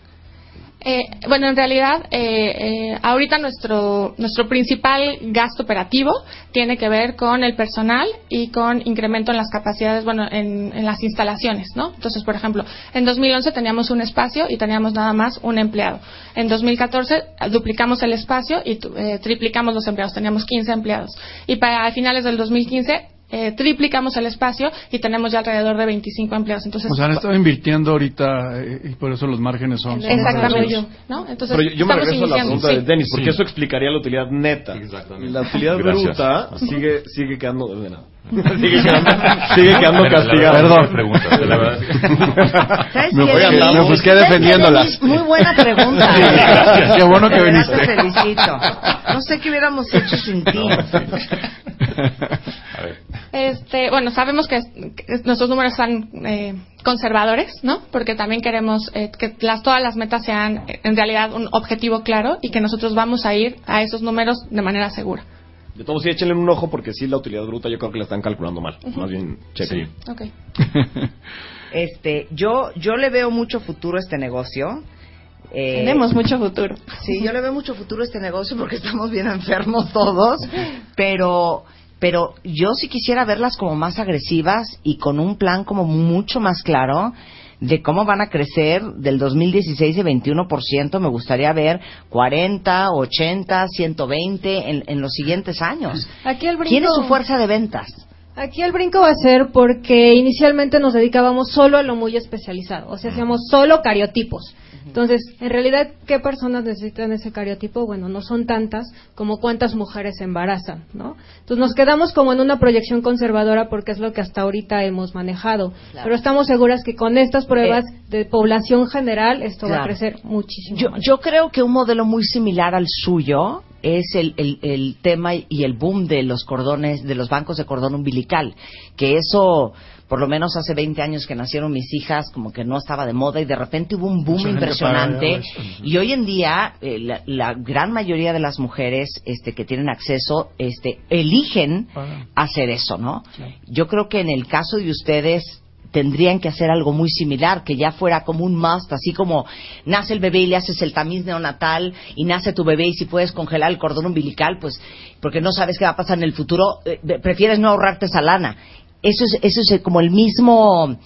Eh, bueno, en realidad, eh, eh, ahorita nuestro, nuestro principal gasto operativo tiene que ver con el personal y con incremento en las capacidades, bueno, en, en las instalaciones, ¿no? Entonces, por ejemplo, en 2011 teníamos un espacio y teníamos nada más un empleado. En 2014 eh, duplicamos el espacio y eh, triplicamos los empleados, teníamos 15 empleados. Y para finales del 2015 eh, triplicamos el espacio y tenemos ya alrededor de 25 empleados. Entonces, O sea, han estado invirtiendo ahorita eh, y por eso los márgenes son... son Exactamente, reducidos. ¿no? Entonces, Pero yo, yo me regreso a la pregunta de Sí. Denis, porque Sí. eso explicaría la utilidad neta. Y la utilidad Gracias. bruta sigue, sigue quedando. de nada. sigue quedando, sigue quedando la castigada. verdad, Perdón. no pregunta, la verdad es que- ¿Sabes Me voy a me busqué ¿Sabes qué, defendiéndolas. Muy buena pregunta. Sí, gracias. Qué bueno que De viniste. Te felicito. No sé qué hubiéramos hecho sin ti. Este, bueno, sabemos que, que nuestros números están eh, conservadores, ¿no? Porque también queremos eh, que las, todas las metas sean en realidad un objetivo claro y que nosotros vamos a ir a esos números de manera segura. De todos sí, échenle un ojo porque sí, la utilidad bruta yo creo que la están calculando mal. Ujú. Más bien, chequen. Ok. Este, yo, yo le veo mucho futuro a este negocio. Eh, Tenemos mucho futuro. Sí, yo le veo mucho futuro a este negocio porque estamos bien enfermos todos, pero pero yo sí quisiera verlas como más agresivas y con un plan como mucho más claro de cómo van a crecer del 2016 de 21%, me gustaría ver 40, 80, 120 en, en los siguientes años. Aquí el brinco, ¿Quién es su fuerza de ventas? Aquí el brinco va a ser porque inicialmente nos dedicábamos solo a lo muy especializado, o sea, hacíamos solo cariotipos. Entonces, en realidad, ¿qué personas necesitan ese cariotipo? Bueno, no son tantas como cuántas mujeres se embarazan, ¿no? Entonces nos quedamos como en una proyección conservadora porque es lo que hasta ahorita hemos manejado. Claro. Pero estamos seguras que con estas pruebas de población general esto va a crecer muchísimo. Yo, yo creo que un modelo muy similar al suyo es el, el, el tema y el boom de los cordones, de los bancos de cordón umbilical, que eso, por lo menos hace 20 años que nacieron mis hijas, como que no estaba de moda y de repente hubo un boom Mucha impresionante. Y hoy en día, eh, la, la gran mayoría de las mujeres este, que tienen acceso este, eligen hacer eso, ¿no? Yo creo que en el caso de ustedes tendrían que hacer algo muy similar, que ya fuera como un must, así como nace el bebé y le haces el tamiz neonatal y nace tu bebé y si puedes congelar el cordón umbilical, pues porque no sabes qué va a pasar en el futuro, eh, prefieres no ahorrarte esa lana. Eso es, eso es como el mismo,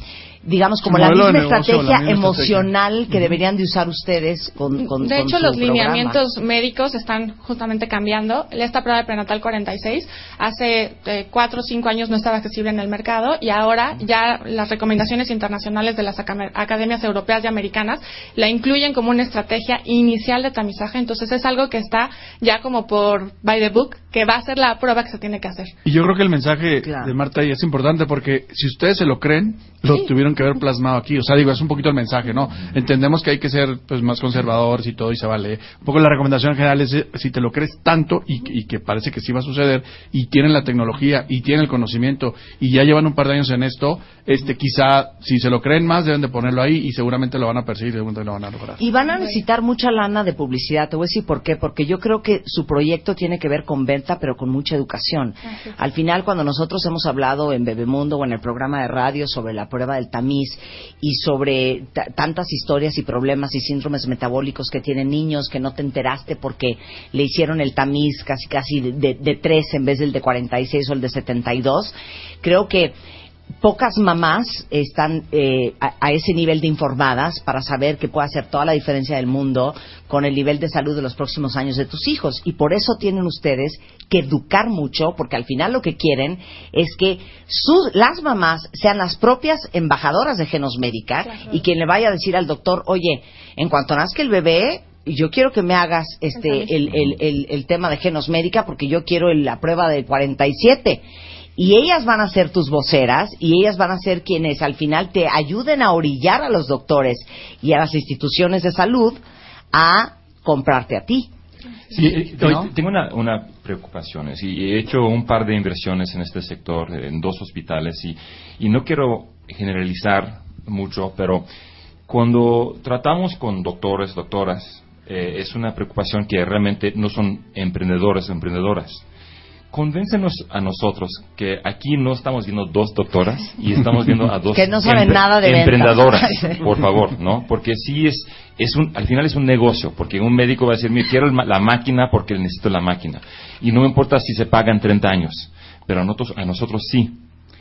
digamos, como la misma negocio, la estrategia misma estrategia. emocional que deberían de usar ustedes con, con De con hecho, su los programa. lineamientos médicos están justamente cambiando. Esta prueba de prenatal 46 hace eh, cuatro o cinco años no estaba accesible en el mercado y ahora ya las recomendaciones internacionales de las academias europeas y americanas la incluyen como una estrategia inicial de tamizaje. Entonces es algo que está ya como por by the book, que va a ser la prueba que se tiene que hacer. Y yo creo que el mensaje de Marta ahí es importante porque si ustedes se lo creen, lo tuvieron que haber plasmado aquí. O sea, digo, es un poquito el mensaje, ¿no? Entendemos que hay que ser pues más conservadores y todo y se vale. Un poco la recomendación general es eh, si te lo crees tanto y, y que parece que sí va a suceder y tienen la tecnología y tienen el conocimiento y ya llevan un par de años en esto, este quizá si se lo creen más deben de ponerlo ahí y seguramente lo van a perseguir y seguramente lo van a lograr. Y van a necesitar mucha lana de publicidad. Te voy a decir por qué. Porque yo creo que su proyecto tiene que ver con venta, pero con mucha educación. Al final, cuando nosotros hemos hablado en Bebemundo o en el programa de radio sobre la prueba del tamiz y sobre ta- tantas historias y problemas y síndromes metabólicos que tienen niños que no te enteraste porque le hicieron el tamiz casi casi de, de, de 3 en vez del de 46 o el de 72, creo que pocas mamás están eh, a, a ese nivel de informadas para saber que puede hacer toda la diferencia del mundo con el nivel de salud de los próximos años de tus hijos. Y por eso tienen ustedes que educar mucho, porque al final lo que quieren es que sus, las mamás sean las propias embajadoras de Genos Médica y quien le vaya a decir al doctor, oye, en cuanto nazca el bebé, yo quiero que me hagas este el, el, el, el tema de Genos Médica porque yo quiero el- la prueba del 47 y ellas van a ser tus voceras y ellas van a ser quienes al final te ayuden a orillar a los doctores y a las instituciones de salud a comprarte a ti. Sí, eh, tengo una, una preocupación. y he hecho un par de inversiones en este sector, eh, en dos hospitales, y, y no quiero generalizar mucho, pero cuando tratamos con doctores, doctoras, eh, es una preocupación que realmente no son emprendedores o emprendedoras. Convéncenos a nosotros que aquí no estamos viendo dos doctoras y estamos viendo a dos Que no saben nada de emprendedoras, por favor, ¿no? Porque sí es, es un, al final es un negocio, porque un médico va a decir, mira, quiero el ma- la máquina porque necesito la máquina. Y no me importa si se pagan 30 años, pero a nosotros, a nosotros sí.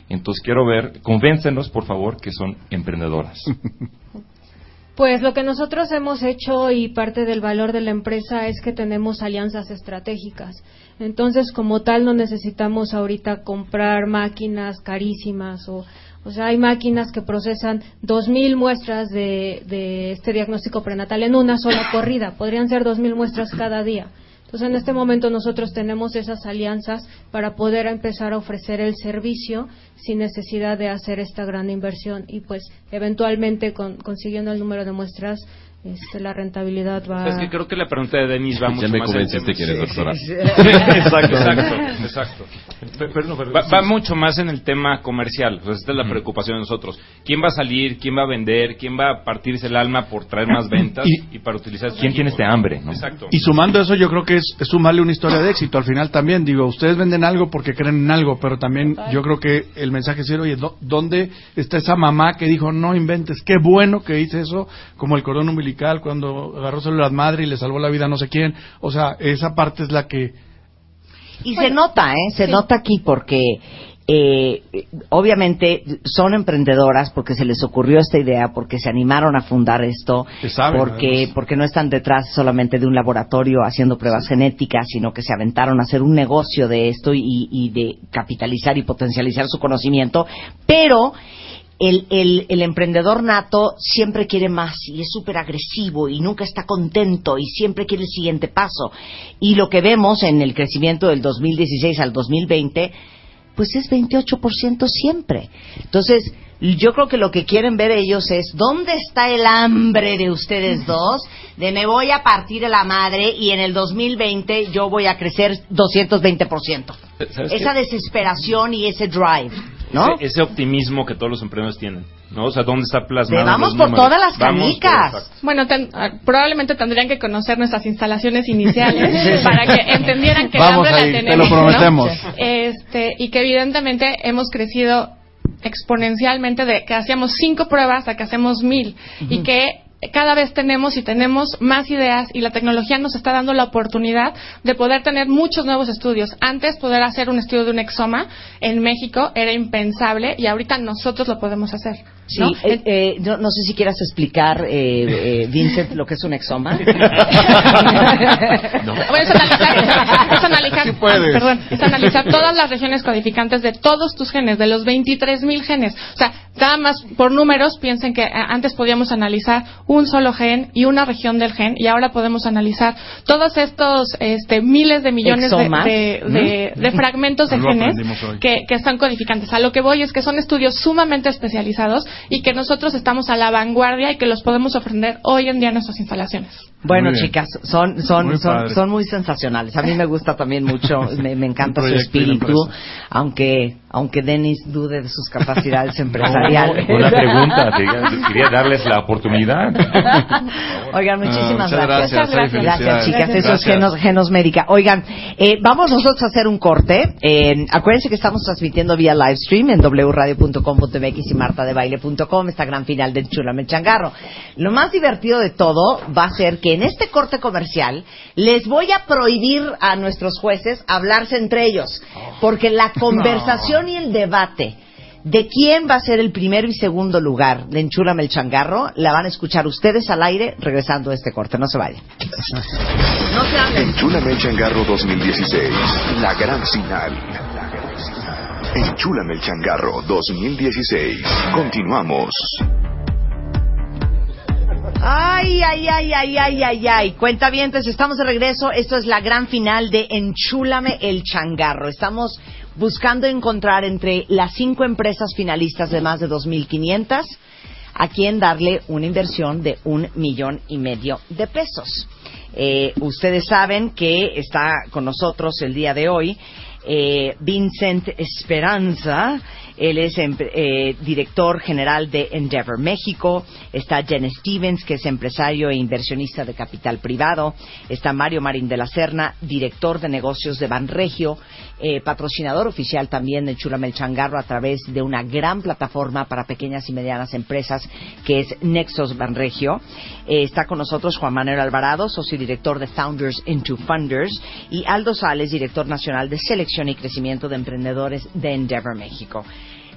Entonces quiero ver, convéncenos, por favor, que son emprendedoras. Pues lo que nosotros hemos hecho y parte del valor de la empresa es que tenemos alianzas estratégicas. Entonces, como tal, no necesitamos ahorita comprar máquinas carísimas o, o sea, hay máquinas que procesan 2.000 muestras de, de este diagnóstico prenatal en una sola corrida. Podrían ser 2.000 muestras cada día. Entonces, en este momento nosotros tenemos esas alianzas para poder empezar a ofrecer el servicio sin necesidad de hacer esta gran inversión y pues eventualmente con- consiguiendo el número de muestras este, la rentabilidad va Es que creo que la pregunta de Denis va Ya mucho me más en convenciste temas- que eres doctora. exacto, exacto, exacto. Va, va mucho más en el tema comercial. Pues esta es la preocupación de nosotros. ¿Quién va a salir? ¿Quién va a vender? ¿Quién va a partirse el alma por traer más ventas y, para utilizar sus ¿Quién tiene este hambre, no? Exacto. Y sumando eso, yo creo que es, es sumarle una historia de éxito. Al final también, digo, ustedes venden algo porque creen en algo, pero también yo creo que el mensaje es decir, oye, ¿dó- ¿dónde está esa mamá que dijo, no inventes, qué bueno que hice eso? Como el cordón umbilical cuando agarró células madre y le salvó la vida a no sé quién. O sea, esa parte es la que... Y se nota, ¿eh? Se nota aquí porque eh, obviamente son emprendedoras porque se les ocurrió esta idea, porque se animaron a fundar esto, Que saben, porque, además. porque no están detrás solamente de un laboratorio haciendo pruebas genéticas, sino que se aventaron a hacer un negocio de esto y, y de capitalizar y potencializar su conocimiento, pero el, el, el emprendedor nato siempre quiere más y es súper agresivo y nunca está contento y siempre quiere el siguiente paso. Y lo que vemos en el crecimiento del 2016 al 2020, pues es 28% siempre. Entonces, yo creo que lo que quieren ver ellos es dónde está el hambre de ustedes dos, de me voy a partir de la madre y en el 2020 yo voy a crecer 220%. ¿Sabes Esa qué? desesperación y ese drive, ¿no? Ese, ese optimismo que todos los emprendedores tienen, ¿no? O sea, ¿dónde está plasmado? Vamos por números? todas las por- canicas. Bueno, ten- ah, probablemente tendrían que conocer nuestras instalaciones iniciales para que entendieran que Vamos la te tenemos. lo ¿no? prometemos. Este, y que evidentemente hemos crecido exponencialmente de que hacíamos cinco pruebas a que hacemos mil y que cada vez tenemos y tenemos más ideas y la tecnología nos está dando la oportunidad de poder tener muchos nuevos estudios. Antes poder hacer un estudio de un exoma en México era impensable y ahorita nosotros lo podemos hacer. Sí, ¿no? eh, eh, no, no sé si quieras explicar, eh, eh, Vincent, lo que es un exoma. Bueno, es analizar, es analizar, Sí puedes. ah, perdón, es analizar todas las regiones codificantes de todos tus genes, de los 23.000 genes. O sea, nada más por números, piensen que eh, antes podíamos analizar un solo gen y una región del gen, y ahora podemos analizar todos estos este, miles de millones de, Exomas. de- de- de fragmentos de genes que, que están codificantes. A lo que voy es que son estudios sumamente especializados y que nosotros estamos a la vanguardia y que los podemos ofrecer hoy en día en nuestras instalaciones. Bueno, chicas, son, son, Muy son, son muy sensacionales. A mí me gusta también mucho, me, me encanta su espíritu, aunque, aunque Denis dude de sus capacidades empresariales. Una pregunta, quería darles la oportunidad. Oigan, muchísimas Ah, muchas gracias. gracias, Gracias, chicas. Gracias. Eso es genos, genos médica. Oigan, eh, vamos nosotros a hacer un corte. Eh, acuérdense que estamos transmitiendo vía live stream en wradio.com.mx y martadebaile.com esta gran final de Chulame Changarro. Lo más divertido de todo va a ser que en este corte comercial les voy a prohibir a nuestros jueces hablarse entre ellos, porque la conversación y el debate de quién va a ser el primero y segundo lugar de Enchúlame el Changarro la van a escuchar ustedes al aire regresando a este corte. No se vayan. No se hablen. Enchúlame el changarro 2016. La gran final. Enchúlame el changarro 2016. Continuamos. Ay, ay, ay, ay, ay, ay, ay. Cuentavientes, estamos de regreso. Esto es la gran final de Enchúlame el Changarro. Estamos buscando encontrar entre las cinco empresas finalistas de más de 2.500 a quien darle una inversión de un millón y medio de pesos. Eh, ustedes saben que está con nosotros el día de hoy eh, Vincent Esperanza. Él es eh, director general de Endeavor México. Está Jen Stevens, que es empresario e inversionista de capital privado. Está Mario Marín de la Serna, director de negocios de Banregio, eh, patrocinador oficial también de Chulamel Changarro a través de una gran plataforma para pequeñas y medianas empresas que es Nexos Banregio. Eh, está con nosotros Juan Manuel Alvarado, socio director de Founders into Funders, y Aldo Sales, director nacional de selección y crecimiento de emprendedores de Endeavor México.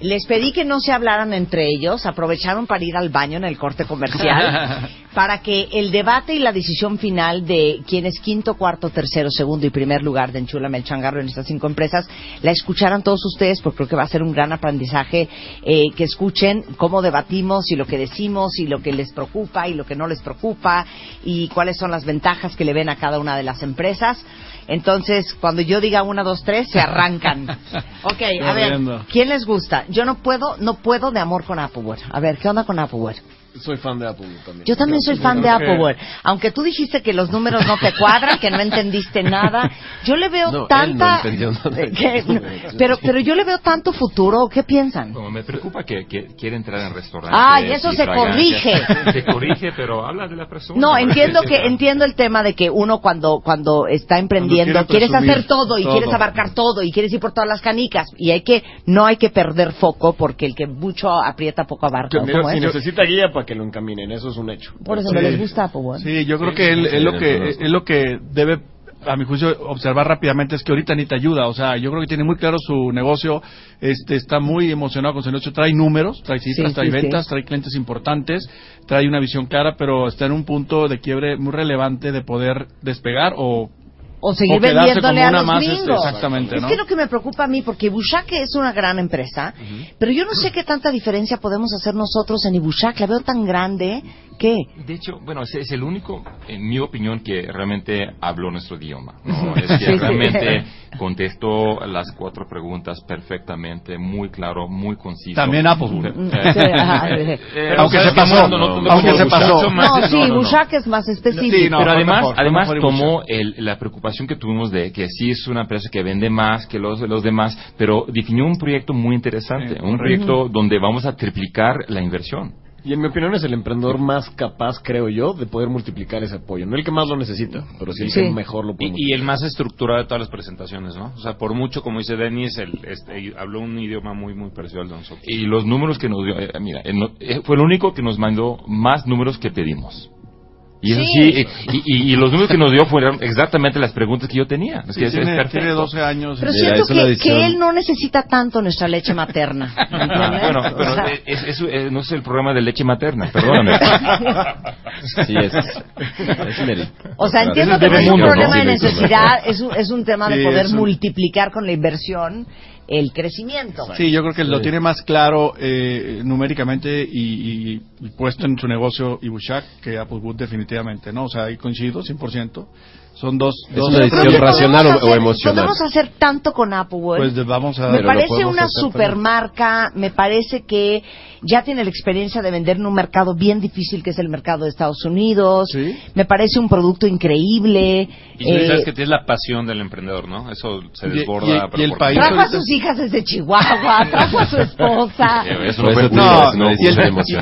Les pedí que no se hablaran entre ellos, aprovecharon para ir al baño en el corte comercial, para que el debate y la decisión final de quién es quinto, cuarto, tercero, segundo y primer lugar de Enchúlame el Changarro en estas cinco empresas, la escucharan todos ustedes, porque creo que va a ser un gran aprendizaje eh, que escuchen cómo debatimos y lo que decimos y lo que les preocupa y lo que no les preocupa y cuáles son las ventajas que le ven a cada una de las empresas. Entonces, cuando yo diga una, dos, tres, se arrancan. Ok, a ver. ¿quién les gusta? Yo no puedo, no puedo de amor con Appleware. A ver, ¿qué onda con Appleware? Soy fan de Apple también. Yo también soy fan de Appleware. Aunque tú dijiste que los números no te cuadran, que no entendiste nada, yo le veo No, él no tanta... entendió nada. que- no, pero, pero yo le veo tanto futuro. ¿Qué piensan? Como me preocupa que, que quiere entrar en restaurantes. Ay, eso y se corrige. Se corrige, pero habla de la persona. No, entiendo que entiendo el tema de que uno cuando cuando está emprendiendo Cuando quiere quieres hacer todo y todo. quieres abarcar todo y quieres ir por todas las canicas y hay que no hay que perder foco porque el que mucho aprieta poco abarca. ¿o Mira, si es? necesita guía para que lo encaminen, eso es un hecho. Por eso no les gusta Appleware. Sí, yo creo que él, él lo que él lo que debe a mi juicio observar rápidamente es que ahorita ni te ayuda, o sea, yo creo que tiene muy claro su negocio, este está muy emocionado con su negocio, trae números, trae cifras, Sí, trae sí, ventas, sí. trae clientes importantes, trae una visión clara, pero está en un punto de quiebre muy relevante de poder despegar o o seguir o vendiéndole a los más, este, es que lo que me preocupa a mí, porque Ibushake es una gran empresa, pero yo no sé qué tanta diferencia podemos hacer nosotros en Ibushake. La veo tan grande que... De hecho, bueno, es, es el único, en mi opinión, que realmente habló nuestro idioma. ¿no? Es que Sí, sí. realmente contestó las cuatro preguntas perfectamente, muy claro, muy conciso. También Apple. Sí, ajá. Pero aunque ¿sabes se qué? pasó, No, no, no, aunque no, se no, pasó. No, sí, no, no, no. Ibushake es más específico. pero además, mejor, fue además mejor tomó el- la preocupación que tuvimos de que sí es una empresa que vende más que los, los demás, pero definió un proyecto muy interesante, un proyecto donde vamos a triplicar la inversión. Y en mi opinión es el emprendedor más capaz, creo yo, de poder multiplicar ese apoyo. No el que más lo necesita, pero sí el que mejor lo puede Y, y el más estructurado de todas las presentaciones, ¿no? O sea, por mucho, como dice Denis, el, este, habló un idioma muy, muy parecido al de nosotros. Y los números que nos dio, eh, mira, eh, no- eh, fue el único que nos mandó más números que pedimos. Y eso Sí. sí, y, y- y los números que nos dio fueron exactamente las preguntas que yo tenía. Es Sí, que es- es tiene, tiene 12 años. Pero siento es que, él no necesita tanto nuestra leche materna. Ah, bueno, O pero sea, es, es- eh, no es el programa de leche materna, perdóname. Sí, es, es. O sea, entiendo que es no es un problema de Sí, sí, sí. necesidad, es un, es un tema de Sí, poder es un- multiplicar con la inversión el crecimiento. Sí, yo creo que lo tiene más claro eh, numéricamente y, y- y puesto en su negocio Ibushak que Applewood definitivamente, ¿no? O sea, ahí coincido 100%. Son dos... Es dos una decisión racional podemos o, hacer- emocional. Podemos hacer tanto con Applewood. Pues vamos a... me parece una hacer supermarca, me parece que ya tiene la experiencia de vender en un mercado bien difícil que es el mercado de Estados Unidos. Me parece un producto increíble. Y tú Eh, sabes que tienes la pasión del emprendedor, ¿no? Eso se desborda. y- el país trajo a sus hijas desde Chihuahua, trajo a su esposa. Eso no eso No, una y,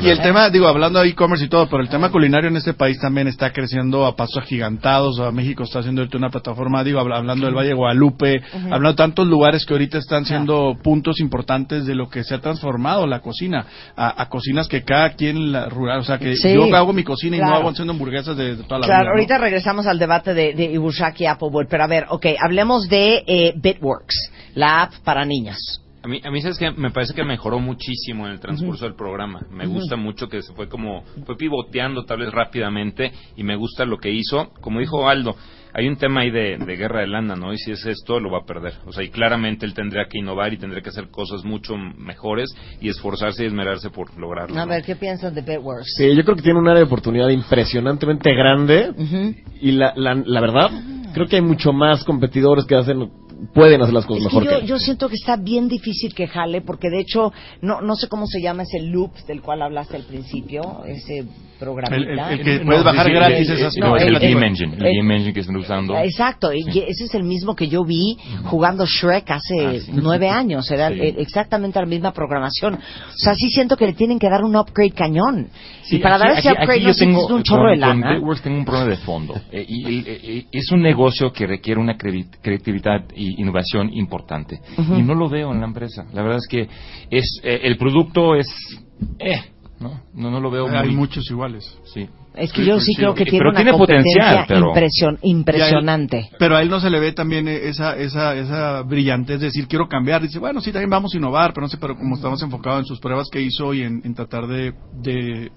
el, y- tema, digo, hablando de e-commerce y todo, pero el tema culinario en este país también está creciendo a pasos agigantados. A México está haciendo ahorita una plataforma, digo, habla- hablando del Valle de Guadalupe, hablando de tantos lugares que ahorita están siendo puntos importantes de lo que se ha transformado la cocina, a, a cocinas que cada quien la rural, o sea, que Sí, yo hago mi cocina y claro. no hago haciendo hamburguesas de, de toda la Claro, vida. ¿no? ahorita regresamos al debate de, de Ibushak y Applewood, pero a ver, ok, hablemos de eh, Bitworks, la app para niñas. A mí, a mí sabes que me parece que mejoró muchísimo en el transcurso del programa. Me gusta mucho que se fue como, fue pivoteando tal vez rápidamente y me gusta lo que hizo. Como dijo Aldo, hay un tema ahí de, de guerra de lana, ¿no? Y si es esto, lo va a perder. O sea, y claramente él tendría que innovar y tendría que hacer cosas mucho mejores y esforzarse y esmerarse por lograrlo. A ¿no? ver, ¿qué piensas de Bitworks? Sí, yo creo que tiene un área de oportunidad impresionantemente grande y la, la, la verdad, creo que hay mucho más competidores que hacen, pueden hacer las cosas Es que mejor yo, que yo siento que está bien difícil que jale, porque de hecho, no, no sé cómo se llama ese loop del cual hablaste al principio, ese programita. El- el- el que puedes bajar gratis es esas- No, el el- Game Engine, el el- Game Engine que están usando. Exacto, y ese es el mismo que yo vi jugando Shrek hace Ah, sí. nueve años, era Sí. eh, exactamente la misma programación. O sea, sí siento que le tienen que dar un upgrade cañón. Sí, y para aquí- dar ese aquí- upgrade aquí no yo tengo, un chorro de con- con lana. Bitworks tengo un problema de fondo. Eh, y, y- y- es un negocio que requiere una creatividad innovación importante. Y no lo veo en la empresa. La verdad es que es eh, el producto es... Eh, ¿no? No, no lo veo Hay muy... muchos iguales. Sí. Es que yo sí Sí, creo que tiene pero una tiene competencia potencial, pero- impresion- impresionante. Y a él- pero a él no se le ve también esa, esa, esa brillantez de decir, quiero cambiar. Dice, bueno, sí, también vamos a innovar, pero no sé, pero como estamos enfocados en sus pruebas que hizo y en, en tratar de, de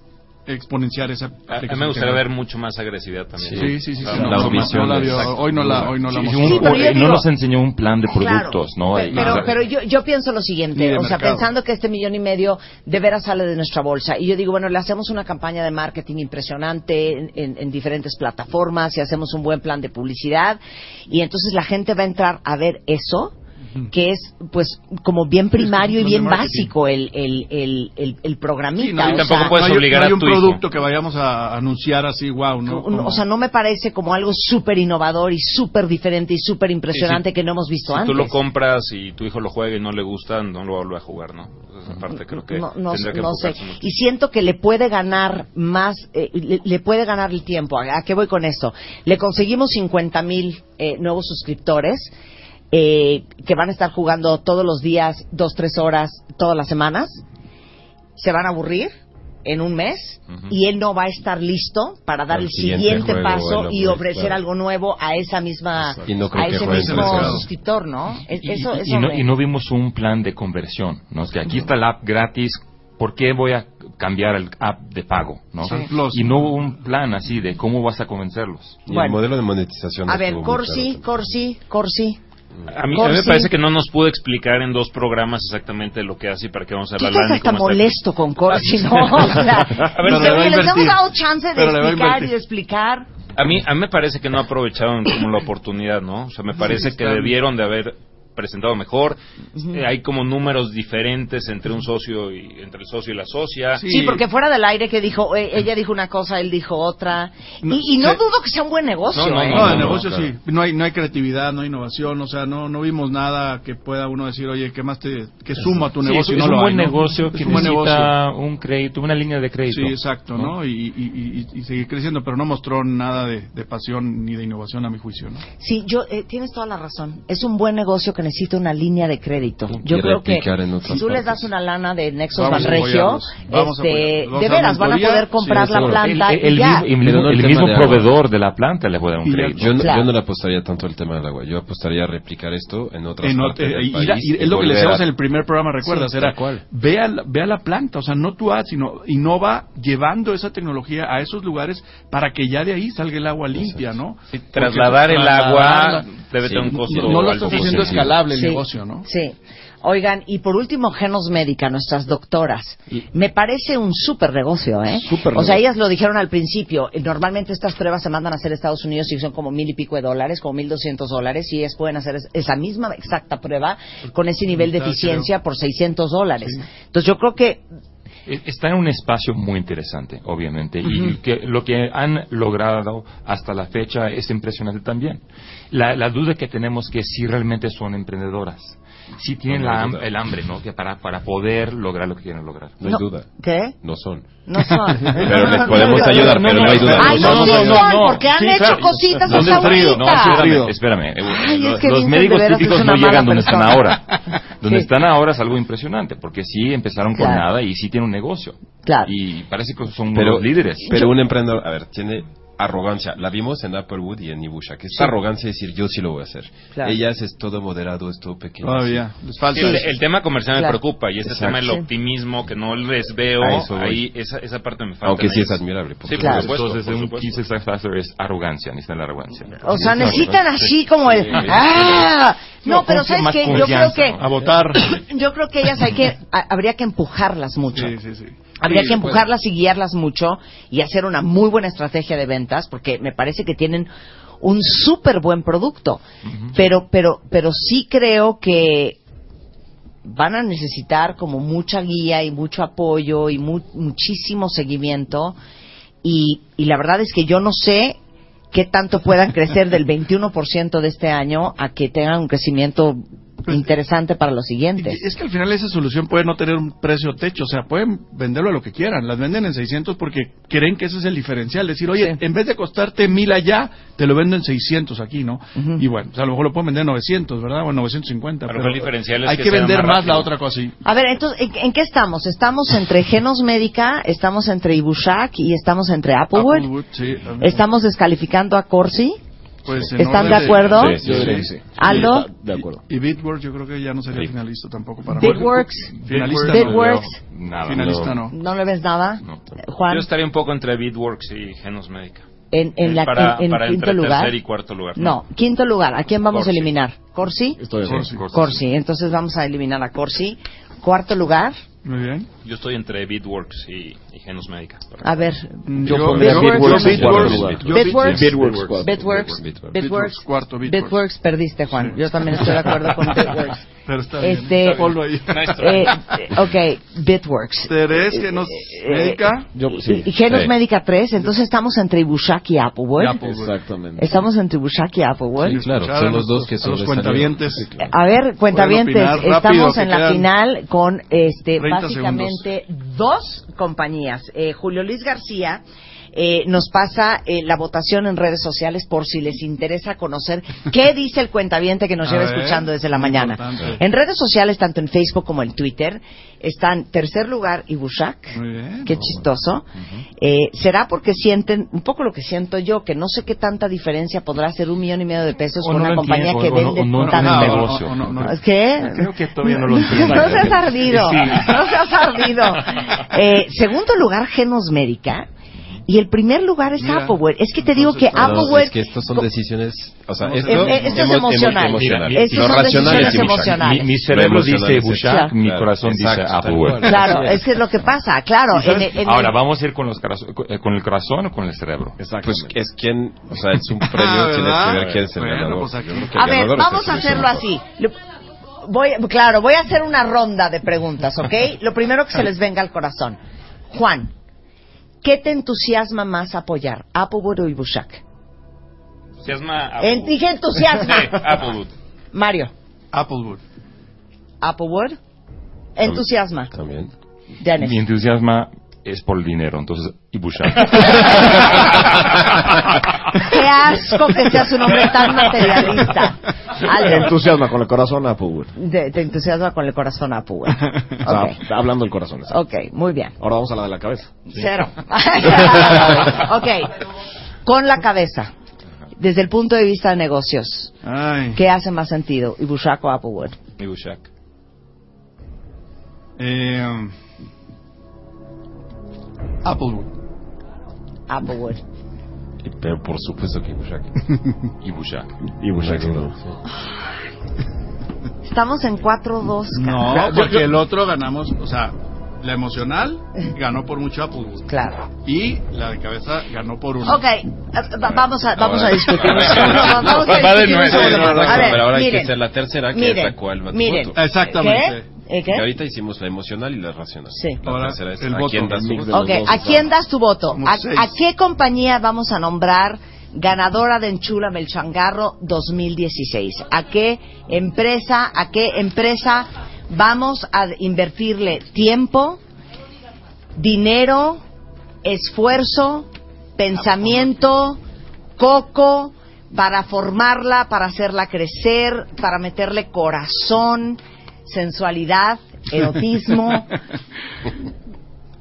exponenciar esa A, a mí me gustaría ver mucho más agresividad también. Sí, sí, sí, Exacto. hoy no la, hoy no la mostró. no digo- nos enseñó un plan de Claro, productos, ¿no? Pero, pero yo, yo pienso lo siguiente, o sea, mercado. pensando que este millón y medio de veras sale de nuestra bolsa. Y yo digo, bueno, le hacemos una campaña de marketing impresionante en, en- en diferentes plataformas y hacemos un buen plan de publicidad. Y entonces la gente va a entrar a ver eso. Que es pues como bien primario y bien básico el, el, el, el, el programita. Sí, no, o sea, no hay, no hay un producto que vayamos a anunciar así, wow, ¿no? o sea, no me parece como algo súper innovador y súper diferente y súper impresionante Sí, sí. que no hemos visto Si antes. tú lo compras y tu hijo lo juega y no le gusta, no lo va a a jugar, ¿no? Esa parte creo que no, no, que no sé. mucho. Y siento que le puede ganar más, eh, le, le puede ganar el tiempo. ¿A, a qué voy con esto? Le conseguimos 50 mil eh, nuevos suscriptores eh, que van a estar jugando todos los días, dos, tres horas, todas las semanas. Se van a aburrir en un mes y él no va a estar listo para dar el siguiente siguiente juego, paso bueno, y pues, ofrecer claro. algo nuevo a esa misma Y no a ese mismo suscriptor, ¿no? Es- Y- eso, y, eso y no, me- y no vimos un plan de conversión, ¿no? Es que aquí está la app gratis, ¿por qué voy a cambiar el app de pago, ¿no? Sí. Y no hubo un plan así de cómo vas a convencerlos. Y el modelo de monetización. A ver, Corsi, Corsi, Corsi. A mí, a mí me parece que no nos pudo explicar en dos programas exactamente lo que hace y para qué vamos a hablar. estás hasta molesto con Corsi, ¿no? O sea, A ver, dice, le les hemos dado chance de Pero explicar y de explicar. A mí, a mí me parece que no aprovecharon como la oportunidad, ¿no? O sea, me parece que debieron de haber presentado mejor. Eh, hay como números diferentes entre un socio y entre el socio y la socia. Sí, porque fuera del aire que dijo, eh, ella dijo una cosa, él dijo otra. Y, y no sí. dudo que sea un buen negocio, No, no, ¿eh? no, el negocio sí. No hay, no hay creatividad, no hay innovación, o sea, no, no vimos nada que pueda uno decir, oye, ¿qué más te, que suma a tu Sí, negocio? es, y no es lo un buen hay, ¿no? negocio Es que un necesita negocio. un crédito, una línea de crédito. Sí, exacto, ¿no? Y, y, y, y- y seguir creciendo, pero no mostró nada de, de pasión ni de innovación a mi juicio, ¿no? Sí, yo, eh, tienes toda la razón. Es un buen negocio que necesita una línea de crédito. Yo creo que si tú les das una lana de Nexos Banregio, este, de veras van a poder comprar Sí, la planta el, y el ya. mismo, el el de proveedor de la planta le puede dar un crédito. Yo, no- Claro. yo no le apostaría tanto al tema del agua. Yo apostaría a replicar esto en otras En partes eh, y- y y es lo que le decíamos a- en el primer programa, ¿recuerdas? Sí, Era, ve a, la- ve a la planta, o sea, no tu ad, sino innova llevando esa tecnología a esos lugares para que ya de ahí salga el agua limpia, ¿no? trasladar el agua debe tener un costo No, no lo estás haciendo escalable el Sí, negocio, ¿no? Sí. Oigan, y por último, Genos Médica, nuestras doctoras. Me parece un súper negocio, ¿eh? Súper o sea, ellas lo dijeron al principio. eh, Normalmente estas pruebas se mandan a hacer a Estados Unidos y son como mil y pico de dólares, como mil doscientos dólares, y ellas pueden hacer es- esa misma exacta prueba con ese nivel de eficiencia por 600 dólares. Entonces yo creo que Está en un espacio muy interesante, obviamente, y que lo que han logrado hasta la fecha es impresionante también. La, la duda que tenemos que si realmente son emprendedoras, si tienen No, no la el hambre, ¿no? Que para, para poder lograr lo que quieren lograr. No hay duda. ¿Qué? No son. No son. Pero les podemos ayudar, pero no hay duda. Ay, no, sí son, porque han hecho cositas ¿Dónde hasta frío? No, ahorita. espérame, espérame. Ay, Los, es que los Vincent médicos típicos no llegan donde están ahora. Donde Sí. están ahora es algo impresionante, porque sí empezaron con nada y sí tienen un negocio. Claro. Y parece que son Pero, líderes. pero un emprendedor, a ver, tiene arrogancia. La vimos en Applewood y en Ibusha, que esta Sí. arrogancia es decir, yo sí lo voy a hacer. Claro. Ellas es todo moderado, es todo pequeño. Todavía, Sí. les falta Sí, el, tema comercial Claro. me preocupa y ese Exacto. tema del optimismo que no les veo ahí esa, esa parte me falta Aunque sí es admirable, por sí, supuesto. por supuesto, Entonces, por un key success factor es arrogancia, necesitan la arrogancia. O sea, necesitan así como el... Sí. ¡Ah! No, No, pero ¿sabes qué? Yo creo que... A votar. Yo creo que ellas hay que... a- habría que empujarlas mucho. Sí, sí, sí. Habría Sí, que empujarlas y guiarlas mucho y hacer una muy buena estrategia de ventas porque me parece que tienen un súper buen producto. Pero, pero, pero sí creo que van a necesitar como mucha guía y mucho apoyo y mu- muchísimo seguimiento. Y, y la verdad es que yo no sé qué tanto puedan crecer del 21% de este año a que tengan un crecimiento interesante para los siguientes. Es que al final esa solución puede no tener un precio techo, o sea, pueden venderlo a lo que quieran. Las venden en 600 porque creen que ese es el diferencial. Decir, oye, en vez de costarte mil allá, te lo vendo en 600 aquí, ¿no? Y bueno, pues a lo mejor lo pueden vender en 900, ¿verdad? O en 950. A lo pero mejor el diferencial es hay que que, sea vender más más, la otra cosa. sí. A ver, entonces, ¿en, en qué estamos? Estamos entre Genos Médica, estamos entre Ibushak y estamos entre Applewood. Applewood, sí. Estamos descalificando a Corsi. Pues, ¿Están de acuerdo? Sí, yo diría que sí. ¿Aldo? De acuerdo. Y Bitworks yo creo que ya no sería finalista tampoco para Bitworks. Finalista Bitworks. no. Nada. Finalista no. ¿No le ves nada? Juan, Yo estaría un poco entre Bitworks y Genos Médica. en, en, la, para, en, en para quinto entre lugar. tercer y cuarto lugar. No, quinto lugar. ¿A quién vamos Corsi. a eliminar? ¿Corsi? Estoy de acuerdo. Corsi. Corsi. Corsi. Entonces vamos a eliminar a Corsi. Cuarto lugar. Muy bien. Yo estoy entre Bitworks y, y Genus Médica. A ver, Yo pondría Bitworks en cuarto lugar. Bitworks, Bitworks, cuarto. Bitworks, Bitworks. Bitworks, cuarto, Bitworks. Bitworks, perdiste, Juan. Yo también estoy de acuerdo con Bitworks. Pero está bien. Este, Ponlo ahí. eh, eh, ok, Bitworks. Terés, Genos Eh, Médica. Y Genos Médica 3, entonces estamos entre Ibushak y Applewood. Exactamente. Estamos entre Ibushak y Applewood. Sí, claro, son los dos que los cuentavientes. A ver, cuentavientes, estamos en la final con este 30 básicamente dos compañías. Eh, Julio Luis García eh, nos pasa eh, la votación en redes sociales por si les interesa conocer qué dice el cuentaviente que nos lleva escuchando desde la mañana. importante. En redes sociales, tanto en Facebook como en Twitter, están tercer lugar bien. Qué chistoso. Eh, ¿Será porque sienten un poco lo que siento yo, que no sé qué tanta diferencia podrá hacer un millón y medio de pesos O con no una compañía entiendo, que no- vende no. Creo que todavía no lo entiendo. No seas ardido, Sí. no seas ardido. Eh, segundo lugar, Genos Médica. Y el primer lugar es Mira. Appleware. Es que te digo que No, Appleware... es que estos son decisiones, o sea, esto, eh, eh, esto es emo- emo- emocional. Mira, Estos Lo son racional es decisiones Ibushak. emocionales. Mi, mi cerebro dice es Bushak, Ibushak. mi Claro, corazón exacto, dice Appleware. Claro, es que es lo que pasa, claro. En- en- Ahora, ¿vamos a ir con, los con el corazón o con el cerebro? Pues es quien, o sea, es un premio, Ah, tienes que ver quién es el Bueno, ganador. pues A el ver, ganador es vamos el a hacerlo así. Voy, claro, voy a hacer una ronda de preguntas, ¿ok? Lo primero que se les venga al corazón. Juan, ¿qué te entusiasma más apoyar? ¿Applewood o Ibushak? Entusiasma En- dije entusiasma. Sí, Applewood. Mario, Applewood. ¿Applewood? Entusiasma. También. Dennis. Mi entusiasmo es por el dinero, entonces, y. Qué asco que seas un hombre tan materialista. Ale, Entusiasma con el corazón Applewood. te, te entusiasma con el corazón. O sea, Ok, hablando del corazón. ok, muy bien. Ahora vamos a la de la cabeza. Cero. ok, con la cabeza. Desde el punto de vista de negocios, Ay. ¿qué hace más sentido? ¿Ibushak o Applewood? Y Bushak. Eh, Applewood. Applewood. Pero por supuesto que Ibushak. Y Bushak. Y Bushak, sin duda. Estamos en 4-2. No, porque el otro ganamos, o sea, la emocional ganó por mucho Applewood. Claro. Y la de cabeza ganó por uno. Ok, va- vamos a, vamos a Ahora- discutir. un ahora- segundo. Vamos a Va de discutir nuevo. A pero ahora hay que miren, ser la tercera que miren, sacó el voto. miren. Exactamente. ¿Qué? ¿Eh, qué? Que ahorita hicimos la emocional y la racional. Sí. La Ahora, tercera es el a voto, quién das el tu voto. ¿a quién das tu voto? somos ¿A, seis. a qué compañía vamos a nombrar ganadora de Enchula el Changarro 2016? ¿A qué empresa, a qué empresa vamos a invertirle tiempo, dinero, esfuerzo, pensamiento, coco para formarla, para hacerla crecer, para meterle corazón, sensualidad, erotismo?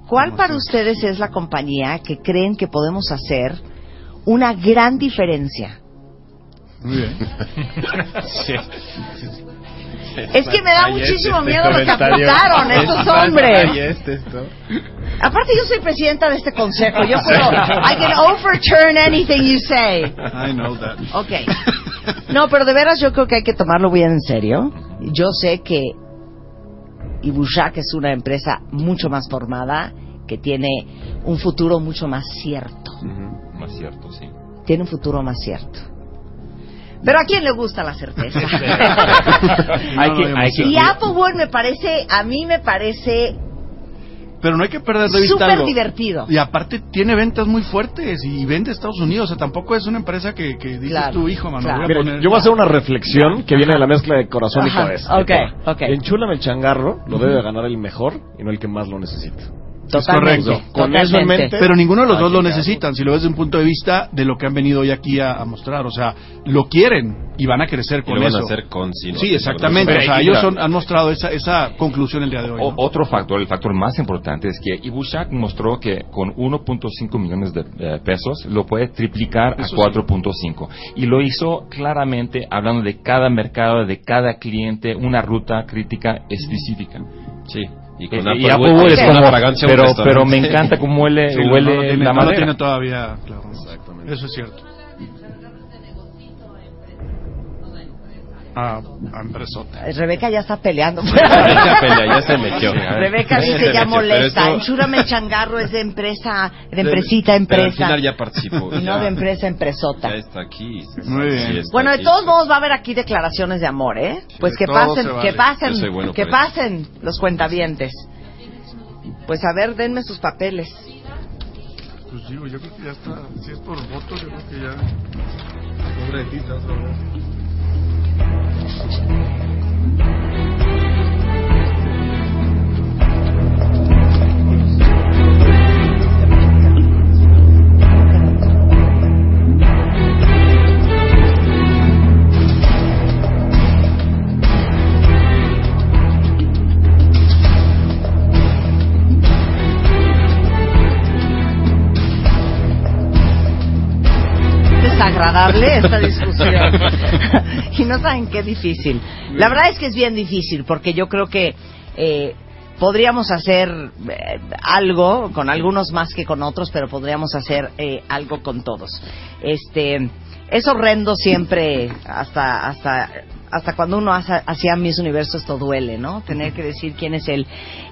¿Cuál para ustedes es la compañía que creen que podemos hacer una gran diferencia? Muy bien. Es que me da muchísimo miedo lo que apuntaron estos hombres. Aparte yo soy presidenta de este consejo, yo puedo, I can overturn anything you say. I know that. Ok. No, pero de veras yo creo que hay que tomarlo bien en serio. Yo sé que Ibushak es una empresa mucho más formada, que tiene un futuro mucho más cierto. Más cierto, sí. Tiene un futuro más cierto. Pero a quién le gusta la certeza. Y Applewood me parece, a mí me parece Pero no hay que perder de vista súper algo. divertido. Y aparte tiene ventas muy fuertes y vende a Estados Unidos. O sea, tampoco es una empresa que, que dices Claro, tu hijo, mano. claro. voy a Mira, poner- yo voy a hacer una reflexión que viene de la mezcla de corazón Ajá, y cabeza. ok, ok. Enchúlame el changarro, lo debe de ganar el mejor y no el que más lo necesita. Totalmente, Es correcto. Con eso en mente. Pero ninguno de los dos lo necesitan, si lo ves desde un punto de vista de lo que han venido hoy aquí a, a mostrar. O sea, lo quieren y van a crecer Y con lo van eso. a hacer con Sino. Sí, exactamente. Pero O sea, ahí, ellos son- han mostrado esa, esa conclusión el día de hoy. O- ¿no? otro factor, el factor más importante es que Ibushak mostró que con 1.5 millones de eh, pesos lo puede triplicar Eso sí. a 4.5 y lo hizo claramente hablando de cada mercado, de cada cliente, una ruta crítica específica. Sí. Y Eh, con y Applewood Applewood es es una como- fragancia pero, pero me encanta cómo huele, Sí, no, huele no lo tiene, la no lo madera. tiene todavía, claro. Eso es cierto. A, a Empresota. Rebeca ya está peleando. Rebeca pelea, ya se metió. Rebeca Ya dice se ya metió, molesta. esto- Enchúrame el changarro es de empresa, de empresita, a pero al empresa. final ya participó, Y no de empresa, empresota. Ya está aquí. Muy bien. Sí, está Bueno, de aquí. todos modos va a haber aquí declaraciones de amor, ¿eh? Pues que pasen, se vale. que pasen, soy bueno que para eso. pasen los cuentavientes. Pues a ver, denme sus papeles. Pues digo, yo creo que ya está. Si es por votos, yo creo que ya. Pobrecita otra vez thank desagradable esta discusión. y no saben qué difícil. La verdad es que es bien difícil porque yo creo que eh, podríamos hacer eh, algo con algunos más que con otros, pero podríamos hacer eh, algo con todos. Este es horrendo siempre hasta hasta hasta cuando uno hace, hacía Miss Universo esto duele, ¿no? Tener que decir quién es el,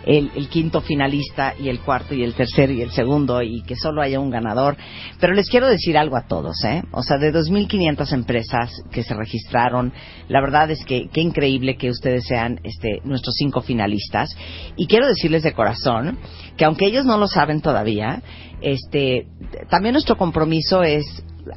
el, quinto finalista y el cuarto y el tercero y el segundo y que solo haya un ganador. Pero les quiero decir algo a todos, ¿eh? O sea, de 2.500 empresas que se registraron, la verdad es que qué increíble que ustedes sean este, nuestros cinco finalistas. Y quiero decirles de corazón que aunque ellos no lo saben todavía, este, también nuestro compromiso es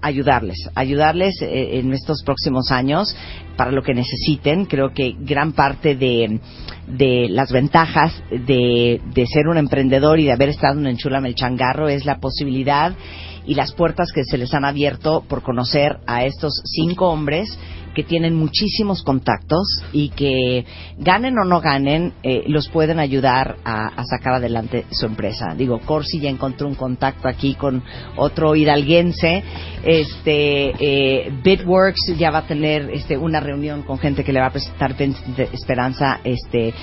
ayudarles, ayudarles eh, en estos próximos años para lo que necesiten. Creo que gran parte de, de las ventajas de, de ser un emprendedor y de haber estado en Enchúlame el Changarro es la posibilidad y las puertas que se les han abierto por conocer a estos cinco hombres que tienen muchísimos contactos y que ganen o no ganen, eh, los pueden ayudar a, sacar adelante su empresa. Digo, Corsi ya encontró un contacto aquí con otro hidalguense. Este, eh, Bitworks ya va a tener este, una reunión con gente que le va a presentar esperanza este,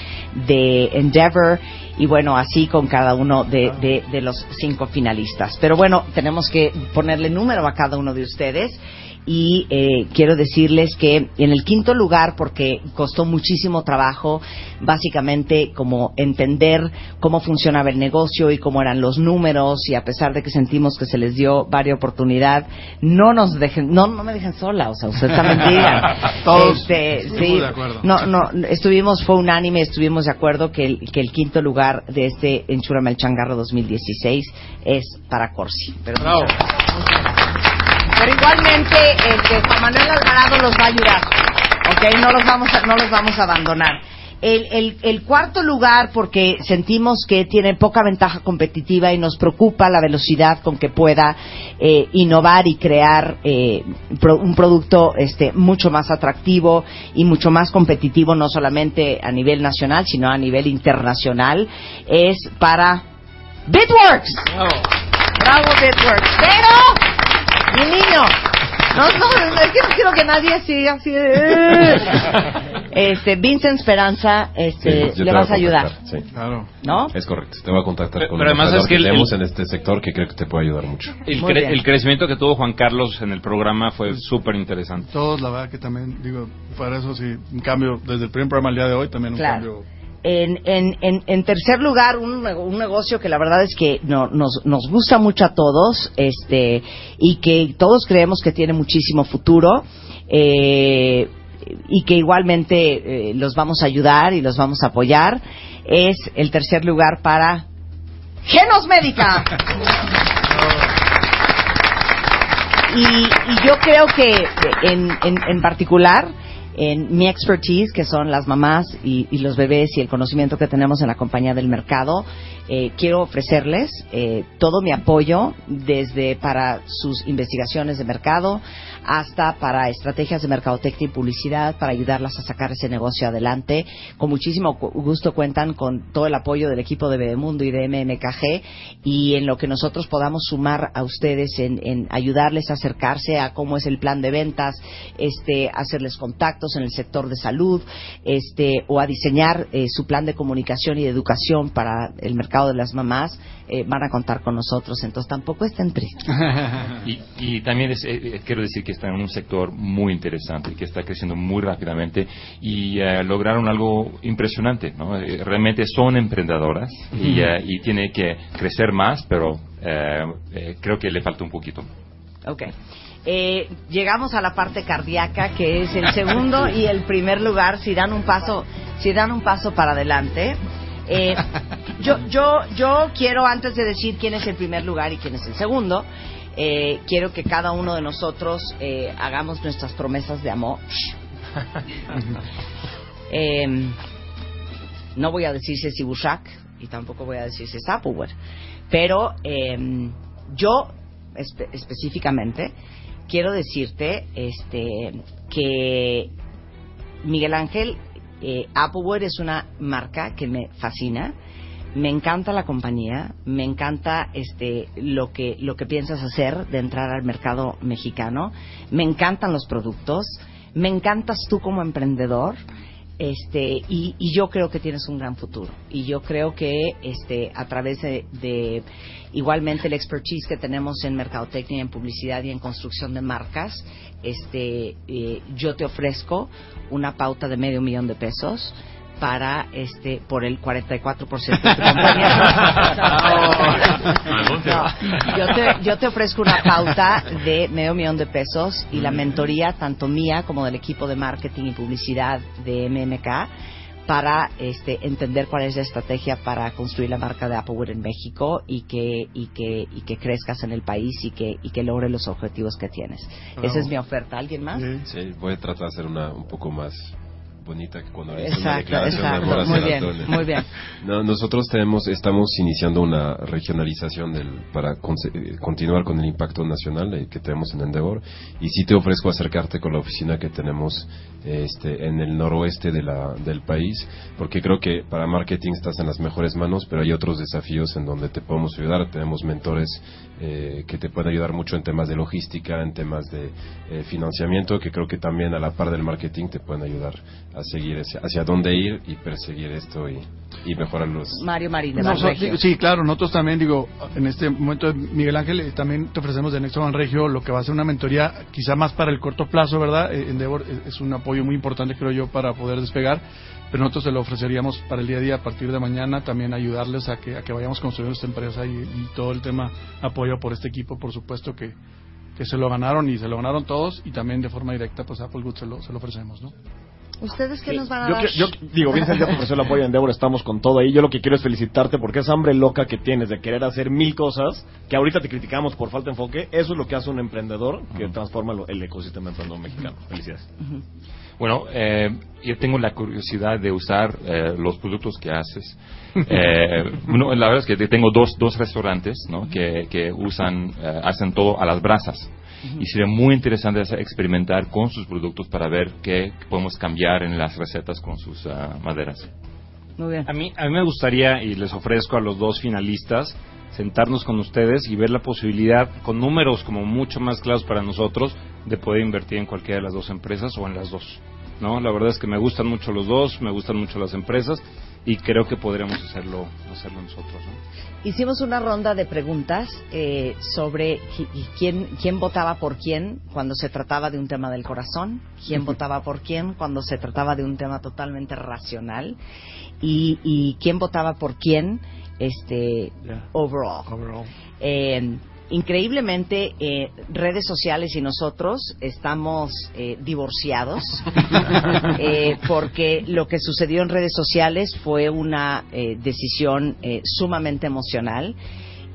de Endeavor y bueno, así con cada uno de los cinco finalistas. Pero bueno, tenemos que ponerle número a cada uno de ustedes y eh, quiero decirles que en el quinto lugar, porque costó muchísimo trabajo, básicamente como entender cómo funcionaba el negocio y cómo eran los números y a pesar de que sentimos que se les dio varia oportunidad, no nos dejen, no, no me dejen sola, o sea, ustedes también digan. Todos Este, estuvimos sí, de acuerdo. no, no, estuvimos, fue unánime, estuvimos de acuerdo que el, que el quinto lugar de este Enchúrame el Changarro 2016 es para Corsi. Pero muchas gracias. Pero igualmente, este, Juan Manuel Alvarado los va a ayudar. ¿Ok? No los vamos a, no los vamos a abandonar. El, el, el cuarto lugar, porque sentimos que tiene poca ventaja competitiva y nos preocupa la velocidad con que pueda eh, innovar y crear eh, pro- un producto este, mucho más atractivo y mucho más competitivo, no solamente a nivel nacional, sino a nivel internacional, es para Bitworks. Bravo, Bitworks. Pero, mi niño, no, no, es que no quiero que nadie siga así. "Eh". Este, Vincent Esperanza, este, Sí, yo le vas a ayudar. contactar, sí. ¿No? Es correcto. Te voy a contactar Pero- con pero además es que que el- tenemos el- en este sector que creo que te puede ayudar mucho. El, Muy cre- bien. el crecimiento que tuvo Juan Carlos en el programa fue súper interesante. Todos, la verdad que también, digo, para eso sí, un cambio desde el primer programa al día de hoy, también un Claro. cambio. En, en, en, en tercer lugar, un, un negocio que la verdad es que no- nos, nos gusta mucho a todos este, y que todos creemos que tiene muchísimo futuro eh, y que igualmente eh, los vamos a ayudar y los vamos a apoyar, es el tercer lugar para Genos Médica. Y, y yo creo que en particular, en mi expertise, que son las mamás y, y los bebés y el conocimiento que tenemos en la compañía del mercado, eh, quiero ofrecerles eh, todo mi apoyo desde para sus investigaciones de mercado hasta para estrategias de mercadotecnia y publicidad para ayudarlas a sacar ese negocio adelante. Con muchísimo gusto cuentan con todo el apoyo del equipo de Bebemundo y de MMKG y en lo que nosotros podamos sumar a ustedes en, ayudarles a acercarse a cómo es el plan de ventas, este, hacerles contactos en el sector de salud, este, o a diseñar eh, su plan de comunicación y de educación para el mercado de las mamás, eh, van a contar con nosotros. Entonces tampoco estén tristes. y, y también es, eh, eh, quiero decir que está en un sector muy interesante, que está creciendo muy rápidamente y eh, lograron algo impresionante. ¿no? Realmente son emprendedoras y, eh, y tiene que crecer más, pero creo que le falta un poquito. Ok. Eh, llegamos a la parte cardíaca, que es el segundo y el primer lugar, si dan un paso, si dan un paso para adelante. Eh, yo, yo, yo quiero, antes de decir quién es el primer lugar y quién es el segundo, eh, quiero que cada uno de nosotros eh, hagamos nuestras promesas de amor. Eh, no voy a decir si es Ibushak y tampoco voy a decir si es pero eh, yo espe- específicamente quiero decirte este que Miguel Ángel eh, Applewood es una marca que me fascina. Me encanta la compañía, me encanta este lo que lo que piensas hacer de entrar al mercado mexicano, me encantan los productos, me encantas tú como emprendedor, este y, y yo creo que tienes un gran futuro. Y yo creo que este a través de, de igualmente el expertise que tenemos en mercadotecnia, en publicidad y en construcción de marcas, este eh, yo te ofrezco una pauta de medio millón de pesos para este por el 44% de tu compañía. No, yo, te, yo te ofrezco una pauta de medio millón de pesos y la mentoría tanto mía como del equipo de marketing y publicidad de MMK para este, entender cuál es la estrategia para construir la marca de Applewood en México y que y que y que crezcas en el país y que y que logres los objetivos que tienes. Esa es mi oferta. ¿Alguien más? Sí, voy a tratar de hacer una un poco más bonita que cuando le una Exacto, declaración de exacto. amor hacia Muy bien, muy bien. No, nosotros tenemos, estamos iniciando una regionalización del, para conse- eh, continuar con el impacto nacional eh, que tenemos en Endeavor y sí te ofrezco acercarte con la oficina que tenemos este, en el noroeste de la, del país porque creo que para marketing estás en las mejores manos pero hay otros desafíos en donde te podemos ayudar tenemos mentores eh, que te pueden ayudar mucho en temas de logística en temas de eh, financiamiento que creo que también a la par del marketing te pueden ayudar a seguir hacia, hacia dónde ir y perseguir esto y, y mejorar los Mario Marín de Banregio. sí, claro, nosotros también, digo, en este momento, Miguel Ángel, eh, también te ofrecemos de Nexo Banregio lo que va a ser una mentoría quizá más para el corto plazo, ¿verdad? Eh, Endeavor es un apoyo muy importante, creo yo, para poder despegar, pero nosotros se lo ofreceríamos para el día a día a partir de mañana, también ayudarles a que, a que vayamos construyendo esta empresa y, y todo el tema apoyo por este equipo, por supuesto que, que se lo ganaron y se lo ganaron todos y también de forma directa, pues Applewood se lo, se lo ofrecemos, ¿no? ¿Ustedes qué nos van a Yo, dar? que- yo digo, Vincent ya te ofreció el apoyo en Endeavor, estamos con todo ahí. Yo lo que quiero es felicitarte porque esa hambre loca que tienes de querer hacer mil cosas, que ahorita te criticamos por falta de enfoque, eso es lo que hace un emprendedor que transforma lo- el ecosistema emprendedor mexicano. Felicidades. Bueno, eh, yo tengo la curiosidad de usar eh, los productos que haces. Eh, bueno, la verdad es que tengo dos, dos restaurantes ¿no? que, que usan, eh, hacen todo a las brasas. Y sería muy interesante experimentar con sus productos para ver qué podemos cambiar en las recetas con sus ah, maderas. Muy bien. A mí, a mí me gustaría, y les ofrezco a los dos finalistas, sentarnos con ustedes y ver la posibilidad, con números como mucho más claros para nosotros, de poder invertir en cualquiera de las dos empresas o en las dos. ¿no? La verdad es que me gustan mucho los dos, me gustan mucho las empresas y creo que podríamos hacerlo, hacerlo nosotros. ¿no? Hicimos una ronda de preguntas eh, sobre qui- quién, quién votaba por quién cuando se trataba de un tema del corazón, quién votaba por quién cuando se trataba de un tema totalmente racional y, y quién votaba por quién este overall. Eh, increíblemente, eh, redes sociales y nosotros estamos eh, divorciados eh, porque lo que sucedió en redes sociales fue una eh, decisión eh, sumamente emocional.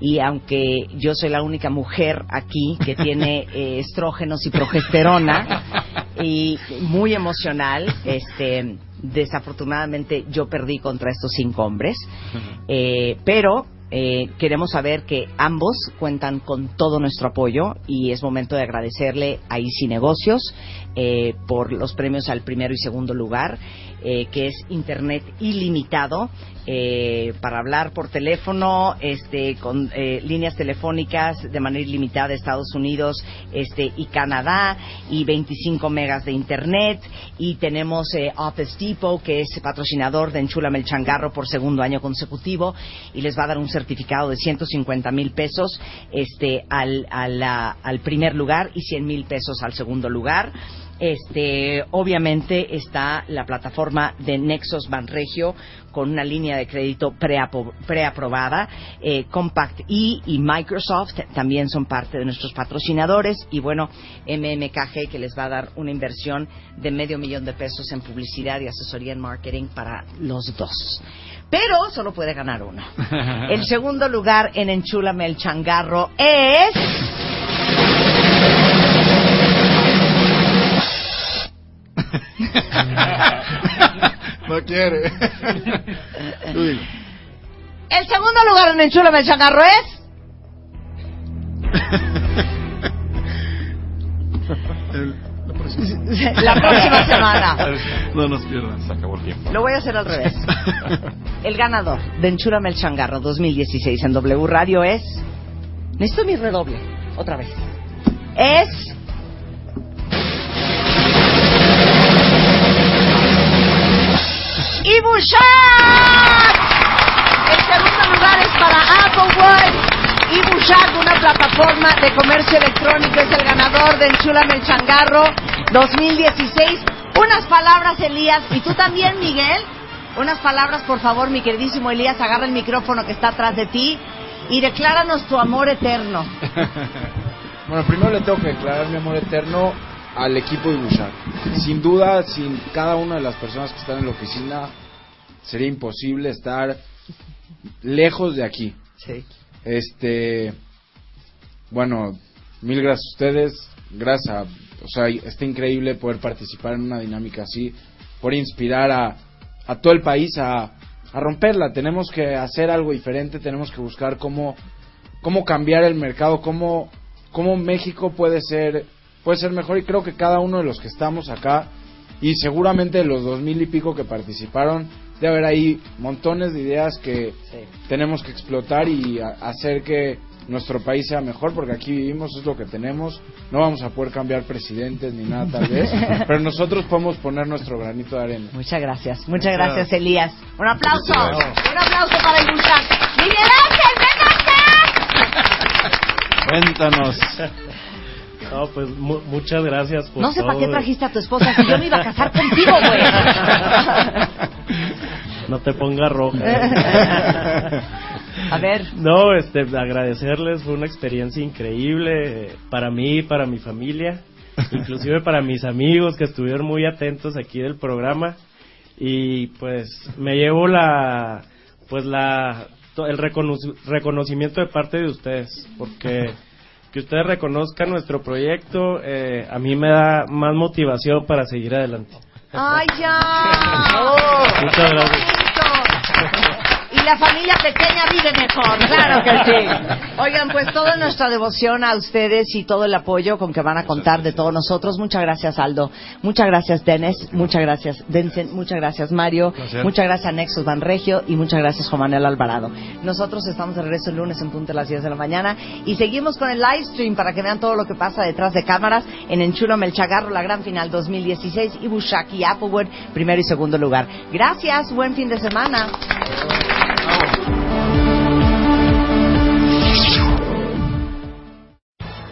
Y aunque yo soy la única mujer aquí que tiene eh, estrógenos y progesterona y muy emocional, este, desafortunadamente yo perdí contra estos cinco hombres. Eh, pero eh, queremos saber que ambos cuentan con todo nuestro apoyo y es momento de agradecerle a Easy Negocios eh, por los premios al primero y segundo lugar, eh, que es Internet ilimitado eh, para hablar por teléfono, este, con eh, líneas telefónicas de manera ilimitada de Estados Unidos este, y Canadá y 25 megas de Internet y tenemos eh, Office Depot que es patrocinador de Enchúlame el Changarro por segundo año consecutivo y les va a dar un certificado de 150 mil pesos este, al, al, al primer lugar y 100 mil pesos al segundo lugar. Este, obviamente está la plataforma de Nexos Banregio con una línea crédito preapo- preaprobada. Eh, Compact E y Microsoft también son parte de nuestros patrocinadores. Y bueno, MMKG que les va a dar una inversión de medio millón de pesos en publicidad y asesoría en marketing para los dos. Pero solo puede ganar uno. El segundo lugar en Enchúlame el Changarro es. No quiere. Tú dilo. El segundo lugar en Enchúlame el Changarro es. El- la próxima. La próxima semana. No nos pierdas. Se acabó el tiempo. Lo voy a hacer al revés. El ganador de Enchúrame el Changarro 2016 en W Radio es. Necesito mi redoble. Otra vez. Es. ¡Ibushak! El segundo lugar es para Applewood. Ibushak, una plataforma de comercio electrónico, es el ganador de Enchúlame el Changarro 2016. Unas palabras, Elías, y tú también, Miguel. Unas palabras, por favor, mi queridísimo Elías, agarra el micrófono que está atrás de ti y decláranos tu amor eterno. Bueno, primero le tengo que declarar mi amor eterno al equipo de Bushak. Sin duda, sin cada una de las personas que están en la oficina, sería imposible estar lejos de aquí. Sí. Este, bueno, mil gracias a ustedes, gracias a, o sea, está increíble poder participar en una dinámica así, por inspirar a, a todo el país a, a romperla. Tenemos que hacer algo diferente, tenemos que buscar cómo, cómo cambiar el mercado, cómo, cómo México puede ser, puede ser mejor y creo que cada uno de los que estamos acá y seguramente los dos mil y pico que participaron, debe haber ahí montones de ideas que tenemos que explotar y a- hacer que nuestro país sea mejor, porque aquí vivimos, es lo que tenemos, no vamos a poder cambiar presidentes ni nada tal vez, pero nosotros podemos poner nuestro granito de arena. Muchas gracias, muchas gracias, Elías. Un aplauso, Muchas un aplauso para. Miguel Ángel, Cuéntanos. No, pues mu- muchas gracias por No sé para qué trajiste a tu esposa si yo me iba a casar contigo, güey. No te pongas roja. A ver. No, este, agradecerles, fue una experiencia increíble para mí, para mi familia, inclusive para mis amigos que estuvieron muy atentos aquí del programa y pues me llevo la, pues la, el reconoci- reconocimiento de parte de ustedes, porque que ustedes reconozcan nuestro proyecto eh, a mí me da más motivación para seguir adelante. ¡Ay, ya! Muchas gracias. Y la familia pequeña vive mejor, claro que sí. Oigan, pues toda nuestra devoción a ustedes y todo el apoyo con que van a contar de todos nosotros. Muchas gracias, Aldo. Muchas gracias, Dennis. Muchas gracias, Vincent. Muchas gracias, Mario. Muchas gracias, Nexus Banregio. Y muchas gracias, Juan Manuel Alvarado. Nosotros estamos de regreso el lunes en punto de las 10 de la mañana. Y seguimos con el live stream para que vean todo lo que pasa detrás de cámaras en Enchulo Melchagarro, la gran final 2016. Y Bushak y Applewood, primero y segundo lugar. Gracias. Buen fin de semana.